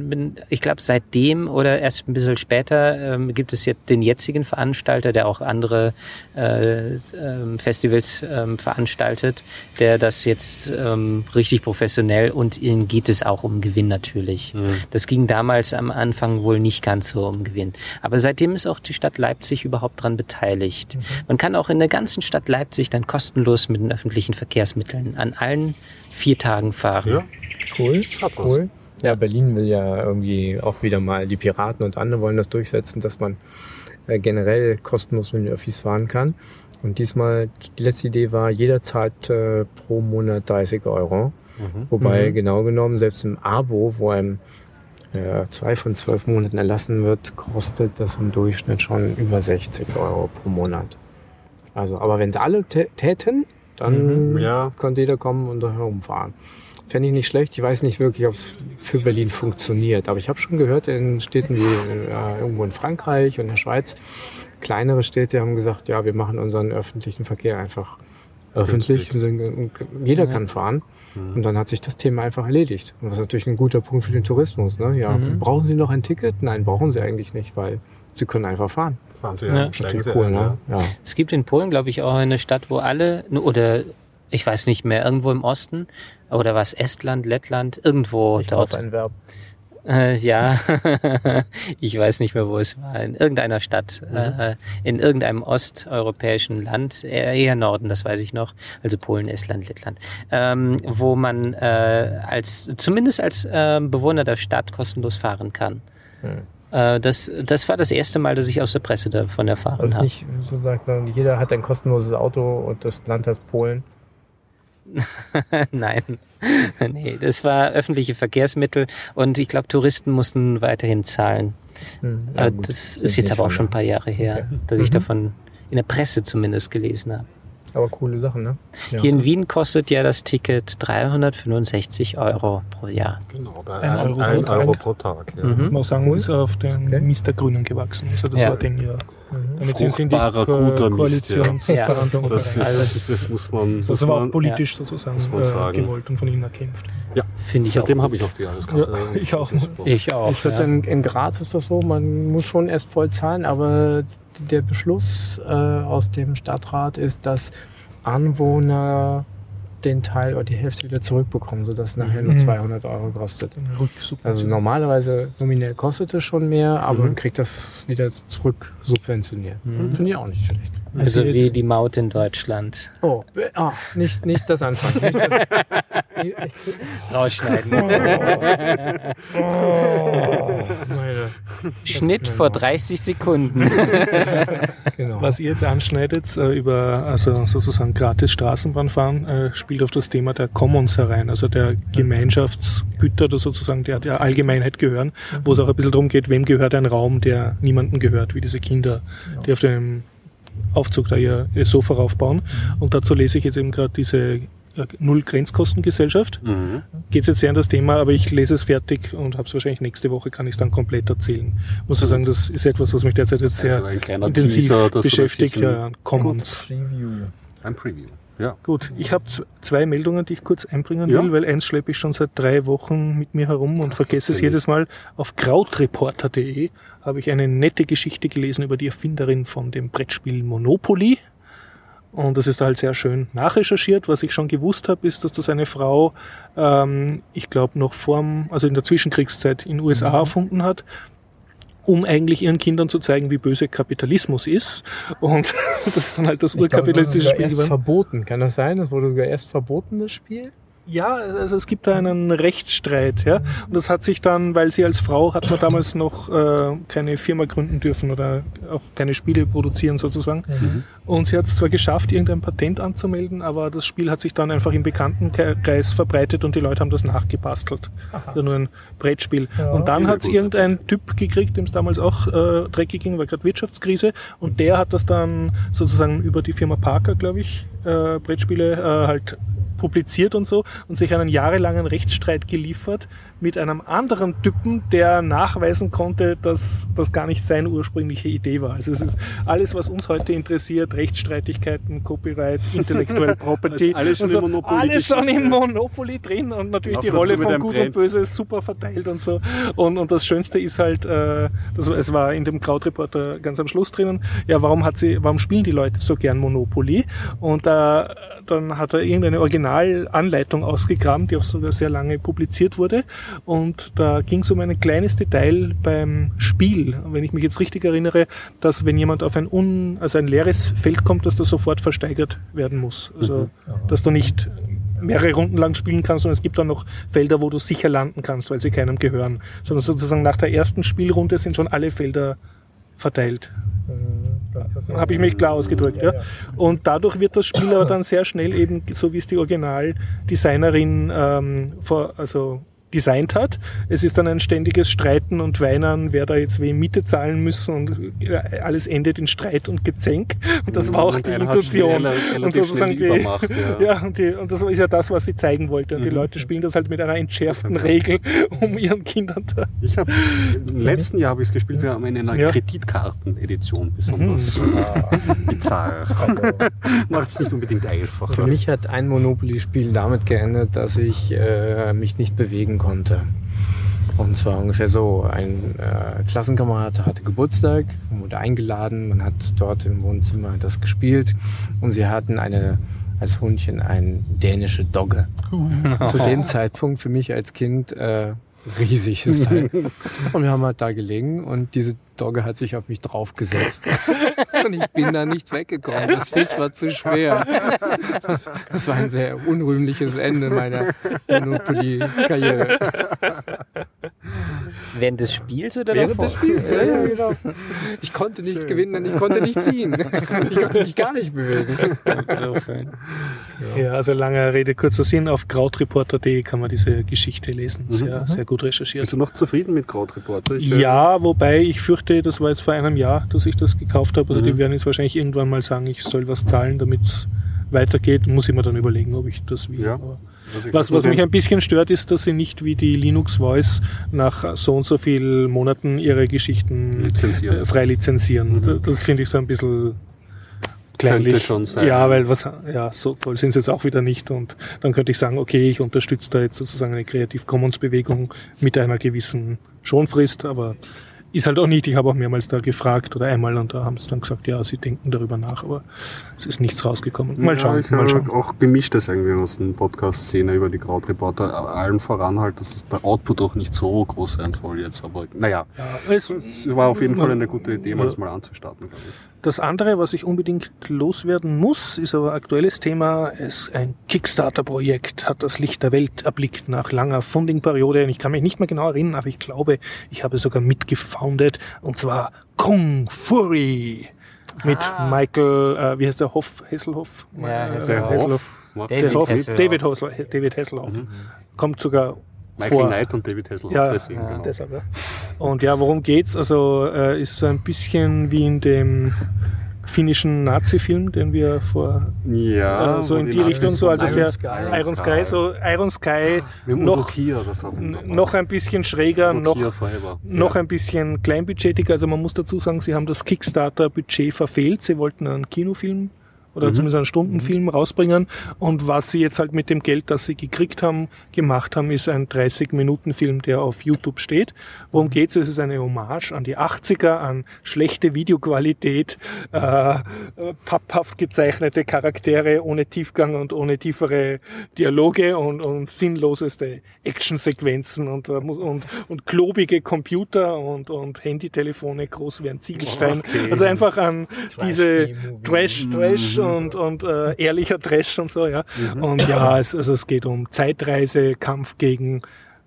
S3: ich glaube seitdem oder erst ein bisschen später ähm, gibt es jetzt den jetzigen Veranstalter, der auch andere äh, ähm, Festivals ähm, veranstaltet, der das jetzt ähm, richtig professionell und ihnen geht es auch um Gewinn natürlich. Das ging damals am Anfang wohl nicht ganz so um Gewinn. Aber seitdem ist auch die Stadt Leipzig überhaupt dran beteiligt. Man kann auch in der ganzen Stadt Leipzig dann kostenlos mit den öffentlichen Verkehrsmitteln an allen vier Tagen fahren.
S2: Ja,
S4: Cool,
S2: das hat was.
S4: cool. Ja, Berlin will ja irgendwie auch wieder mal, die Piraten und andere wollen das durchsetzen, dass man äh, generell kostenlos mit den Öffis fahren kann. Und diesmal, die letzte Idee war, jeder zahlt äh, pro Monat 30 Euro.
S2: Mhm.
S4: Wobei
S3: Mhm.
S4: genau genommen, selbst im Abo, wo einem äh, zwei von zwölf Monaten erlassen wird, kostet das im Durchschnitt schon über 60 Euro pro Monat. Also, aber wenn es alle tä- täten, dann
S2: Mhm, ja.
S4: könnte jeder kommen und da herumfahren. Fände ich nicht schlecht. Ich weiß nicht wirklich, ob es für Berlin funktioniert. Aber ich habe schon gehört, in Städten wie äh, irgendwo in Frankreich und in der Schweiz, kleinere Städte haben gesagt, ja, wir machen unseren öffentlichen Verkehr einfach öffentlich. Jeder
S3: Ja.
S4: kann fahren. Und dann hat sich das Thema einfach erledigt. Und was natürlich ein guter Punkt für den Tourismus. Ne? Ja,
S3: Mhm.
S4: Brauchen Sie noch ein Ticket? Nein, brauchen Sie eigentlich nicht, weil Sie können einfach fahren.
S2: Fahren Sie
S3: Ja.
S2: ja,
S4: Natürlich cool, ne?
S2: ja.
S4: Ja.
S3: Es gibt in Polen, glaube ich, auch eine Stadt, wo alle, oder ich weiß nicht mehr, irgendwo im Osten, oder was, Estland, Lettland, irgendwo
S4: Ich
S3: dort.
S4: ein Verb.
S3: Äh, ja, ich weiß nicht mehr, wo es war. In irgendeiner Stadt, äh, in irgendeinem osteuropäischen Land, eher, Norden, das weiß ich noch, also Polen, Estland, Lettland, ähm, wo man äh, als zumindest als ähm, Bewohner der Stadt kostenlos fahren kann.
S4: Hm.
S3: Äh, das, das war das erste Mal, dass ich aus der Presse davon erfahren
S4: Also
S3: habe.
S4: nicht, so sagt man, jeder hat ein kostenloses Auto und das Land heißt Polen.
S3: Nein, nee, das war öffentliche Verkehrsmittel und ich glaube, Touristen mussten weiterhin zahlen.
S4: Hm,
S3: Äh,
S4: gut,
S3: das ist jetzt aber auch schon ein paar Jahre her,
S4: Okay.
S3: dass ich
S4: Mhm.
S3: davon in der Presse zumindest gelesen habe.
S4: Aber coole Sachen, ne? Ja.
S3: Hier in Wien kostet ja das Ticket 365 Euro pro Jahr.
S2: Genau, bei
S1: Ein
S2: ein,
S1: Euro
S2: ein
S1: pro Tag.
S2: Euro pro Tag. Ja.
S3: Mhm.
S1: Muss man sagen,
S4: Cool.
S1: ist auf den
S4: Okay.
S1: Mist der Grünen gewachsen. Also das
S3: Ja.
S1: war den ja.
S4: Mhm.
S1: Damit sind sie in die
S2: Fruchtbarer,
S1: Ko
S2: guter Mist, ja.
S1: Koalitionsverhandlungen
S2: Das, ist.
S3: Also
S2: das, das muss man.
S1: Das
S2: muss
S1: war auch politisch sozusagen
S2: muss man
S1: äh,
S2: sagen.
S1: gewollt und von ihnen erkämpft.
S3: Finde ich auch.
S2: Seitdem habe ich auch die Jahreskarte.
S1: Ja, ich auch.
S3: Ich auch.
S4: Ich würde
S3: ja.
S4: in, in Graz ist das so, man muss schon erst voll zahlen, aber der Beschluss äh, aus dem Stadtrat ist, dass Anwohner den Teil oder die Hälfte wieder zurückbekommen, sodass es nachher nur
S1: Mhm.
S4: 200 Euro kostet. Also normalerweise nominell kostet es schon mehr, aber
S2: Mhm.
S4: man kriegt das wieder zurück subventioniert.
S3: Mhm.
S4: Finde ich auch nicht schlecht.
S3: Also
S1: Also
S3: wie die Maut in Deutschland.
S4: Oh, ah, nicht, nicht das Anfang. Nicht das,
S3: Rausschneiden.
S4: oh, meine,
S3: Schnitt vor 30 Sekunden.
S4: genau.
S1: Was ihr jetzt anschneidet, äh, über also sozusagen gratis Straßenbahnfahren, äh, spielt auf das Thema der Commons herein, also der Gemeinschaftsgüter, oder sozusagen der, der Allgemeinheit gehören, wo es auch ein bisschen darum geht, wem gehört ein Raum, der niemandem gehört, wie diese Kinder, die auf dem Aufzug da ihr, ihr Sofa raufbauen. Und dazu lese ich jetzt eben gerade diese äh, Null-Grenzkostengesellschaft.
S2: Mhm.
S1: Geht jetzt sehr an das Thema, aber ich lese es fertig und habe es wahrscheinlich nächste Woche, kann ich es dann komplett erzählen. Muss ich sagen, das ist etwas, was mich derzeit jetzt sehr
S2: Also ein
S1: intensiv
S2: Teaser,
S1: beschäftigt. Ja, Commons.
S4: Preview.
S2: Ein Preview. Ja.
S1: Gut, ich habe zwei Meldungen, die ich kurz einbringen
S2: Ja.
S1: will, weil eins schleppe ich schon seit drei Wochen mit mir herum und vergesse es jedes Mal. Auf krautreporter.de habe ich eine nette Geschichte gelesen über die Erfinderin von dem Brettspiel Monopoly. Und das ist halt sehr schön nachrecherchiert. Was ich schon gewusst habe, ist, dass das eine Frau, ähm, ich glaube, noch vorm, also in der Zwischenkriegszeit in den USA erfunden hat, um eigentlich ihren Kindern zu zeigen, wie böse Kapitalismus ist. Und das ist dann halt das
S4: Ich glaube, es wurde
S1: urkapitalistische
S4: sogar
S1: Spiel
S4: erst verboten. Kann das sein? Es wurde sogar erst verboten, das Spiel?
S1: Ja, also es gibt da einen Rechtsstreit, ja. Und das hat sich dann, weil sie als Frau hat man damals noch äh, keine Firma gründen dürfen oder auch keine Spiele produzieren sozusagen. Und sie hat es zwar geschafft, irgendein Patent anzumelden, aber das Spiel hat sich dann einfach im Bekanntenkreis verbreitet und die Leute haben das nachgebastelt. Also nur ein Brettspiel.
S4: Ja.
S1: und dann hat es irgendein Typ gekriegt, dem es damals auch äh, dreckig ging, war gerade Wirtschaftskrise. Und der hat das dann sozusagen über die Firma Parker, glaube ich, äh, Brettspiele äh, halt publiziert und so und sich einen jahrelangen Rechtsstreit geliefert mit einem anderen Typen, der nachweisen konnte, dass das gar nicht seine ursprüngliche Idee war. Also es ist alles, was uns heute interessiert, Rechtsstreitigkeiten, Copyright, Intellectual Property.
S2: Also alles schon
S1: so,
S2: im Monopoly
S1: Alles schon im. Monopoly drin und natürlich die Rolle von Gut
S2: Brand.
S1: und Böse ist super verteilt und so. Und, und das Schönste ist halt, äh, das, es war in dem Krautreporter ganz am Schluss drinnen, ja, warum hat sie, warum spielen die Leute so gern Monopoly? Und äh, dann hat er irgendeine Originalanleitung ausgegraben, die auch sogar sehr lange publiziert wurde. Und da ging es um ein kleines Detail beim Spiel. Wenn ich mich jetzt richtig erinnere, dass wenn jemand auf ein un, also ein leeres Feld kommt, dass das sofort versteigert werden muss. Also, dass du nicht mehrere Runden lang spielen kannst, sondern es gibt dann noch Felder, wo du sicher landen kannst, weil sie keinem gehören. Sondern sozusagen nach der ersten Spielrunde sind schon alle Felder verteilt. Habe ich mich klar ausgedrückt, ja. Und dadurch wird das Spiel aber dann sehr schnell eben, so wie es die Originaldesignerin ähm, vor, also designt hat. Es ist dann ein ständiges Streiten und Weinen, wer da jetzt wem Miete zahlen müssen und äh, alles endet in Streit und Gezänk. Und das war auch
S2: Und
S1: die
S2: schnell-
S1: Und sozusagen die,
S2: ja.
S1: ja, und, die, und das ist ja das, was sie zeigen wollte. Und die
S2: Mhm.
S1: Leute spielen das halt mit einer entschärften Regel, um ihren Kindern da.
S2: Ich habe im letzten Jahr habe ich es gespielt, wir haben in einer
S1: Ja.
S2: Kreditkartenedition besonders bizarr. Macht es nicht unbedingt einfach.
S4: Für mich hat ein Monopoly-Spiel damit geendet, dass ich äh, mich nicht bewegen konnte. Und zwar ungefähr so, ein äh, Klassenkamerad hatte Geburtstag, wurde eingeladen, man hat dort im Wohnzimmer das gespielt und sie hatten eine als Hundchen eine dänische Dogge. Zu dem Zeitpunkt für mich als Kind äh, riesig ist halt. Und wir haben halt da gelegen und diese Dogge hat sich auf mich draufgesetzt. Und ich bin da nicht weggekommen. Das Viech war zu schwer. Das war ein sehr unrühmliches Ende meiner Monopoly-Karriere.
S3: Während des Spiels oder
S4: Während
S3: davor?
S4: des Spiels, ja, ja, genau. Ich konnte nicht gewinnen und ich konnte nicht ziehen. Ich konnte mich gar nicht bewegen.
S1: Ja, also langer Rede, kurzer Sinn. Auf krautreporter.de kann man diese Geschichte lesen. Sehr, sehr gut recherchiert.
S2: Bist du noch zufrieden mit Krautreporter? Ich, äh,
S1: Ja, wobei ich fürchte, das war jetzt vor einem Jahr, dass ich das gekauft habe. Also
S2: Mhm.
S1: die werden jetzt wahrscheinlich irgendwann mal sagen, ich soll was zahlen, damit es weitergeht. Muss ich mir dann überlegen, ob ich das will.
S2: Ja.
S1: Was, was mich ein bisschen stört, ist, dass sie nicht wie die Linux Voice nach so und so vielen Monaten ihre Geschichten
S2: Lizenzieren.
S1: äh, frei lizenzieren.
S2: Mhm.
S1: Da- Das finde ich so ein bisschen kleinlich.
S2: Könnte schon sein.
S1: Ja, weil was, ja, so toll sind sie jetzt auch wieder nicht. Und dann könnte ich sagen, okay, ich unterstütze da jetzt sozusagen eine Creative Commons Bewegung mit einer gewissen Schonfrist, aber ist halt auch nicht, ich habe auch mehrmals da gefragt oder einmal und da haben sie dann gesagt, ja, sie denken darüber nach, aber es ist nichts rausgekommen. Mal schauen,
S2: ja, ich
S1: mal schauen.
S2: auch gemischtes irgendwie aus dem Podcast-Szene über die Krautreporter. Allen voran halt, dass es der Output auch nicht so groß sein soll jetzt. Aber naja,
S1: Ja, es,
S2: es war auf jeden Fall eine gute Idee, mal das mal anzustarten, glaube ich.
S1: Das andere, was ich unbedingt loswerden muss, ist aber aktuelles Thema. Es ein Kickstarter-Projekt hat das Licht der Welt erblickt nach langer Funding-Periode. Und Ich kann mich nicht mehr genau erinnern, aber ich glaube, ich habe sogar mitgefoundet. Und zwar Kung Fury. Mit
S3: Ah.
S1: Michael, äh, wie heißt der Hoff, Hesselhoff?
S3: Ja,
S1: Äh,
S3: Hesselhoff.
S1: Hasselhoff.
S2: Macht
S3: David
S1: Der Hoff,
S3: Hasselhoff.
S1: David, Hasselhoff, David Hasselhoff. Kommt sogar
S2: Michael
S1: vor.
S2: Knight und David Hasselhoff,
S1: Ja,
S2: deswegen.
S3: ja.
S2: genau.
S1: Deshalb, ja. Und ja, worum geht's? Also äh, ist so ein bisschen wie in dem finnischen Nazi-Film, den wir vor
S2: Ja,
S1: äh, so in die
S2: Nazis
S1: Richtung so, also
S4: Iron
S1: sehr
S4: Sky.
S1: Iron Sky, so Iron Sky
S2: dem
S1: noch, noch ein bisschen schräger, noch,
S2: Forever.
S1: noch
S2: ja.
S1: ein bisschen kleinbudgetiger. Also man muss dazu sagen, sie haben das Kickstarter-Budget verfehlt. Sie wollten einen Kinofilm oder
S2: Mhm.
S1: zumindest einen Stundenfilm rausbringen. Und was sie jetzt halt mit dem Geld, das sie gekriegt haben, gemacht haben, ist ein 30-Minuten-Film, der auf YouTube steht. Worum geht's? Es ist eine Hommage an die 80er, an schlechte Videoqualität, äh, papphaft gezeichnete Charaktere ohne Tiefgang und ohne tiefere Dialoge und, und sinnloseste Actionsequenzen und, äh, und, und klobige Computer und, und Handytelefone groß wie ein Ziegelstein.
S2: Okay.
S1: Also einfach an diese
S4: B-Movie.
S1: Trash, Trash und, und äh, ehrlicher Trash und so, ja. Und ja, es, also es geht um Zeitreise, Kampf gegen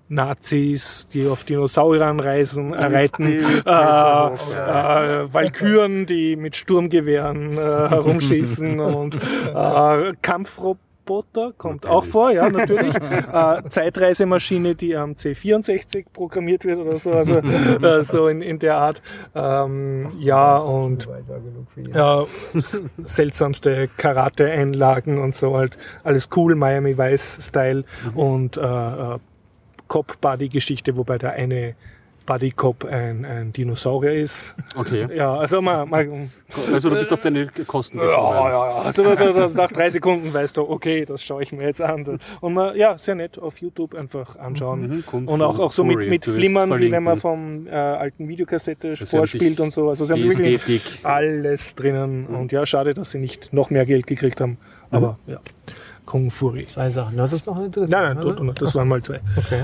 S1: Nazis, die auf Dinosauriern reisen, äh, reiten, äh, äh, Valkyren, die mit Sturmgewehren äh, herumschießen und äh, Kampfroboter kommt auch vor, ja, natürlich. äh, Zeitreisemaschine, die am C64 programmiert wird oder so, also äh, so in, in der Art. Ähm, ja, und s- seltsamste Karate-Einlagen und so halt. Alles cool, Miami Vice-Style und äh, äh, Cop-Buddy-Geschichte, wobei der eine Buddy-Cop ein, ein Dinosaurier ist.
S2: Okay.
S1: Ja, also mal, mal
S2: Also du bist auf deine Kosten
S1: ja,
S2: gekommen.
S1: ja, ja. Also da, da, nach drei Sekunden weißt du, okay, das schaue ich mir jetzt an. Und man, ja, sehr nett auf YouTube einfach anschauen.
S2: Mhm,
S1: Und auch, auch so mit, mit Flimmern, wie wenn man vom äh, alten Videokassette
S2: Das ist
S1: vorspielt
S2: ja
S1: und so. Also sie haben wirklich
S2: Ästhetik.
S1: alles drinnen. Und ja, schade, dass sie nicht noch mehr Geld gekriegt haben. Aber ja, Kung Fury.
S4: Zwei Sachen. Du hattest noch eine dritte.
S1: Nein, nein,
S4: oder?
S1: das waren mal zwei.
S4: Okay.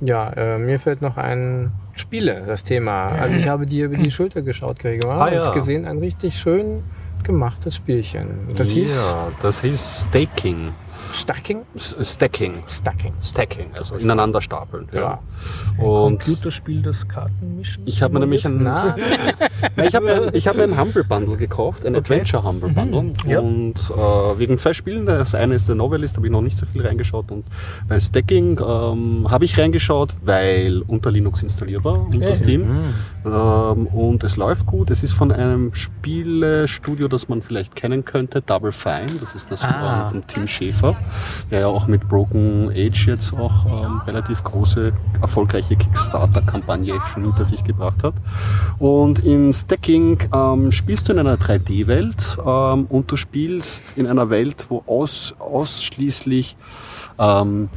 S4: Ja, äh, mir fällt noch ein Spiele, das Thema. Also ich habe dir über die Schulter geschaut, Gregor,
S2: Ah, ja.
S4: und gesehen ein richtig schön gemachtes Spielchen. Das hieß
S2: ja, das hieß Staking.
S4: Stacking?
S2: Stacking.
S4: Stacking.
S2: Stacking, also ineinander stapeln. Ja.
S4: Ja.
S2: Und
S1: Computerspiel, das Kartenmischen.
S2: ich habe mir nämlich ein,
S4: Na,
S2: ich habe mir, ich hab mir ein Humble Bundle gekauft, ein Adventure Humble Bundle.
S1: Ja.
S2: Und äh, wegen zwei Spielen, das eine ist der Novelist, habe ich noch nicht so viel reingeschaut. Und bei Stacking ähm, habe ich reingeschaut, weil unter Linux installierbar, unter Steam. Ähm, und es läuft gut. Es ist von einem Spielestudio, das man vielleicht kennen könnte, Double Fine. Das ist das
S3: Ah.
S2: von, von Tim Schäfer, der ja auch mit Broken Age jetzt auch ähm, relativ große, erfolgreiche Kickstarter-Kampagne schon hinter sich gebracht hat. Und in Stacking ähm, spielst du in einer 3D-Welt ähm, und du spielst in einer Welt, wo aus, ausschließlich, ähm,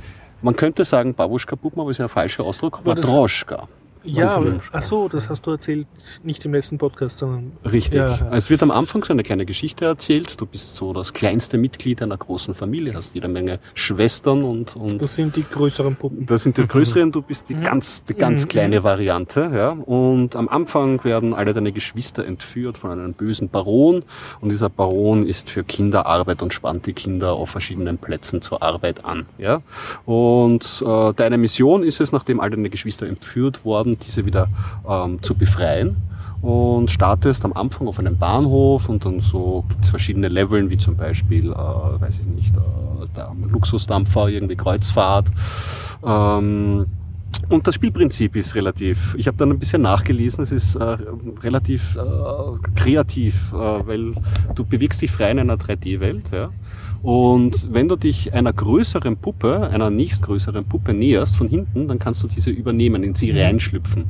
S2: man könnte sagen Babuschka-Puppen, aber ist ja ein falscher Ausdruck, Matroschka.
S1: Ja, ach so, das hast du erzählt, nicht im letzten Podcast, sondern
S2: Richtig.
S1: Ja, ja.
S2: Es wird am Anfang so eine kleine Geschichte erzählt. Du bist so das kleinste Mitglied einer großen Familie, hast jede Menge Schwestern und, und
S1: das sind die größeren Puppen.
S2: das sind die größeren, du bist die
S1: Mhm.
S2: ganz, die ganz
S1: Mhm.
S2: kleine Variante, ja. Und am Anfang werden alle deine Geschwister entführt von einem bösen Baron. Und dieser Baron ist für Kinderarbeit und spannt die Kinder auf verschiedenen Plätzen zur Arbeit an, ja. Und äh, deine Mission ist es, nachdem all deine Geschwister entführt wurden, diese wieder ähm, zu befreien. Und startest am Anfang auf einem Bahnhof und dann so gibt's verschiedene Leveln, wie zum Beispiel, äh, weiß ich nicht, äh, Luxusdampfer, irgendwie Kreuzfahrt. Ähm, und das Spielprinzip ist relativ, ich habe dann ein bisschen nachgelesen, es ist äh, relativ äh, kreativ, äh, weil du bewegst dich frei in einer 3D-Welt ja, Und wenn du dich einer größeren Puppe, einer nächstgrößeren Puppe näherst von hinten, dann kannst du diese übernehmen, in sie reinschlüpfen.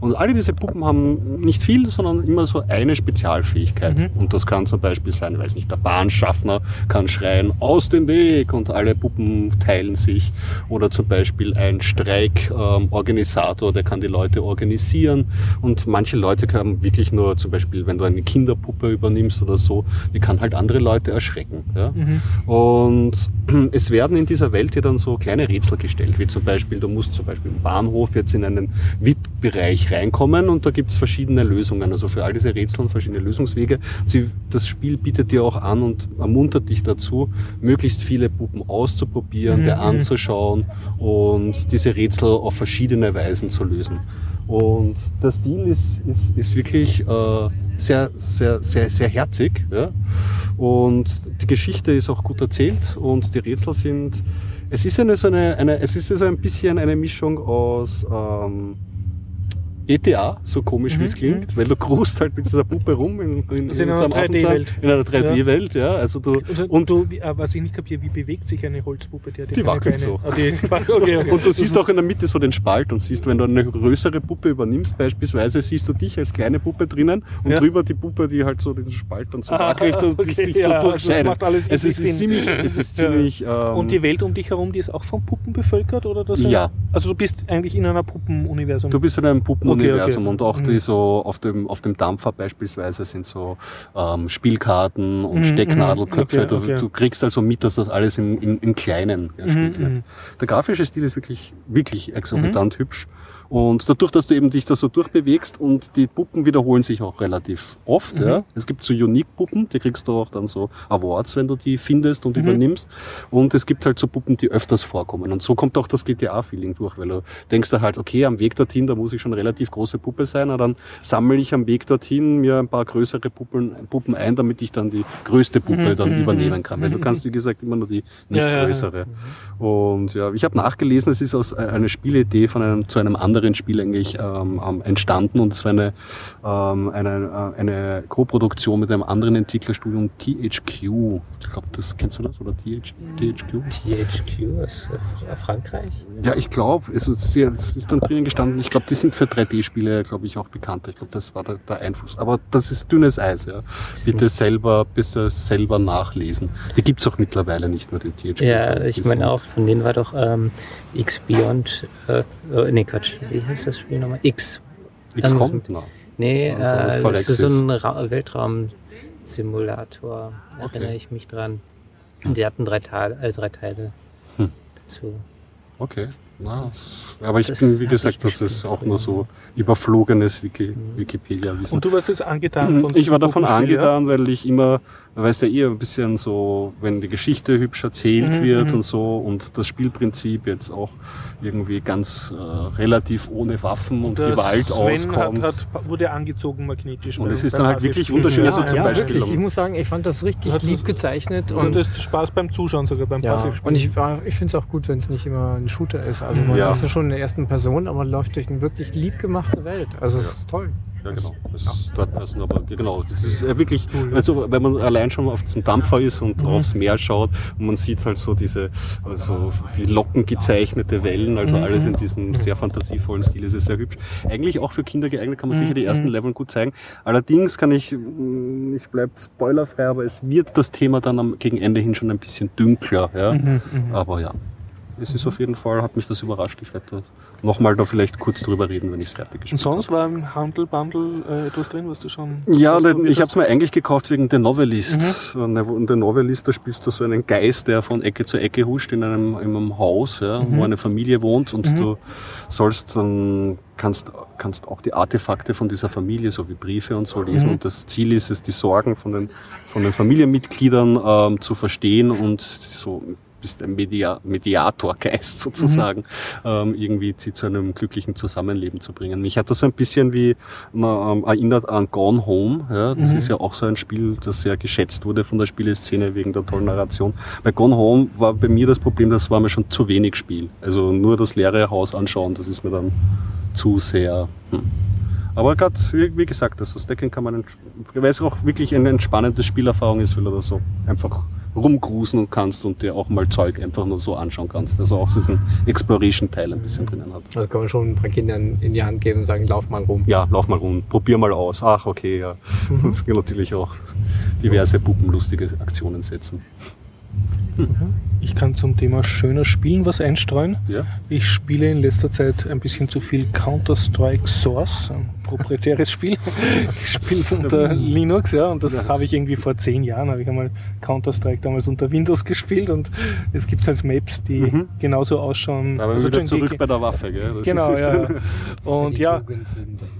S2: Und alle diese Puppen haben nicht viel, sondern immer so eine Spezialfähigkeit.
S1: Mhm.
S2: Und das kann zum Beispiel sein, weiß nicht, der Bahnschaffner kann schreien, aus dem Weg und alle Puppen teilen sich. Oder zum Beispiel ein Streikorganisator, der kann die Leute organisieren. Und manche Leute können wirklich nur, zum Beispiel, wenn du eine Kinderpuppe übernimmst oder so, die kann halt andere Leute erschrecken. Ja?
S1: Mhm.
S2: Und es werden in dieser Welt ja dann so kleine Rätsel gestellt, wie zum Beispiel, du musst zum Beispiel im Bahnhof jetzt in einen VIP-Bereich reinkommen und da gibt's verschiedene Lösungen, also für all diese Rätsel und verschiedene Lösungswege. Das Spiel bietet dir auch an und ermuntert dich dazu, möglichst viele Puppen auszuprobieren,
S1: Mhm,
S2: dir anzuschauen und diese Rätsel auf verschiedene Weisen zu lösen. Und der Stil ist, ist, ist wirklich äh, sehr, sehr, sehr, sehr herzig. Ja? Und die Geschichte ist auch gut erzählt und die Rätsel sind. Es ist eine, so eine, eine es ist so ein bisschen eine Mischung aus ähm, GTA, so komisch wie es
S1: Mhm,
S2: klingt, weil du grust halt mit dieser Puppe rum in, in,
S1: Also in einer
S2: einem Affenzahn-
S1: 3D-Welt.
S2: In einer 3D-Welt, ja. Also du,
S1: Also,
S2: und,
S1: du, wie, äh, was ich nicht kapiere, wie bewegt sich eine Holzpuppe? Die, ja
S2: Die wackelt so.
S1: Ah, die, okay, okay.
S2: Und du siehst auch in der Mitte so den Spalt und siehst, wenn du eine größere Puppe übernimmst, beispielsweise, siehst du dich als kleine Puppe drinnen und
S1: Ja.
S2: drüber die Puppe, die halt so den Spalt dann so
S1: Ah,
S2: wackelt und
S1: okay,
S2: sich
S1: ja,
S2: so
S1: macht alles
S2: es ist, ziemlich, es ist
S1: Ja.
S2: ziemlich, ähm,
S1: Und die Welt um dich herum, die ist auch von Puppen bevölkert? Oder das
S2: Ja.
S1: Also du bist eigentlich in einer Puppenuniversum.
S2: Du bist in einem Puppenuniversum
S1: Okay, okay.
S2: und auch
S1: Mhm.
S2: die so auf dem, auf dem Dampfer beispielsweise sind so ähm, Spielkarten und
S1: Mhm,
S2: Stecknadelköpfe.
S1: mhm. Okay, okay.
S2: Du, du kriegst also mit, dass das alles im, im, im Kleinen gespielt
S1: Mhm,
S2: wird.
S1: mhm.
S2: Der grafische Stil ist wirklich, wirklich exorbitant hübsch. Und dadurch, dass du eben dich da so durchbewegst und die Puppen wiederholen sich auch relativ oft.
S1: Mhm.
S2: Ja. Es gibt so Unique-Puppen, die kriegst du auch dann so Awards, wenn du die findest und
S1: Mhm.
S2: übernimmst. Und es gibt halt so Puppen, die öfters vorkommen. Und so kommt auch das GTA-Feeling durch, weil du denkst da halt, okay, am Weg dorthin, da muss ich schon relativ große Puppe sein, aber dann sammle ich am Weg dorthin mir ein paar größere Puppen, Puppen ein, damit ich dann die größte Puppe
S1: Mhm,
S2: dann
S1: mhm,
S2: übernehmen kann. Weil du
S1: mhm.
S2: kannst, wie gesagt, immer nur die
S1: Ja, ja, ja.
S2: Und ja, ich habe nachgelesen, es ist aus äh, einer Spielidee von einem zu einem anderen Spiel eigentlich ähm, entstanden und es war eine, ähm, eine, äh, eine Co-Produktion mit einem anderen Entwicklerstudium, THQ. Ich glaube, das kennst du das oder TH, THQ?
S3: THQ aus äh, Frankreich?
S2: Ja, ich glaube, es, es ist dann drinnen gestanden. Ich glaube, die sind für 3D-Spiele, glaube ich, auch bekannt. Ich glaube, das war der, der Einfluss. Aber das ist dünnes Eis, ja. Bitte selber, bitte selber nachlesen. Die gibt's auch mittlerweile nicht nur die THQ.
S3: Ja, ich meine auch, von denen war doch ähm, X Beyond, äh, äh, nee Quatsch, wie heißt das Spiel nochmal? X.
S2: XCOM? Na.
S3: Nee,
S2: Also das
S3: äh,
S2: voll
S3: das ist so ein Ra Weltraumsimulator, erinnere
S2: Okay.
S3: ich mich dran. Und die hatten drei, Teile, äh, drei Teile
S2: Hm.
S3: dazu.
S2: Okay. Na, aber ich
S3: Das
S2: bin, wie gesagt, das ist auch nur
S3: ja.
S2: so überflogenes Wiki. Wikipedia-Wissen.
S1: Und du warst jetzt angetan von
S2: Ich war davon angetan, weil ich immer, weißt du, eher ein bisschen so, wenn die Geschichte hübsch erzählt
S1: Mhm,
S2: wird
S1: mhm.
S2: und so und das Spielprinzip jetzt auch irgendwie ganz äh, relativ ohne Waffen
S1: Ja?
S2: und
S1: Der
S2: Gewalt
S1: Sven
S2: auskommt.
S1: Hat, hat, wurde angezogen magnetisch.
S2: Und es ist dann halt wirklich wunderschön,
S1: Ja,
S2: also zum
S1: ja.
S2: Beispiel
S4: wirklich. Ich muss sagen, ich fand das richtig
S1: Hat
S4: lieb
S1: das-
S4: gezeichnet
S1: Und
S4: und
S1: das ist Spaß beim Zuschauen sogar, beim
S4: ja,
S1: Passivspielen.
S4: und ich, ich finde es auch gut, wenn es nicht immer ein Shooter ist. Also man
S2: Ja.
S4: ist ja schon in der ersten Person, aber läuft durch eine wirklich lieb gemachte Welt. Also es
S2: Ja.
S4: ist toll.
S2: Ja, genau. Das ist Third Person, aber genau. Das ist wirklich,
S1: Cool.
S2: also wenn man allein schon auf zum Dampfer ist und
S1: Mhm.
S2: aufs Meer schaut und man sieht halt so diese, also wie locken gezeichnete Wellen, also
S1: Mhm.
S2: alles in diesem sehr fantasievollen Stil. Es ist sehr hübsch. Eigentlich auch für Kinder geeignet, kann man
S1: Mhm.
S2: sicher die ersten
S1: Mhm.
S2: Level gut zeigen. Allerdings kann ich, mh, ich bleib spoilerfrei, aber es wird das Thema dann am, gegen Ende hin schon ein bisschen dünkler, ja.
S1: Mhm, mhm.
S2: Aber ja. Es ist auf jeden Fall, hat mich das überrascht. Ich werde da nochmal da vielleicht kurz drüber reden, wenn ich es fertig
S1: Und
S2: gespielt
S1: sonst war im Handel Bundle äh, etwas drin, was du schon.
S2: ja,
S1: ausprobiert
S2: ich habe es mir eigentlich gekauft wegen The Novelist. Und in The Novelist, da spielst du so einen Geist, der von Ecke zu Ecke huscht in einem, in einem Haus, ja,
S1: Mhm.
S2: wo eine Familie wohnt und
S1: Mhm.
S2: du sollst dann, kannst, kannst auch die Artefakte von dieser Familie, so wie Briefe und so lesen.
S1: Mhm.
S2: Und das Ziel ist es, die Sorgen von den, von den Familienmitgliedern ähm, zu verstehen und so bist ein Media Mediatorgeist sozusagen, ähm, irgendwie sie zu einem glücklichen Zusammenleben zu bringen. Mich hat das so ein bisschen wie man, ähm, erinnert an Gone Home. Ja, das
S1: Mhm.
S2: ist ja auch so ein Spiel, das sehr geschätzt wurde von der Spieleszene wegen der tollen Narration. Bei Gone Home war bei mir das Problem, das war mir schon zu wenig Spiel. Also nur das leere Haus anschauen, das ist mir dann zu sehr. Hm. Aber gerade, wie, gesagt, also Stacken kann man, weil es auch wirklich eine entspannende Spielerfahrung ist, weil er das so einfach rumcruisen und kannst und dir auch mal Zeug einfach nur so anschauen kannst. Also auch so diesen Exploration-Teil ein bisschen drinnen hat.
S4: Also kann man schon ein paar Kindern in die Hand geben und sagen, lauf mal rum.
S2: Ja, lauf mal rum, probier mal aus. Ach, okay, ja. Das kann natürlich auch diverse puppenlustige Aktionen setzen.
S1: Ich kann zum Thema schöner Spielen was einstreuen.
S2: Ja?
S1: Ich spiele in letzter Zeit ein bisschen zu viel Counter-Strike Source, ein proprietäres Spiel. Ich spiele es unter Linux, ja, und das habe ich irgendwie vor zehn Jahren, habe ich einmal Counter-Strike damals unter Windows gespielt und es gibt halt Maps, die
S2: Mhm.
S1: genauso ausschauen.
S2: Aber
S1: Also
S2: wieder
S1: schon
S2: zurück
S1: gegen-
S2: bei der Waffe, gell? Das
S1: Genau,
S2: ist,
S1: ja. Und ja.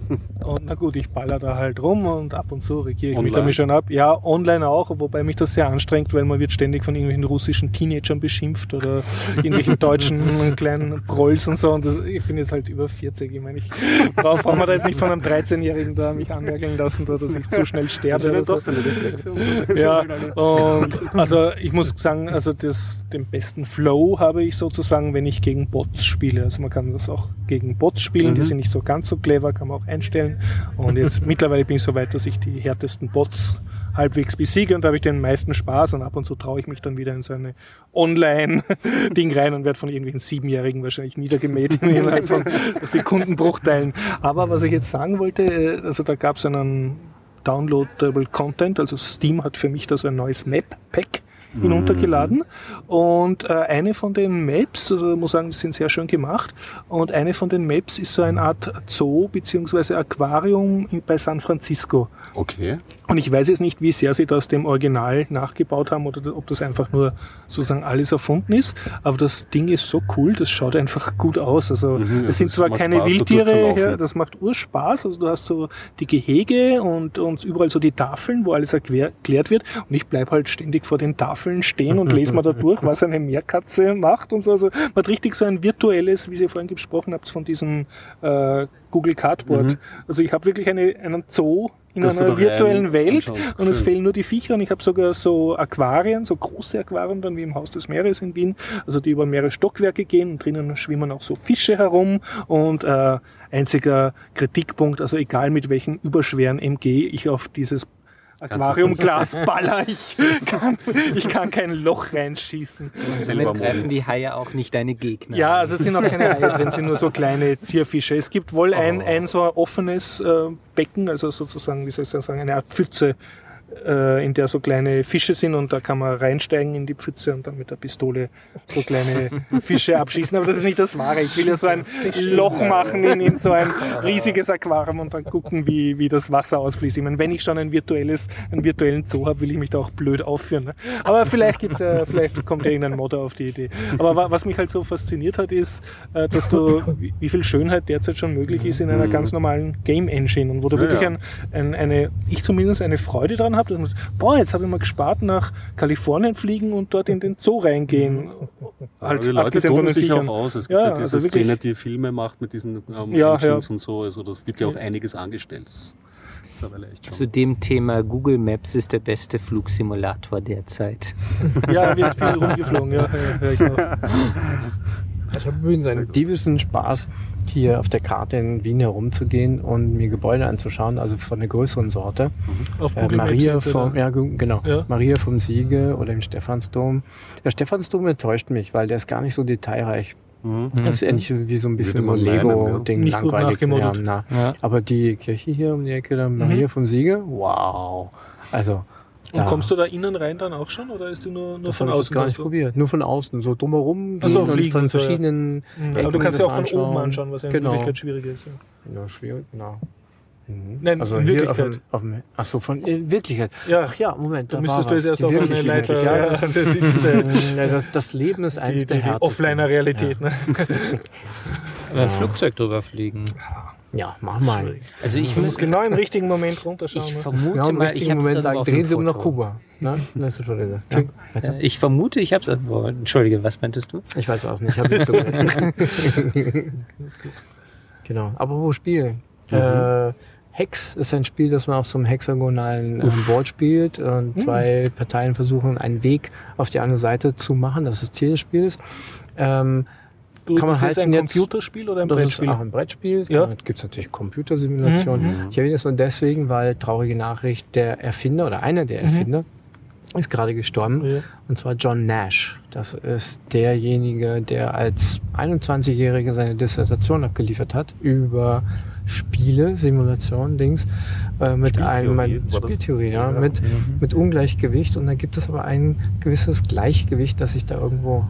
S1: und na gut, ich baller da halt rum und ab und zu regiere ich mich
S2: Online?
S1: damit schon ab. Ja, online auch, wobei mich das sehr anstrengt, weil man wird ständig von irgendwelchen russischen Teenagern beschimpft oder irgendwelchen deutschen kleinen Prolls und so. Und das, ich bin jetzt halt über 40. Ich meine, ich brauche brauch mir da jetzt nicht von einem 13-Jährigen da mich anmerkeln lassen, da, dass ich zu schnell sterbe.
S2: Also
S1: oder
S2: doch
S1: so.
S2: seine Reflexe.
S1: Ja, und also ich muss sagen, also das, den besten Flow habe ich sozusagen, wenn ich gegen Bots spiele. Also man kann das auch gegen Bots spielen, die
S2: Mhm.
S1: sind nicht so ganz so clever, kann man auch einstellen. Und jetzt mittlerweile bin ich so weit, dass ich die härtesten Bots halbwegs besiege und da habe ich den meisten Spaß und ab und zu traue ich mich dann wieder in so eine Online-Ding rein und werde von irgendwelchen Siebenjährigen wahrscheinlich niedergemäht innerhalb von Sekundenbruchteilen. Aber was ich jetzt sagen wollte, äh, also da gab es einen Downloadable Content, also Steam hat für mich da so ein neues Map-Pack hinuntergeladen und äh, eine von den Maps, also muss sagen, die sind sehr schön gemacht und eine von den Maps ist so eine Art Zoo beziehungsweise Aquarium bei San Francisco.
S2: Okay.
S1: Und ich weiß jetzt nicht, wie sehr sie das dem Original nachgebaut haben oder ob das einfach nur sozusagen alles erfunden ist. Aber das Ding ist so cool, das schaut einfach gut aus. Also
S2: Mhm,
S1: es sind
S2: das
S1: zwar keine
S2: Spaß,
S1: Wildtiere, ja, das macht Urspaß. Also du hast so die Gehege und, und überall so die Tafeln, wo alles erklär, erklärt wird. Und ich bleib halt ständig vor den Tafeln stehen und lese mal da durch, was eine Meerkatze macht und so. Also man hat richtig so ein virtuelles, wie Sie vorhin gesprochen habt, von diesem äh, Google Cardboard.
S2: Mhm.
S1: Also ich habe wirklich eine, einen Zoo in
S2: Dass
S1: einer virtuellen Welt und es fehlen nur die Viecher und ich habe sogar so Aquarien, so große Aquarien dann wie im Haus des Meeres in Wien, also die über mehrere Stockwerke gehen und drinnen schwimmen auch so Fische herum und äh, einziger Kritikpunkt, also egal mit welchem überschweren MG ich auf dieses Aquariumglas baller, ich kann, ich kann kein Loch reinschießen.
S2: Selber
S3: Damit treffen
S2: malen.
S3: die Haie auch nicht deine Gegner.
S1: Ja, also es sind auch keine Eier drin, es sind nur so kleine Zierfische. Es gibt wohl ein, ein so ein offenes äh, Becken, also sozusagen, wie soll ich sagen, eine Art Pfütze, äh, in der so kleine Fische sind und da kann man reinsteigen in die Pfütze und dann mit der Pistole so kleine Fische abschießen. Aber das ist nicht das Wahre. Ich will ja so ein Loch machen in, in so ein riesiges Aquarium und dann gucken, wie, wie das Wasser ausfließt. Ich meine, wenn ich schon ein virtuelles, einen virtuellen Zoo habe, will ich mich da auch blöd aufführen. Ne? Aber vielleicht gibt's ja, vielleicht kommt ja irgendein Modder auf die Idee. Aber wa- was mich halt so fasziniert hat, ist, äh, dass du, wie wie viel Schönheit derzeit schon möglich ist in einer ganz normalen Game Engine und wo du
S2: Ja,
S1: wirklich
S2: ja.
S1: ein, ein, eine, ich zumindest eine Freude daran habe, dass man sagt, boah, jetzt habe ich mal gespart nach Kalifornien fliegen und dort in den Zoo reingehen.
S2: Aber die Leute toben sich auch aus. Es gibt
S1: Ja,
S2: ja, diese
S1: also wirklich-
S2: Szene, die Filme macht mit diesen ähm,
S1: Ja,
S2: Engines
S1: ja.
S2: und so. Also das wird ja auch einiges angestellt.
S3: Zu dem Thema Google Maps ist der beste Flugsimulator derzeit.
S1: Ja, wird viel rumgeflogen, ja, ja, ja, ich auch.
S4: Ich habe übrigens einen diebischen Spaß, hier auf der Karte in Wien herumzugehen und mir Gebäude anzuschauen, also von der größeren Sorte.
S1: Auf
S4: Äh,
S1: Google
S4: Maria
S1: Maps jetzt,
S4: vom, ja, genau.
S1: Ja.
S4: Maria vom Siege oder im Stephansdom. Der Stephansdom enttäuscht mich, weil der ist gar nicht so detailreich.
S2: Mhm.
S4: Das ist ähnlich so wie so ein bisschen so Lego-Ding,
S1: Nicht gut
S4: langweilig. Ja, na.
S3: Ja.
S4: Aber die Kirche hier um die Ecke, der Maria vom Siege, wow. Also,
S1: Und kommst du da innen rein dann auch schon oder ist die nur, nur
S4: das
S1: von
S4: habe ich
S1: außen?
S4: gar nicht
S1: du-
S4: probiert. Nur von außen, so drumherum gehen und
S1: fliegen
S4: von
S1: und so, ja.
S4: verschiedenen.
S1: Mhm, Aber du kannst ja auch von
S4: anschauen.
S1: oben anschauen, was ja in
S4: Genau.
S1: Wirklichkeit schwierig ist. Ja.
S4: Ja, schwierig, genau. Mhm.
S1: Nein,
S4: also
S1: in Wirklichkeit.
S4: Auf dem, auf dem, ach so, von in Wirklichkeit.
S1: Ja.
S4: Ach ja, Moment.
S1: Da
S4: da
S1: müsstest
S4: war
S1: du jetzt erst
S4: Die
S1: auf eine Leiter.
S4: Ja,
S1: Ja,
S4: das,
S1: das ist äh,
S4: das, das Leben ist
S1: die,
S4: eins
S1: die,
S4: der
S1: die
S4: härtesten.
S1: Offliner-Realität. Ne?
S3: Aber ein Flugzeug drüber fliegen.
S4: Ja, mach mal.
S3: Also ich muss
S1: genau im richtigen Moment runterschauen.
S3: Ich
S1: ne?
S3: vermute
S4: Ja, im
S3: mal, ich
S4: richtigen
S3: habe
S4: Moment sagen, drehen Sie um nach Kuba. Ne? Das ist schon. Ja, weiter.
S3: Äh, Ich vermute, ich habe es irgendwo. Entschuldige, was meintest du?
S4: Ich weiß auch nicht, ich habe nicht zugehört. genau, aber wo Spiel? Äh, Hex ist ein Spiel, das man auf so einem hexagonalen ähm, Board spielt und zwei Parteien versuchen, einen Weg auf die andere Seite zu machen. Das ist das Ziel des Spiels. Ähm,
S1: Du,
S4: kann man
S1: das ist
S4: halten
S1: ein
S4: jetzt-
S1: Computerspiel oder ein
S4: das
S1: Brettspiel?
S4: ist auch ein Brettspiel.
S1: Ja.
S4: Damit gibt es natürlich Computersimulationen.
S1: Mhm,
S4: Ich erwähne es nur deswegen, weil traurige Nachricht, der Erfinder oder einer der
S1: Mhm.
S4: Erfinder ist gerade gestorben.
S1: Ja.
S4: Und zwar John Nash. Das ist derjenige, der als 21-Jähriger seine Dissertation abgeliefert hat über Spiele, Simulation, Dings, äh, mit einem
S2: Spieltheorie, das?
S4: Ja,
S2: Ja.
S4: mit, mit Ungleichgewicht. Und da gibt es aber ein gewisses Gleichgewicht, das sich da irgendwo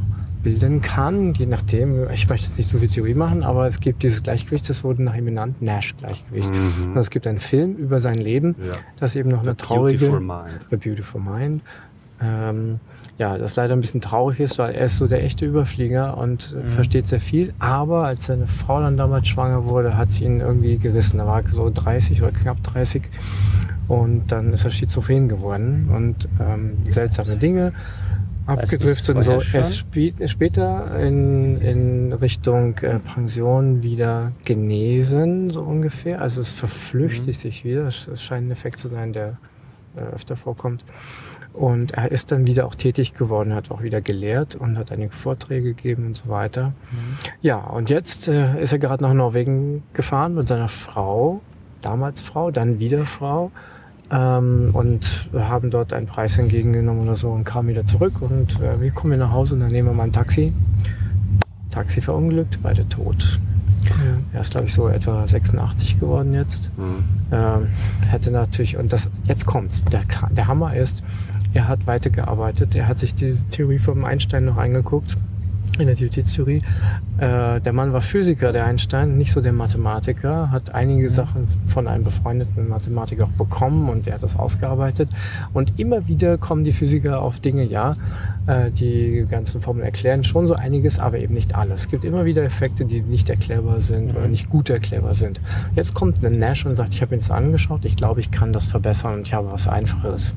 S4: bilden kann, je nachdem, ich möchte jetzt nicht so viel Theorie machen, aber es gibt dieses Gleichgewicht, das wurde nach ihm benannt, Nash-Gleichgewicht.
S2: Mhm.
S4: Und es gibt einen Film über sein Leben,
S2: Ja.
S4: das eben noch
S2: The
S4: eine traurige...
S2: Beautiful Mind.
S4: The Beautiful Mind. Ähm, ja, das leider ein bisschen traurig ist, weil er ist so der echte Überflieger und äh, versteht sehr viel. Aber als seine Frau dann damals schwanger wurde, hat sie ihn irgendwie gerissen. Er war so 30 oder knapp 30 und dann ist er schizophren geworden und ähm, seltsame Dinge abgedriftet und so.
S3: vorher schon?
S4: Er ist spä später in, in Richtung äh, Pension wieder genesen, so ungefähr. Also es verflüchtigt sich wieder. Es es scheint ein Effekt zu sein, der äh, öfter vorkommt. Und er ist dann wieder auch tätig geworden, hat auch wieder gelehrt und hat einige Vorträge gegeben und so weiter. Ja, und jetzt äh, ist er gerade nach Norwegen gefahren mit seiner Frau, damals Frau, dann wieder Frau. Ähm, und wir haben dort einen Preis entgegengenommen oder so und kamen wieder zurück. Und äh, wir kommen hier nach Hause und dann nehmen wir mal ein Taxi. Taxi verunglückt, beide tot. Er ist, glaube ich, so etwa 86 geworden jetzt.
S2: Mhm.
S4: Ähm, hätte natürlich, und das, jetzt kommt's, der, der Hammer ist, er hat weitergearbeitet, er hat sich diese Theorie vom Einstein noch angeguckt, Relativitätstheorie. Äh, der Mann war Physiker, der Einstein, nicht so der Mathematiker, hat einige Sachen von einem befreundeten Mathematiker auch bekommen und er hat das ausgearbeitet. Und immer wieder kommen die Physiker auf Dinge, ja, äh, die ganzen Formeln erklären schon so einiges, aber eben nicht alles. Es gibt immer wieder Effekte, die nicht erklärbar sind oder nicht gut erklärbar sind. Jetzt kommt ein Nash und sagt, ich habe mir das angeschaut, ich glaube, ich kann das verbessern und ich habe was Einfacheres.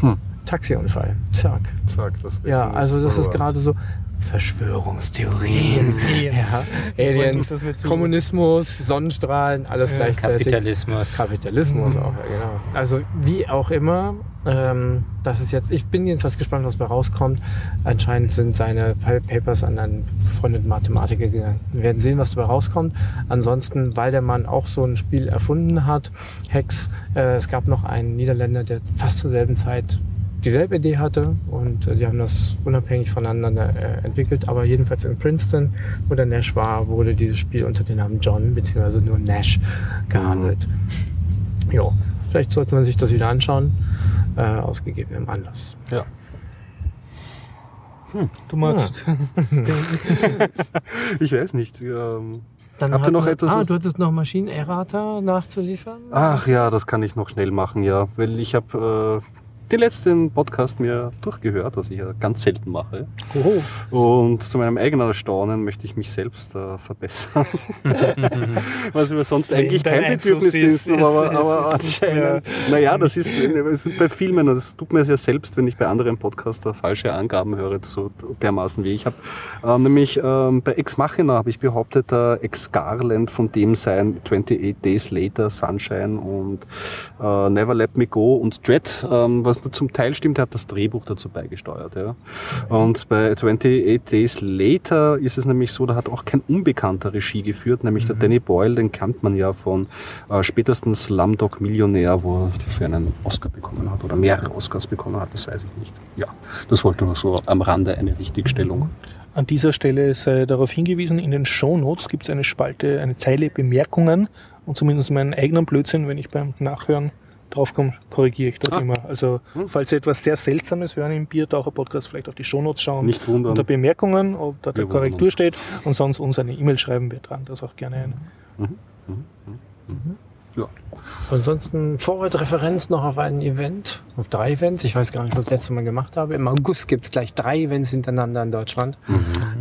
S2: Hm.
S4: Taxiunfall, zack.
S2: Zack, das
S4: Ja,
S2: Wissen
S4: also das ist gerade so Verschwörungstheorien.
S1: Aliens.
S4: Ja, Aliens,
S1: zu-
S4: Kommunismus, Sonnenstrahlen, alles
S1: Ja,
S4: gleichzeitig.
S3: Kapitalismus.
S4: Kapitalismus
S1: Mhm.
S4: auch, ja, genau. Also wie auch immer, ähm, das ist jetzt, ich bin jedenfalls gespannt, was bei rauskommt. Anscheinend sind seine Pa- Papers an einen befreundeten Mathematiker gegangen. Wir werden sehen, was dabei rauskommt. Ansonsten, weil der Mann auch so ein Spiel erfunden hat, Hex, äh, es gab noch einen Niederländer, der fast zur selben Zeit dieselbe Idee hatte und äh, die haben das unabhängig voneinander äh, entwickelt. Aber jedenfalls in Princeton, wo der Nash war, wurde dieses Spiel unter dem Namen John bzw. nur Nash gehandelt. Ja, vielleicht sollte man sich das wieder anschauen, äh, aus gegebenem Anlass.
S2: Ja.
S1: Du magst.
S2: Ich weiß nicht. Ähm,
S4: Dann
S2: Habt ihr noch etwas,
S4: Ah, du hattest noch Maschinenerrata nachzuliefern?
S2: ach ja, das kann ich noch schnell machen, ja. Weil ich habe äh, den letzten Podcast mir durchgehört, was ich ja ganz selten mache.
S4: Oho.
S2: Und zu meinem eigenen Erstaunen möchte ich mich selbst äh, verbessern. Was über sonst
S1: Sven,
S2: eigentlich kein Bedürfnis ist,
S1: ist-
S2: aber,
S1: ist-
S2: aber
S1: ist
S2: anscheinend. Naja, das ist, es ist bei Filmen, das tut mir sehr selbst, wenn ich bei anderen Podcaster falsche Angaben höre, so dermaßen wie ich habe. Ähm, nämlich ähm, bei Ex Machina habe ich behauptet, äh, Ex Garland von dem sein 28 Days Later, Sunshine und äh, Never Let Me Go und Dread, ähm, was zum Teil stimmt, er hat das Drehbuch dazu beigesteuert. Ja. Und bei 28 Days Later ist es nämlich so, da hat auch kein Unbekannter Regie geführt, nämlich der Danny Boyle, den kennt man ja von äh, spätestens Slumdog Millionär, wo er dafür einen Oscar bekommen hat oder mehrere Oscars bekommen hat, das weiß ich nicht. Ja, das wollte nur so am Rande eine Richtigstellung.
S1: An dieser Stelle sei darauf hingewiesen, in den Shownotes gibt es eine Spalte, eine Zeile Bemerkungen und zumindest meinen eigenen Blödsinn, wenn ich beim Nachhören draufkomme, korrigiere ich dort
S2: Ah.
S1: immer. Also
S2: Hm.
S1: falls Sie etwas sehr Seltsames hören im Biertaucher-Podcast, vielleicht auf die Shownotes schauen.
S2: Nicht wundern.
S1: Unter Bemerkungen, ob da der Korrektur
S2: uns.
S1: steht und sonst uns eine E-Mail schreiben wir dran. Das auch gerne ein.
S2: Ja.
S4: Ansonsten Vorreferenz noch auf ein Event, auf drei Events. Ich weiß gar nicht, was ich das letzte Mal gemacht habe. Im August gibt es gleich drei Events hintereinander in Deutschland.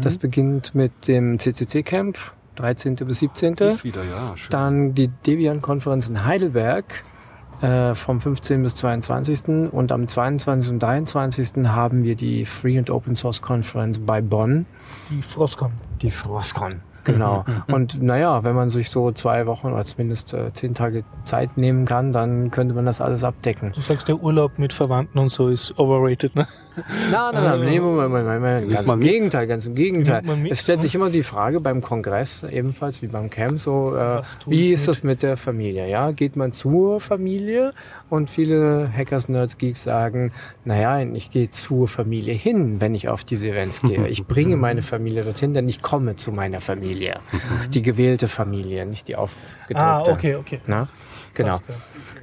S4: Das beginnt mit dem CCC-Camp, 13. bis 17.
S2: Ist wieder, ja. Schön.
S4: Dann die Debian-Konferenz in Heidelberg äh, vom 15. bis 22. Und am 22. und 23. haben wir die Free and Open Source Conference bei Bonn,
S1: Die Frostcon.
S4: die Frostcon. Genau. Und naja, wenn man sich so zwei Wochen oder zumindest äh, zehn Tage Zeit nehmen kann, dann könnte man das alles abdecken.
S1: Du sagst, der Urlaub mit Verwandten und so ist overrated, ne?
S4: Nein, nein, nein, Moment, Moment, ganz im? Gegenteil, ganz im Gegenteil. Es stellt sich immer die Frage beim Kongress, ebenfalls wie beim Camp, so, äh, wie ist das mit der Familie? Ja, geht man zur Familie? Und viele Hackers, Nerds, Geeks sagen, naja, ich gehe zur Familie hin, wenn ich auf diese Events gehe. Ich bringe meine Familie dorthin, denn ich komme zu meiner Familie. Die gewählte Familie, nicht die aufgedrückte.
S1: Ah, okay, okay.
S4: Na? Genau.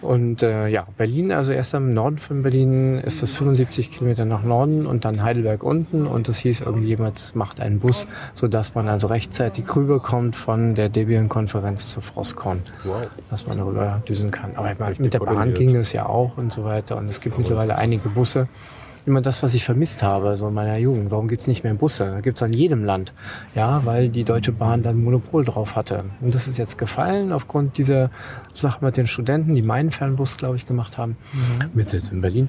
S4: Und äh, ja, Berlin, also erst am Norden von Berlin ist das 75 Kilometer nach Norden und dann Heidelberg unten. Und das hieß, irgendjemand macht einen Bus, sodass man also rechtzeitig rüberkommt von der Debian-Konferenz zur Frostcon,
S2: Wow.
S4: dass man rüber düsen kann. Aber meine, mit der Bahn ging es ja auch und so weiter. Und es gibt mittlerweile einige Busse. Immer das, was ich vermisst habe, so in meiner Jugend. Warum gibt's nicht mehr Busse? Da gibt's an jedem Land. Ja, weil die Deutsche Bahn dann Monopol drauf hatte. Und das ist jetzt gefallen aufgrund dieser Sache mit den Studenten, die meinen Fernbus, glaube ich, gemacht haben. Mit Sitz in Berlin.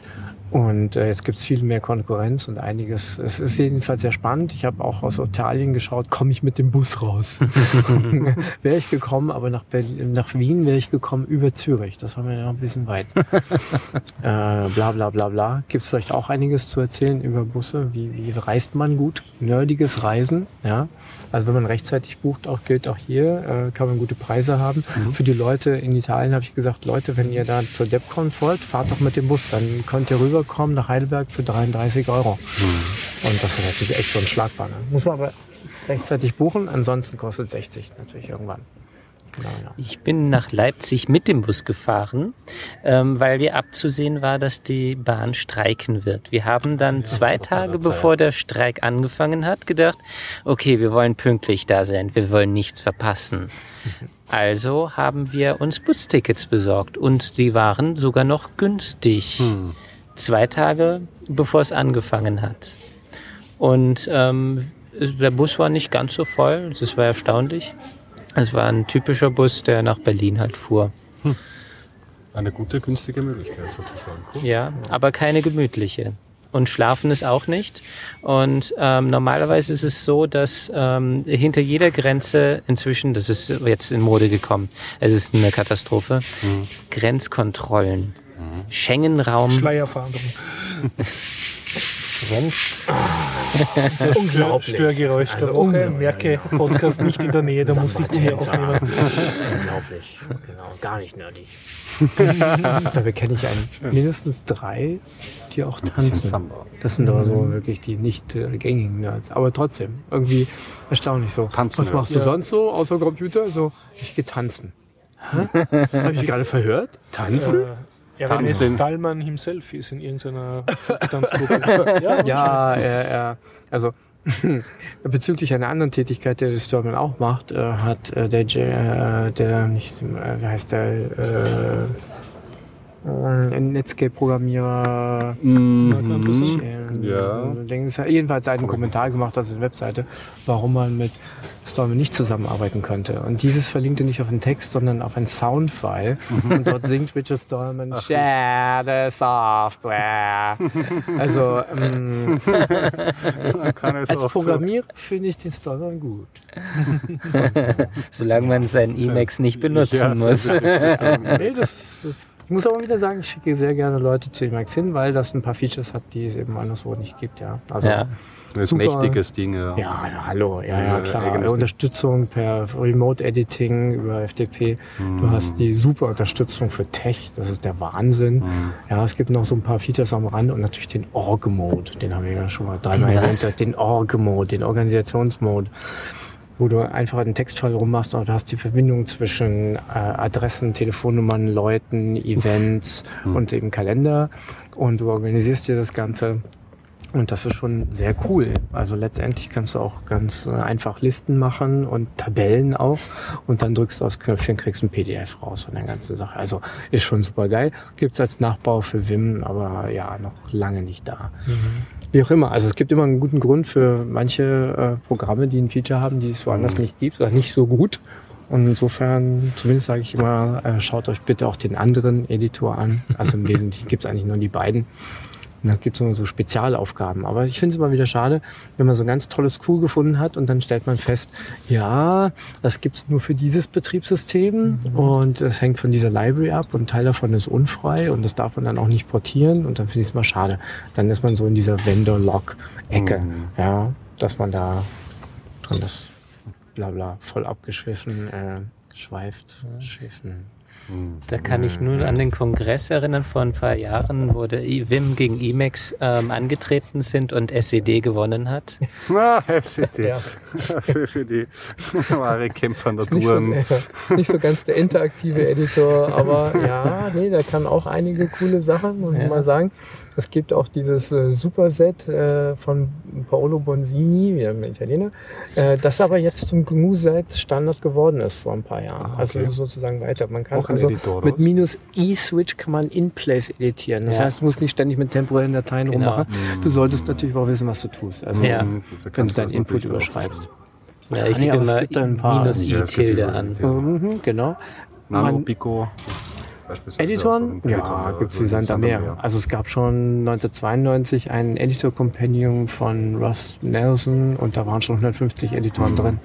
S4: Und äh, jetzt gibt's viel mehr Konkurrenz und einiges. Es ist jedenfalls sehr spannend. Ich habe auch aus Italien geschaut, komme ich mit dem Bus raus. wäre ich gekommen, aber nach, Berlin, nach Wien wäre ich gekommen über Zürich. Das war mir ja noch ein bisschen weit. äh, bla bla bla bla. Gibt es vielleicht auch einiges zu erzählen über Busse? Wie, wie reist man gut? Nerdiges Reisen, ja. Also wenn man rechtzeitig bucht, auch gilt auch hier, äh, kann man gute Preise haben. Für die Leute in Italien habe ich gesagt, Leute, wenn ihr da zur DevCon wollt, fahrt doch mit dem Bus. Dann könnt ihr rüberkommen nach Heidelberg für 33 Euro. Und das ist natürlich echt so ein Schlagbar. Ne? Muss man aber rechtzeitig buchen, ansonsten kostet 60 natürlich irgendwann. Genau, ja.
S3: Ich bin nach Leipzig mit dem Bus gefahren, ähm, weil wir abzusehen war, dass die Bahn streiken wird. Wir haben dann zwei Tage bevor der Streik angefangen hat, gedacht, okay, wir wollen pünktlich da sein, wir wollen nichts verpassen. Also haben wir uns Bustickets besorgt und die waren sogar noch günstig. Zwei Tage bevor es angefangen hat. Und ähm, der Bus war nicht ganz so voll, das war erstaunlich. Es war ein typischer Bus, der nach Berlin halt fuhr.
S2: Eine gute, günstige Möglichkeit sozusagen. Cool.
S3: Ja, aber keine gemütliche. Und schlafen ist auch nicht. Und ähm, normalerweise ist es so, dass ähm, hinter jeder Grenze inzwischen, das ist jetzt in Mode gekommen, es ist eine Katastrophe, Grenzkontrollen. Schengen-Raum.
S1: Schleierfahndung.
S3: Grenz
S1: Unglaublich. Störgeräusch
S4: Also
S1: der Woche. Merke, Podcast nicht in der Nähe der Musik, die wir aufnehmen.
S4: Unglaublich. Genau, gar nicht nerdig. Dabei kenne ich einen, mindestens drei, die auch tanzen.
S2: Samba.
S4: Das sind aber so wirklich die nicht äh, gängigen Nerds. Aber trotzdem, irgendwie erstaunlich so.
S2: Tanzen
S4: Was machst du
S1: Ja.
S4: sonst so außer Computer? So, ich gehe tanzen. Hä? Habe ich gerade verhört? Tanzen?
S1: Äh,
S2: Tanz
S1: RNS
S2: den-
S1: Stallmann himself ist in irgendeiner Volkstanzgruppe. ja,
S4: Ja, er, er also bezüglich einer anderen Tätigkeit, die der Stallman auch macht, äh, hat äh, der, äh, der nicht, äh, wie heißt der, äh, äh, Netscape-Programmierer,
S2: Mhm.
S4: ähm,
S2: Ja.
S4: Dings, jedenfalls einen Kommentar gemacht auf seiner Webseite, warum man mit Stallman nicht zusammenarbeiten könnte. Und dieses verlinkte nicht auf einen Text, sondern auf ein Soundfile. Und dort singt Richard Stallman, share the software. also, ähm,
S2: Kann es
S4: als
S2: auch so-
S4: Programmierer finde ich den Stallman gut.
S3: solange man seinen Emacs nicht benutzen
S2: Ja,
S3: muss.
S2: das
S4: Nee, das, muss aber wieder sagen, ich schicke sehr gerne Leute zu Emacs hin, weil das ein paar Features hat, die es eben anderswo nicht gibt. Ja, also,
S3: Ja.
S2: Das ist ein mächtiges Ding, ja.
S4: Ja, hallo, ja, ja, klar. Unterstützung per Remote Editing über FTP. Du hast die super Unterstützung für Tech, das ist der Wahnsinn. Ja, es gibt noch so ein paar Features am Rand und natürlich den Org-Mode, den haben wir ja schon mal dreimal erwähnt, den Org-Mode, den Organisationsmode wo du einfach einen Textfile rummachst und du hast die Verbindung zwischen äh, Adressen, Telefonnummern, Leuten, Events und dem Kalender und du organisierst dir das Ganze und das ist schon sehr cool. Also letztendlich kannst du auch ganz äh, einfach Listen machen und Tabellen auch und dann drückst du aufs Knöpfchen, kriegst ein PDF raus von der ganzen Sache. Also ist schon super geil. Gibt's als Nachbau für Vim, aber ja, noch lange nicht da. Wie auch immer. Also es gibt immer einen guten Grund für manche äh, Programme, die ein Feature haben, die es woanders nicht gibt oder nicht so gut. Und insofern, zumindest sage ich immer, äh, schaut euch bitte auch den anderen Editor an. Also im Wesentlichen gibt es eigentlich nur die beiden. Und dann gibt es immer so Spezialaufgaben. Aber ich finde es immer wieder schade, wenn man so ein ganz tolles Tool gefunden hat und dann stellt man fest, ja, das gibt's nur für dieses Betriebssystem und es hängt von dieser Library ab und ein Teil davon ist unfrei und das darf man dann auch nicht portieren und dann finde ich es mal schade. Dann ist man so in dieser Vendor-Log-Ecke,
S2: Mhm.
S4: ja, dass man da drin ist. Bla bla, voll abgeschwiffen, äh, geschweift, schiffen.
S3: Da kann ich nur an den Kongress erinnern vor ein paar Jahren, wo der I- Wim gegen Emacs ähm, angetreten sind und SED gewonnen hat.
S2: Na, SCD.
S4: Ja.
S2: Für, für die wahre Kämpfer-Naturen.
S4: Nicht so, nicht so ganz der interaktive Editor, aber ja, nee, der kann auch einige coole Sachen, muss
S3: Ja.
S4: ich mal sagen. Es gibt auch dieses äh, Superset äh, von Paolo Bonzini, wieder ein Italiener, äh, das aber jetzt zum GNU-Set Standard geworden ist vor ein paar Jahren.
S2: Ah,
S4: Also
S2: okay.
S4: sozusagen weiter. Man kann
S2: Auch
S4: also mit minus E-Switch kann man In-Place editieren. Das
S3: Ja.
S4: heißt, du musst nicht ständig mit temporären Dateien
S3: Genau.
S4: rummachen. Du solltest natürlich auch wissen, was du tust. Also
S3: Ja.
S2: Mhm,
S4: wenn du deinen Input überschreibst.
S3: Ja, ich
S4: Ah, nee,
S3: gebe immer minus
S2: Ja,
S3: i
S2: es gibt
S3: Tilde
S2: überall
S3: an.
S4: Mhm, genau.
S2: Nano, Pico. Beispielsweise
S4: Editoren? Ja, die sind da mehr.
S2: mehr.
S4: Also es gab schon 1992 ein Editor-Compendium von Russ Nelson und da waren schon 150 Editoren drin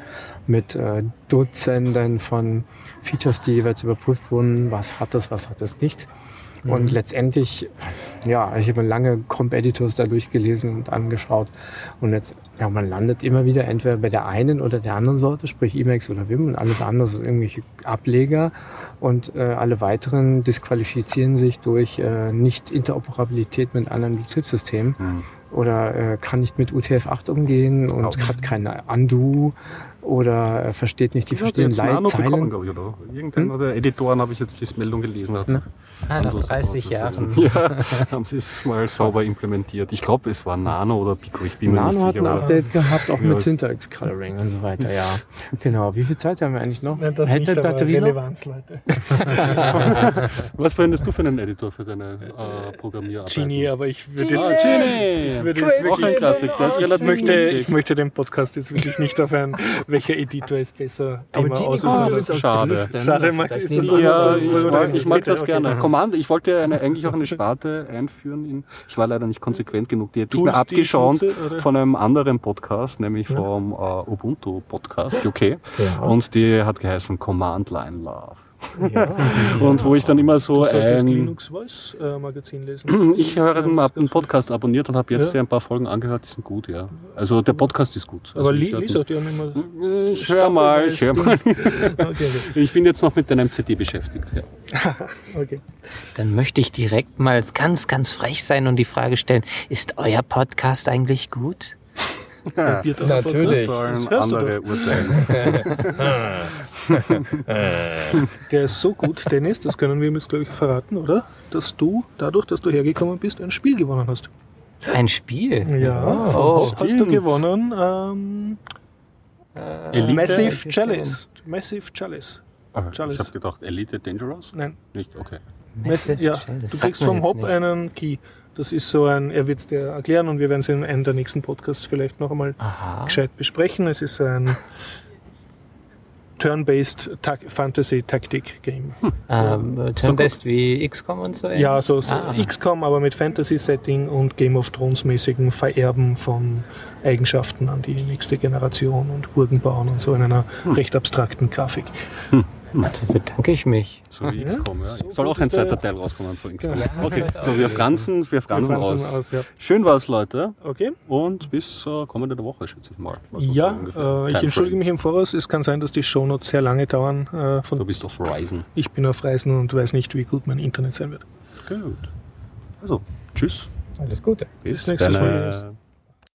S4: mit äh, Dutzenden von Features, die jeweils überprüft wurden, was hat es, was hat es nicht. Und letztendlich, ja, ich habe lange Comp-Editors da durchgelesen und angeschaut. Und jetzt, ja, man landet immer wieder entweder bei der einen oder der anderen Sorte, sprich Emacs oder Vim und alles andere ist irgendwelche Ableger. Und äh, alle weiteren disqualifizieren sich durch äh, Nicht-Interoperabilität mit anderen Betriebssystemen
S2: Hm.
S4: oder äh, kann nicht mit UTF-8 umgehen und
S2: Auch.
S4: hat keine Undo oder äh, versteht nicht die
S2: Ja,
S4: verschiedenen
S2: bekommen,
S4: Leitzeilen.
S2: glaube ich, oder? Irgendeiner der Editoren habe ich jetzt die Meldung gelesen. Hat
S4: Ne?
S3: Ah, nach
S2: anders
S3: 30
S2: gebaut.
S3: Jahren.
S2: Ja, haben sie es mal sauber implementiert. Ich glaube, es war Nano oder Pico, ich bin mir
S4: Nano
S2: nicht
S4: hat
S2: sicher.
S4: ein
S2: aber-
S4: Update gehabt, auch
S2: Ja,
S4: mit Syntax Coloring und so weiter, ja. Genau. Wie viel Zeit haben wir eigentlich noch?
S1: Nein, das
S4: Hält
S1: nicht, aber
S4: Batterie noch?
S1: Relevanz, Leute.
S2: Was verwendest du für einen Editor für deine äh, Programmierarbeit?
S1: Genie, aber ich würde jetzt...
S2: Ah, Genie!
S1: Ich würde jetzt
S2: Auch ein Klassik, ist
S1: ich möchte, ich möchte den Podcast jetzt wirklich nicht auf ein, welcher Editor ist besser,
S4: Aber
S1: Thema aussuchen
S2: Schade.
S1: Schade,
S4: Das
S1: Max, ist das
S4: nicht-
S1: das, was
S2: Ja,
S1: du-
S2: ich mag, ich mag das gerne. Command, ich wollte eine, eigentlich auch eine Sparte einführen. In, ich war leider nicht konsequent genug. Die hätte ich mir abgeschaut von einem anderen Podcast, nämlich vom äh, Ubuntu Podcast UK.
S4: Ja.
S2: Und die hat geheißen Command Line Love.
S4: Ja.
S2: Und wo ich dann immer so
S1: Du
S2: ein...
S1: Linux Voice äh, Magazin lesen.
S2: Ich höre den, hab den Podcast abonniert und habe jetzt
S1: Ja.
S2: ein paar Folgen angehört, die sind gut, ja. Also der Podcast ist gut.
S1: Aber
S2: also
S1: li
S2: ich hör
S1: lies auch die auch nicht mehr.
S2: den- ich höre mal, ich höre mal.
S1: Okay, okay.
S2: Ich bin jetzt noch mit einem CD beschäftigt. Ja.
S1: okay.
S3: Dann möchte ich direkt mal ganz, ganz frech sein und die Frage stellen, ist euer Podcast eigentlich gut?
S1: Probiert auch
S4: Natürlich.
S2: Das sollen
S1: du
S2: andere urteilen.
S1: Der ist so gut, Dennis, das können wir ihm jetzt, glaube ich, verraten, oder? Dass du, dadurch, dass du hergekommen bist, ein Spiel gewonnen hast.
S3: Ein Spiel?
S1: Ja,
S3: Oh,
S1: Hop hast du
S2: stimmt.
S1: gewonnen. Ähm,
S2: Elite?
S1: Massive Chalice. Massive Chalice.
S2: Ah, Ich
S1: Chalice.
S2: habe gedacht, Elite Dangerous?
S1: Nein,
S2: Nicht, okay.
S3: Massive
S1: ja,
S3: Chalice,
S1: du kriegst vom Hop einen Key. Das ist so ein, er wird es dir erklären und wir werden es in einem der nächsten Podcasts vielleicht noch einmal
S3: Aha.
S1: gescheit besprechen. Es ist ein Turn-based Ta Fantasy-Taktik-Game.
S3: Ähm, Turn-based wie XCOM und so?
S1: Ja, so, so
S3: Ah.
S1: XCOM, aber mit Fantasy-Setting und Game of Thrones-mäßigen Vererben von Eigenschaften an die nächste Generation und Burgen bauen und so in einer recht abstrakten Grafik.
S3: Da bedanke ich mich.
S2: So wie
S1: Ja,
S2: XCOM, ja.
S1: so
S2: Soll auch ein zweiter Teil rauskommen von XCOM.
S1: Ja.
S2: Okay, so wir franzen, wir fransen
S1: Wir fransen
S2: aus.
S1: aus, ja.
S2: Schön war's, Leute.
S1: Okay.
S2: Und bis äh, kommende Woche, schätze ich mal. Also so
S1: Ja,
S2: ungefähr.
S1: äh, ich entschuldige mich im Voraus. Es kann sein, dass die Shownotes sehr lange dauern. Äh,
S2: Du bist auf Ryzen.
S1: ich bin auf Reisen und weiß nicht, wie gut mein Internet sein wird.
S2: Gut. Also, tschüss.
S4: Alles Gute.
S2: Bis
S1: nächstes
S2: dann.
S1: Mal.